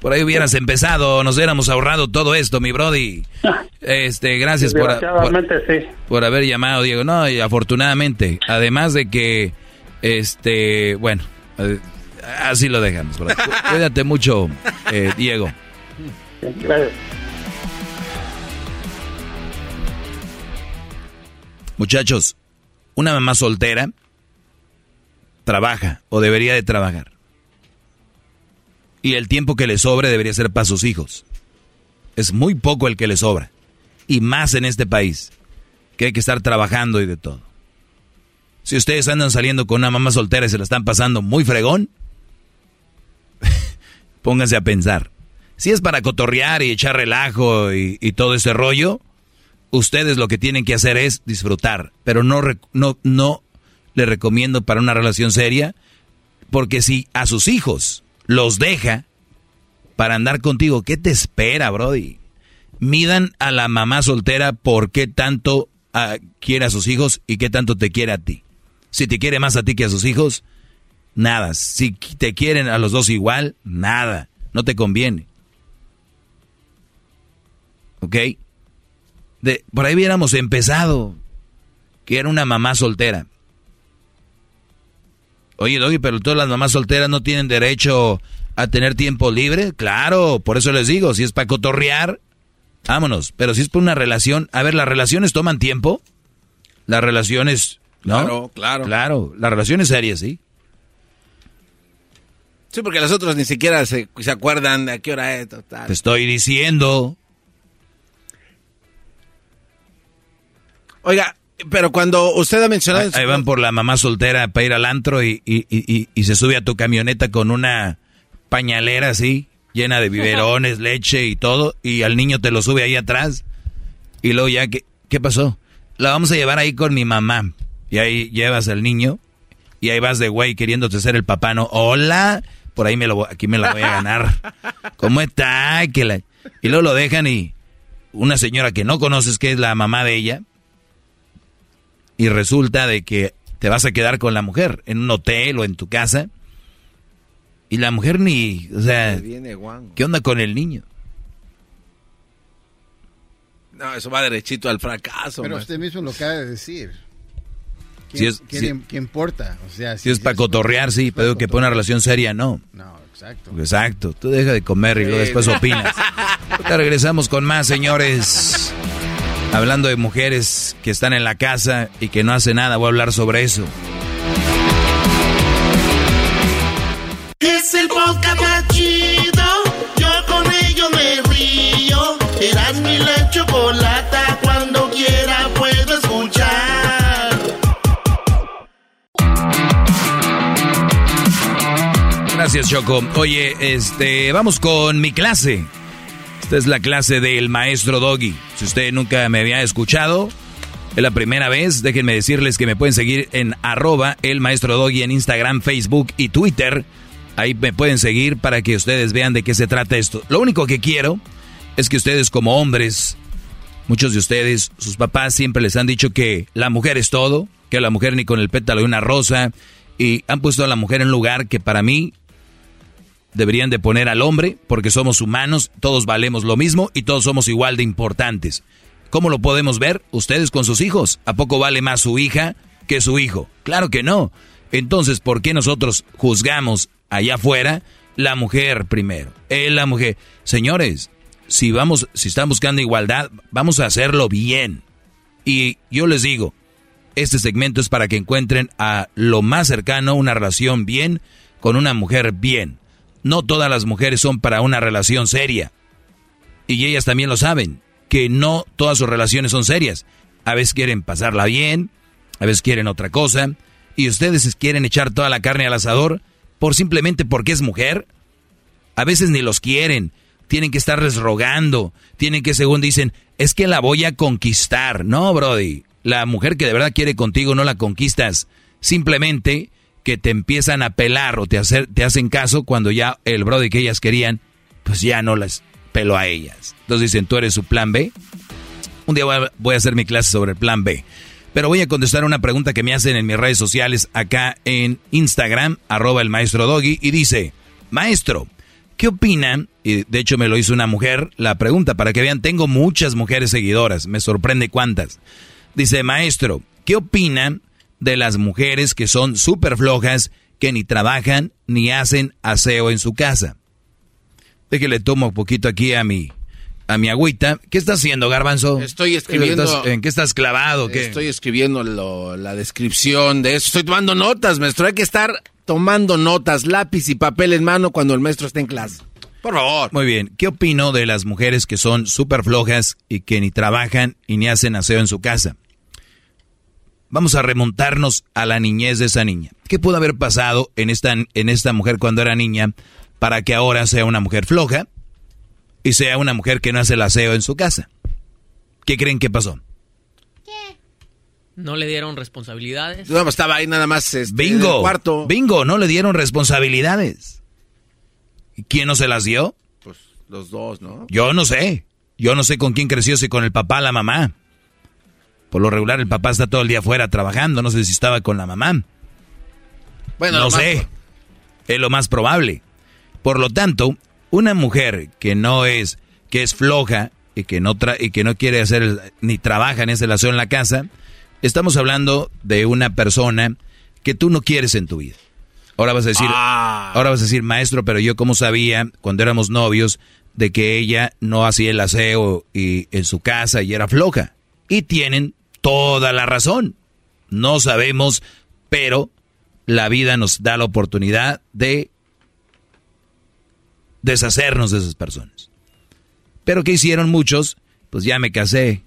Por ahí hubieras empezado, nos hubiéramos ahorrado todo esto, mi brody. Este, gracias por, sí. por haber llamado, Diego. No, y afortunadamente, además de que, este, bueno, eh, así lo dejamos. Cuídate mucho, eh, Diego. Muchachos, una mamá soltera trabaja o debería de trabajar. Y el tiempo que le sobre debería ser para sus hijos. Es muy poco el que le sobra. Y más en este país, que hay que estar trabajando y de todo. Si ustedes andan saliendo con una mamá soltera y se la están pasando muy fregón, pónganse a pensar. Si es para cotorrear y echar relajo y, todo ese rollo, ustedes lo que tienen que hacer es disfrutar, pero no, no, no le recomiendo para una relación seria, porque si a sus hijos los deja para andar contigo, ¿qué te espera, Brody? Midan a la mamá soltera por qué tanto ah, quiere a sus hijos y qué tanto te quiere a ti. Si te quiere más a ti que a sus hijos, nada. Si te quieren a los dos igual, nada. No te conviene. ¿Ok? De, por ahí hubiéramos empezado. Que era una mamá soltera. Oye, Doggy, pero todas las mamás solteras no tienen derecho a tener tiempo libre. Claro, por eso les digo, si es para cotorrear, vámonos. Pero si es por una relación, a ver, las relaciones toman tiempo. Las relaciones, ¿no? Claro, claro. Claro, las relaciones serias, sí. Sí, porque las otras ni siquiera se, se acuerdan de a qué hora es. Total. Te estoy diciendo. Oiga, pero cuando usted ha mencionado... Ahí, ahí van por la mamá soltera para ir al antro y, y- y- y- y se sube a tu camioneta con una pañalera así, llena de biberones, leche y todo, y al niño te lo sube ahí atrás. Y luego ya, ¿qué, qué pasó? La vamos a llevar ahí con mi mamá. Y ahí llevas al niño y ahí vas de güey queriéndote ser el papá, ¿no? Hola, por ahí me lo, voy- aquí me la voy a ganar. ¿Cómo está? Que la- Y luego lo dejan y una señora que no conoces que es la mamá de ella, y resulta de que te vas a quedar con la mujer en un hotel o en tu casa y la mujer ni, o sea, Viene. ¿qué onda con el niño? No, eso va derechito al fracaso. Pero maestro. usted mismo lo acaba de decir. ¿Qué, Si es- si-? O sea, Si es para cotorrear, sí, pero que para una relación seria, no. No, exacto. Exacto, tú deja de comer y luego después opinas. Regresamos con más, señores. Hablando de mujeres que están en la casa y que no hacen nada, voy a hablar sobre eso. Gracias, Choco. Oye, este, vamos con mi clase. Esta es la clase del maestro Doggy. Si usted nunca me había escuchado, es la primera vez. Déjenme decirles que me pueden seguir en arroba el maestro Doggy en Instagram, Facebook y Twitter. Ahí me pueden seguir para que ustedes vean de qué se trata esto. Lo único que quiero es que ustedes como hombres, muchos de ustedes, sus papás siempre les han dicho que la mujer es todo, que la mujer ni con el pétalo de una rosa, y han puesto a la mujer en un lugar que para mí deberían de poner al hombre, porque somos humanos, todos valemos lo mismo y todos somos igual de importantes. ¿Cómo lo podemos ver? Ustedes con sus hijos. ¿A poco vale más su hija que su hijo? Claro que no. Entonces, ¿por qué nosotros juzgamos allá afuera la mujer primero? Él, la mujer. Señores, si vamos, si están buscando igualdad, vamos a hacerlo bien. Y yo les digo, este segmento es para que encuentren a lo más cercano una relación bien con una mujer bien. No todas las mujeres son para una relación seria. Y ellas también lo saben, que no todas sus relaciones son serias. A veces quieren pasarla bien, a veces quieren otra cosa, y ustedes quieren echar toda la carne al asador por simplemente porque es mujer. A veces ni los quieren, tienen que estarles rogando, tienen que según dicen, es que la voy a conquistar. No, Brody, la mujer que de verdad quiere contigo no la conquistas, simplemente que te empiezan a pelar o te, hacer, te hacen caso cuando ya el Brody que ellas querían, pues ya no las pelo a ellas. Entonces dicen, tú eres su plan B. Un día voy a, hacer mi clase sobre el plan B. Pero voy a contestar una pregunta que me hacen en mis redes sociales acá en Instagram, arroba el maestro Doggy, y dice, maestro, ¿qué opina? Y de hecho me lo hizo una mujer, la pregunta, para que vean, tengo muchas mujeres seguidoras, me sorprende cuántas. Dice, maestro, ¿qué opina de las mujeres que son súper flojas, que ni trabajan ni hacen aseo en su casa? Déjale tomo un poquito aquí a mi, a mi agüita. ¿Qué estás haciendo, Garbanzo? Estoy escribiendo. ¿En qué estás clavado? ¿Qué? Estoy escribiendo la descripción de eso. Estoy tomando notas, maestro. Hay que estar tomando notas, lápiz y papel en mano cuando el maestro esté en clase. Por favor. Muy bien. ¿Qué opino de las mujeres que son súper flojas y que ni trabajan y ni hacen aseo en su casa? Vamos a remontarnos a la niñez de esa niña. ¿Qué pudo haber pasado en esta, en esta mujer cuando era niña para que ahora sea una mujer floja y sea una mujer que no hace el aseo en su casa. ¿Qué creen que pasó? ¿Qué? No le dieron responsabilidades. No, estaba ahí nada más este, bingo, cuarto. Bingo, no le dieron responsabilidades. ¿Y quién no se las dio? Pues los dos, ¿no? Yo no sé. Yo no sé con quién creció, si con el papá o la mamá. Por lo regular el papá está todo el día afuera trabajando, no sé si estaba con la mamá. Bueno, no sé. Es lo más probable. Por lo tanto, una mujer que no es, que es floja y que no, y que no quiere hacer ni trabaja ni hace la en la casa, estamos hablando de una persona que tú no quieres en tu vida. Ahora vas a decir, ah. ahora vas a decir, maestro, pero yo como sabía cuando éramos novios de que ella no hacía el aseo y en su casa y era floja. Y tienen toda la razón. No sabemos, pero la vida nos da la oportunidad de deshacernos de esas personas. Pero ¿qué hicieron muchos? Pues ya me casé.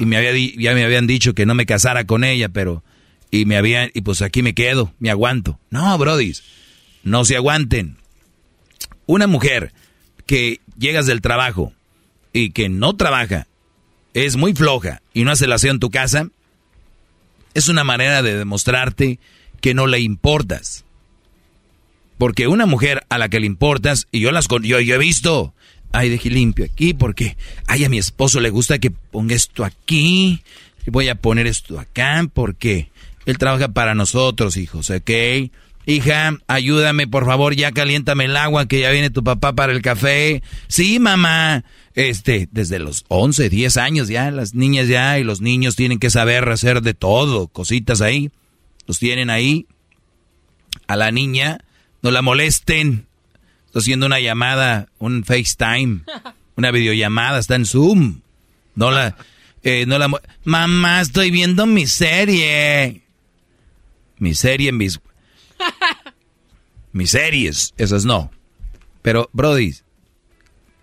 Y me había ya me habían dicho que no me casara con ella, pero... Y me habían... Y pues aquí me quedo, me aguanto. No, brodis, no se aguanten. Una mujer que llegas del trabajo y que no trabaja, es muy floja y no hace la aseo en tu casa, es una manera de demostrarte que no le importas. Porque una mujer a la que le importas, y yo las yo, yo he visto, ay, dejé limpio aquí porque, ay, a mi esposo le gusta que ponga esto aquí, voy a poner esto acá porque él trabaja para nosotros, hijos, ¿ok? Hija, ayúdame, por favor, ya caliéntame el agua que ya viene tu papá para el café. Sí, mamá. Este, desde los 11, 10 años ya, las niñas ya y los niños tienen que saber hacer de todo, cositas ahí. Los tienen ahí. A la niña no la molesten. Estoy haciendo una llamada, un FaceTime, una videollamada, está en Zoom. No la, eh, no la, mamá, estoy viendo mi serie. Mi serie, mis, mis series, esas no. Pero, Brody,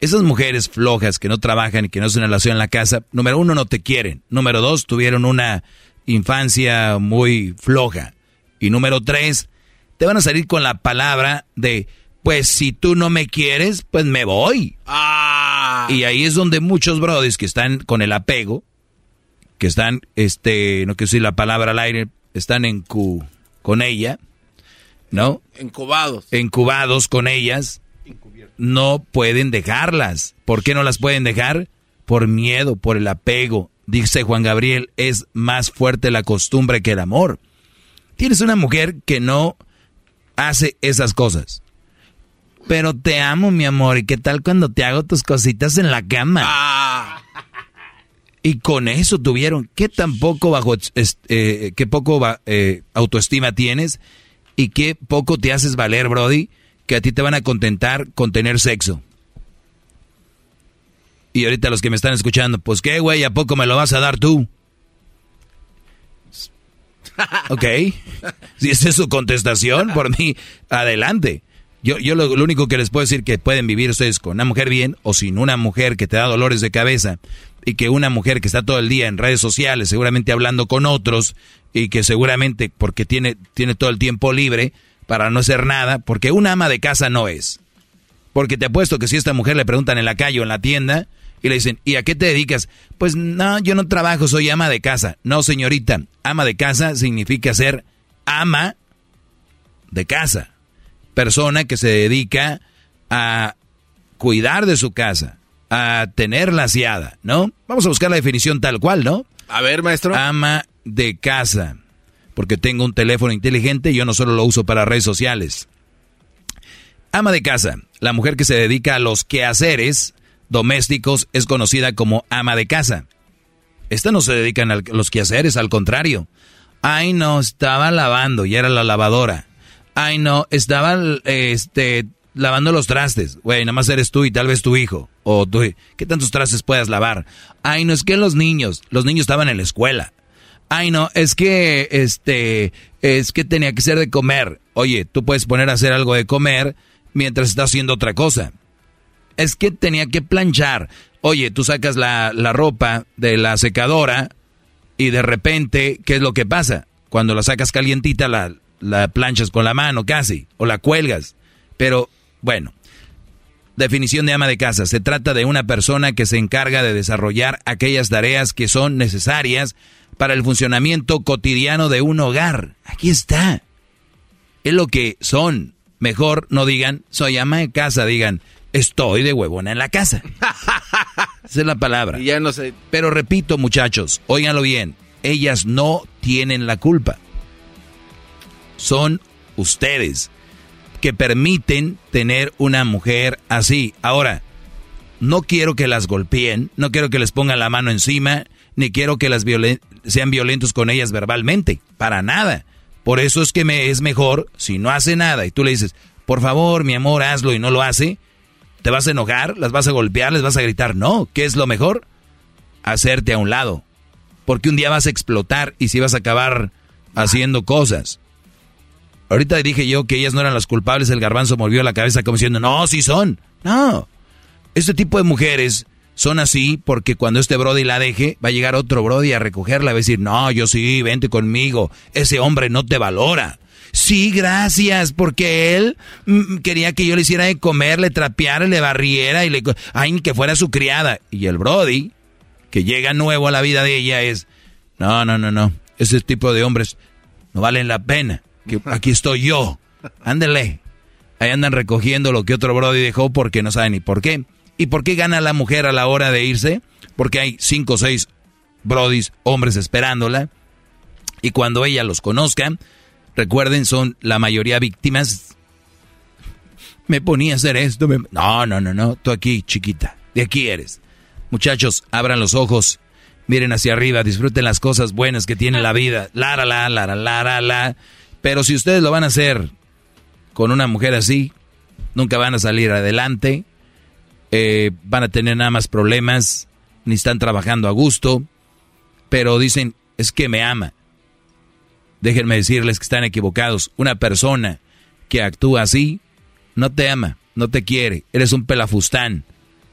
esas mujeres flojas que no trabajan y que no hacen relación en la casa, número uno, no te quieren. Número dos, tuvieron una infancia muy floja. Y número tres, te van a salir con la palabra de, pues si tú no me quieres, pues me voy. Ah. Y ahí es donde muchos brothers que están con el apego, que están, este, no quiero decir la palabra al aire, están en cu, con ella, ¿no? Encubados. Encubados con ellas, no pueden dejarlas. ¿Por qué no las pueden dejar? Por miedo, por el apego. Dice Juan Gabriel, es más fuerte la costumbre que el amor. Tienes una mujer que no hace esas cosas. Pero te amo, mi amor. ¿Y qué tal cuando te hago tus cositas en la cama? Ah. Y con eso tuvieron. ¿Qué tan poco bajo, eh, qué poco eh, autoestima tienes? Y qué poco te haces valer, Brody, que a ti te van a contentar con tener sexo. Y ahorita los que me están escuchando, pues qué, güey, ¿a poco me lo vas a dar tú? Ok. Si esa es su contestación, por mí, adelante. Yo, yo lo, único que les puedo decir que pueden vivir ustedes con una mujer bien o sin una mujer que te da dolores de cabeza y que una mujer que está todo el día en redes sociales, seguramente hablando con otros y que seguramente porque tiene, tiene todo el tiempo libre para no hacer nada, porque una ama de casa no es. Porque te apuesto que si esta mujer le preguntan en la calle o en la tienda, y le dicen, ¿y a qué te dedicas? Pues no, yo no trabajo, soy ama de casa. No, señorita, ama de casa significa ser ama de casa. Persona que se dedica a cuidar de su casa, a tenerla aseada, ¿no? Vamos a buscar la definición tal cual, ¿no? A ver, maestro. Ama de casa, porque tengo un teléfono inteligente y yo no solo lo uso para redes sociales. Ama de casa, la mujer que se dedica a los quehaceres domésticos es conocida como ama de casa. Esta no se dedican a los quehaceres, al contrario. Ay, no, estaba lavando y era la lavadora. Ay, no, estaba este, lavando los trastes. Güey, nada más eres tú y tal vez tu hijo. O tú, ¿qué tantos trastes puedas lavar? Ay, no, es que los niños, los niños estaban en la escuela. Ay, no, es que, este, es que tenía que ser de comer. Oye, tú puedes poner a hacer algo de comer mientras estás haciendo otra cosa. Es que tenía que planchar. Oye, tú sacas la, la ropa de la secadora y de repente, ¿qué es lo que pasa? Cuando la sacas calientita, la, la planchas con la mano casi, o la cuelgas. Pero, bueno, definición de ama de casa. Se trata de una persona que se encarga de desarrollar aquellas tareas que son necesarias para el funcionamiento cotidiano de un hogar. Aquí está. Es lo que son. Mejor no digan, soy ama de casa, digan, estoy de huevona en la casa. Esa es la palabra. ya no sé. Pero repito, muchachos, óiganlo bien, ellas no tienen la culpa. Son ustedes que permiten tener una mujer así. Ahora, no quiero que las golpeen, no quiero que les pongan la mano encima, ni quiero que las sean violentos con ellas verbalmente, para nada. Por eso es que me es mejor, si no hace nada y tú le dices, por favor, mi amor, hazlo y no lo hace, ¿te vas a enojar? ¿Las vas a golpear? ¿Les vas a gritar? No, ¿qué es lo mejor? Hacerte a un lado. Porque un día vas a explotar y si vas a acabar haciendo cosas. Ahorita dije yo que ellas no eran las culpables, el garbanzo movió la cabeza como diciendo, no, sí son. No. Este tipo de mujeres son así porque cuando este Brody la deje, va a llegar otro Brody a recogerla va a decir, no, yo sí, vente conmigo, ese hombre no te valora. Sí, gracias, porque él mm, quería que yo le hiciera de comer, le trapeara, le barriera y le... Ay, que fuera su criada. Y el Brody, que llega nuevo a la vida de ella, es, no, no, no, no, ese tipo de hombres no valen la pena. Aquí estoy yo. Ándele. Ahí andan recogiendo lo que otro Brody dejó porque no saben ni por qué. ¿Y por qué gana la mujer a la hora de irse? Porque hay cinco o seis brodis, hombres esperándola. Y cuando ella los conozca, recuerden, son la mayoría víctimas. Me ponía a hacer esto. No, no, no, no. Tú aquí, chiquita. De aquí eres. Muchachos, abran los ojos. Miren hacia arriba. Disfruten las cosas buenas que tiene la vida. La, la, la, la, la, la, la. Pero si ustedes lo van a hacer con una mujer así, nunca van a salir adelante eh, van a tener nada más problemas, ni están trabajando a gusto, pero dicen, es que me ama. Déjenme decirles que están equivocados. Una persona que actúa así, no te ama, no te quiere, eres un pelafustán,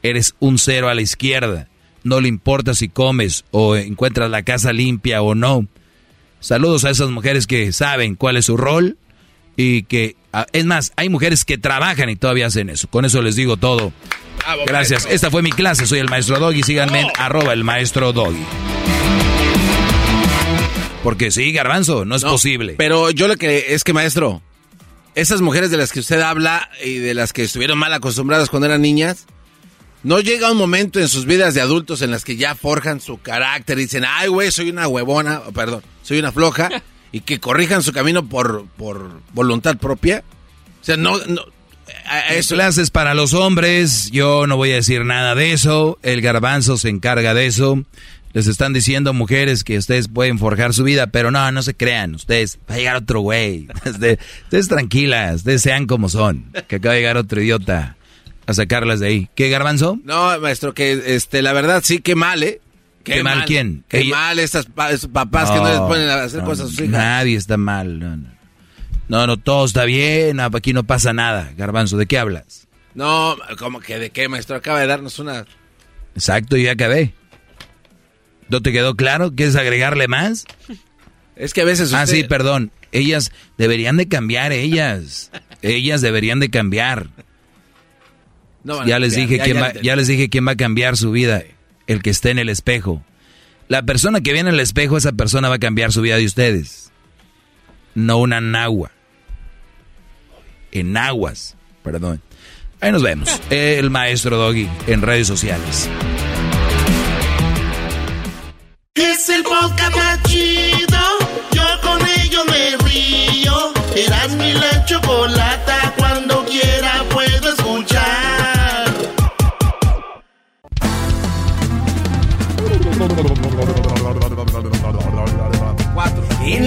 eres un cero a la izquierda, no le importa si comes o encuentras la casa limpia o no. Saludos a esas mujeres que saben cuál es su rol y que, ah, es más, hay mujeres que trabajan y todavía hacen eso. Con eso les digo todo. Gracias. Esta fue mi clase. Soy el maestro Doggy. Síganme en arroba el maestro Doggy. Porque sí, garbanzo, no es posible. Pero yo lo que es que, maestro, esas mujeres de las que usted habla y de las que estuvieron mal acostumbradas cuando eran niñas, no llega un momento en sus vidas de adultos en las que ya forjan su carácter y dicen, ay, güey, soy una huevona, perdón, soy una floja, y que corrijan su camino por, por voluntad propia. O sea, no, no eso. Clases para los hombres, yo no voy a decir nada de eso, el garbanzo se encarga de eso. Les están diciendo mujeres que ustedes pueden forjar su vida, pero no, no se crean, ustedes, va a llegar otro güey. Ustedes, tranquilas, ustedes sean como son, que acaba de llegar otro idiota a sacarlas de ahí. ¿Qué garbanzo? No, maestro, que este, la verdad sí, qué mal, ¿eh? ¿Qué, mal, quién? Qué mal estas papás que no les ponen a hacer cosas a sus hijas. Nadie está mal, no, no. No, no, todo está bien, aquí no pasa nada. Garbanzo, ¿de qué hablas? No, como que de qué, maestro? Acaba de darnos una... Exacto, ya acabé. ¿No te quedó claro? ¿Quieres agregarle más? Es que a veces... Ah, sí, perdón. Ellas deberían de cambiar, ellas. ellas deberían de cambiar. ya, les dije quién va, ya les dije quién va a cambiar su vida. El que esté en el espejo. La persona que viene en el espejo, esa persona va a cambiar su vida de ustedes. No una nagua en aguas. Perdón. Ahí nos vemos. El maestro Doggy en redes sociales. Es Es el podcast más chido. Yo con ello me río. Eras mi la chocolata.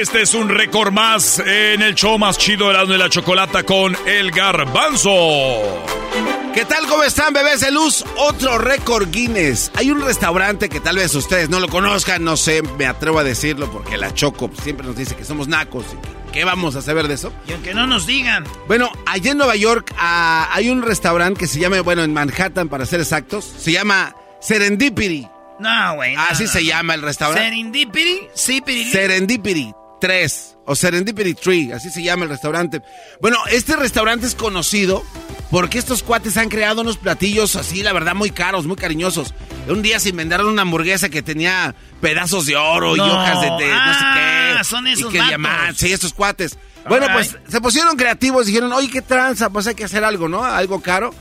Este es un récord más en el show más chido de la de la chocolata con el garbanzo. ¿Qué tal? ¿Cómo están, bebés de luz? Otro récord Guinness. Hay un restaurante que tal vez ustedes no lo conozcan, no sé, me atrevo a decirlo porque la Choco siempre nos dice que somos nacos. ¿Qué vamos a saber de eso? Y aunque no nos digan. Bueno, allá en Nueva York ah, hay un restaurante que se llama, bueno, en Manhattan para ser exactos, se llama Serendipity. No, güey. no, Así no, se no. llama el restaurante. Serendipity, sí, pirili. Serendipity 3 o Serendipity Tree, así se llama el restaurante. Bueno, este restaurante es conocido porque estos cuates han creado unos platillos así, la verdad, muy caros, muy cariñosos. Un día se inventaron una hamburguesa que tenía pedazos de oro y hojas de, de no sé Ah, qué. son y esos que vatos. diamantes, sí, estos cuates. Bueno, pues se pusieron creativos, dijeron, oye, qué tranza, pues hay que hacer algo, ¿no? Algo caro.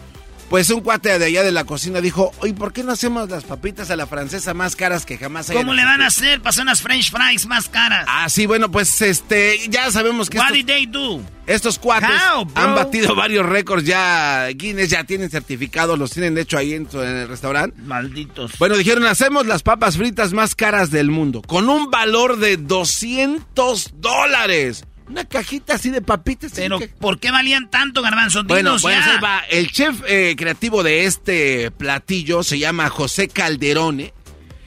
Pues un cuate de allá de la cocina dijo, oye, ¿por qué no hacemos las papitas a la francesa más caras que jamás hayan ¿Cómo le van a existido?" hacer? Pasar unas french fries más caras. Ah, sí, bueno, pues este, ya sabemos que What estos, did they do? estos cuates How, han batido varios récords ya, Guinness ya tienen certificados, los tienen hecho ahí en, en el restaurante. Malditos. Bueno, dijeron, hacemos las papas fritas más caras del mundo, con un valor de 200 dólares. Una cajita así de papitas. Pero, ¿por qué valían tanto, garbanzo? Bueno, Dinos pues ya. va. El chef eh, creativo de este platillo se llama José Calderone.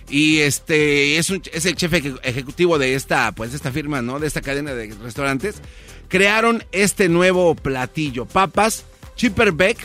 Y este es, un- es el chef eje- ejecutivo de esta, pues, de esta firma, ¿no? De esta cadena de restaurantes. Crearon este nuevo platillo. Papas, Chipperbeck,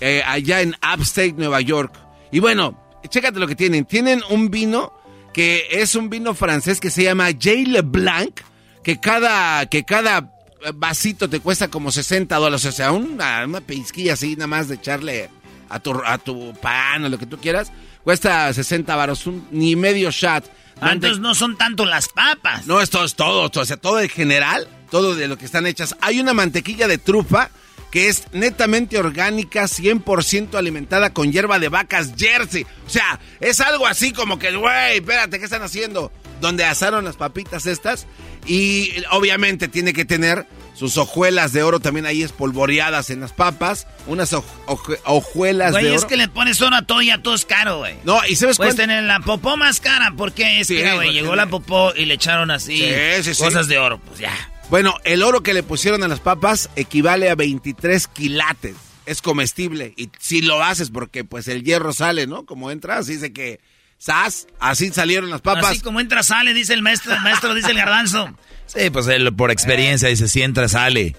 eh, allá en Upstate, Nueva York. Y bueno, chécate lo que tienen. Tienen un vino que es un vino francés que se llama J. Leblanc, que cada, que cada eh, vasito te cuesta como 60 dólares. O sea, una, una pizquilla así, nada más de echarle a tu, a tu pan o lo que tú quieras. Cuesta 60 varos, ni medio shot. Ah, entonces no son tanto las papas. No, esto es todo, todo, o sea, todo en general, todo de lo que están hechas. Hay una mantequilla de trufa que es netamente orgánica, 100% alimentada con hierba de vacas Jersey. O sea, es algo así como que, güey, espérate, ¿qué están haciendo? Donde asaron las papitas estas. Y obviamente tiene que tener sus hojuelas de oro también ahí espolvoreadas en las papas. Unas hoj- hoj- hojuelas Güey, de es oro. que le pones oro a todo y a todo es caro, güey. No, y sabes Puedes cuánto- tener la popó más cara porque es Sí, que, güey, llegó la popó y le echaron así Sí, sí, sí. cosas de oro. Pues ya. Bueno, el oro que le pusieron a las papas equivale a 23 quilates. Es comestible. Y si lo haces porque pues el hierro sale, ¿no? Como entra, así dice que... ¡Sas! Así salieron las papas. Así como entra, sale, dice el maestro. El maestro dice el garbanzo. Sí, pues él por experiencia dice, si entra, sale.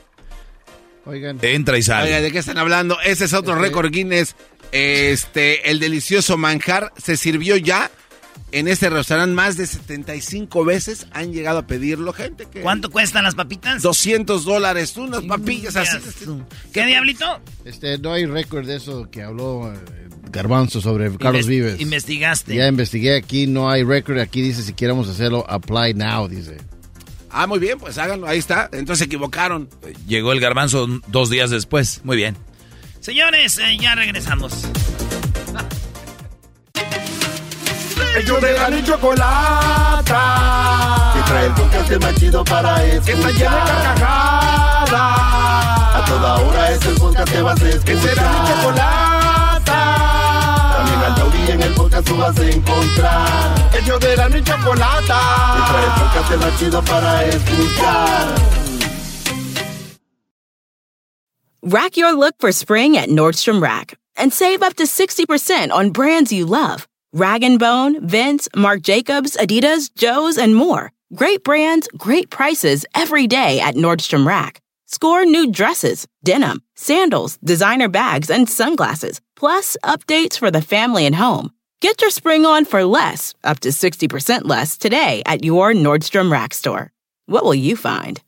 Oigan. Entra y sale. Oiga, ¿de qué están hablando? Ese es otro récord Guinness. Este, el delicioso manjar se sirvió ya en este restaurante más de 75 veces. Han llegado a pedirlo, gente que... ¿Cuánto cuestan las papitas? 200 dólares, unas papillas así. ¿Qué diablito? Este, no hay récord de eso que habló eh, Garbanzo sobre Carlos Inves- Vives. Investigaste. Ya investigué aquí, no hay récord. Aquí dice si queremos hacerlo, apply now, dice. Ah, muy bien, pues háganlo, ahí está. Entonces se equivocaron. Llegó el garbanzo dos días después. Muy bien. Señores, eh, ya regresamos. Ellos de la ni chocolata. Que trae el podcast más chido para escuchar. Que está llena de carcajadas. A toda hora es el podcast que vas a escuchar. Que será mi chocolata. Taurí en el podcast tú vas a encontrar. De la chocolata. El podcast chido para escuchar. Rack your look for spring at Nordstrom Rack and save up to 60% on brands you love. Rag & Bone, Vince, Marc Jacobs, Adidas, Joe's, and more. Great brands, great prices every day at Nordstrom Rack. Score new dresses, denim, sandals, designer bags, and sunglasses, plus updates for the family and home. Get your spring on for less, up to 60% less, today at your Nordstrom Rack store. What will you find?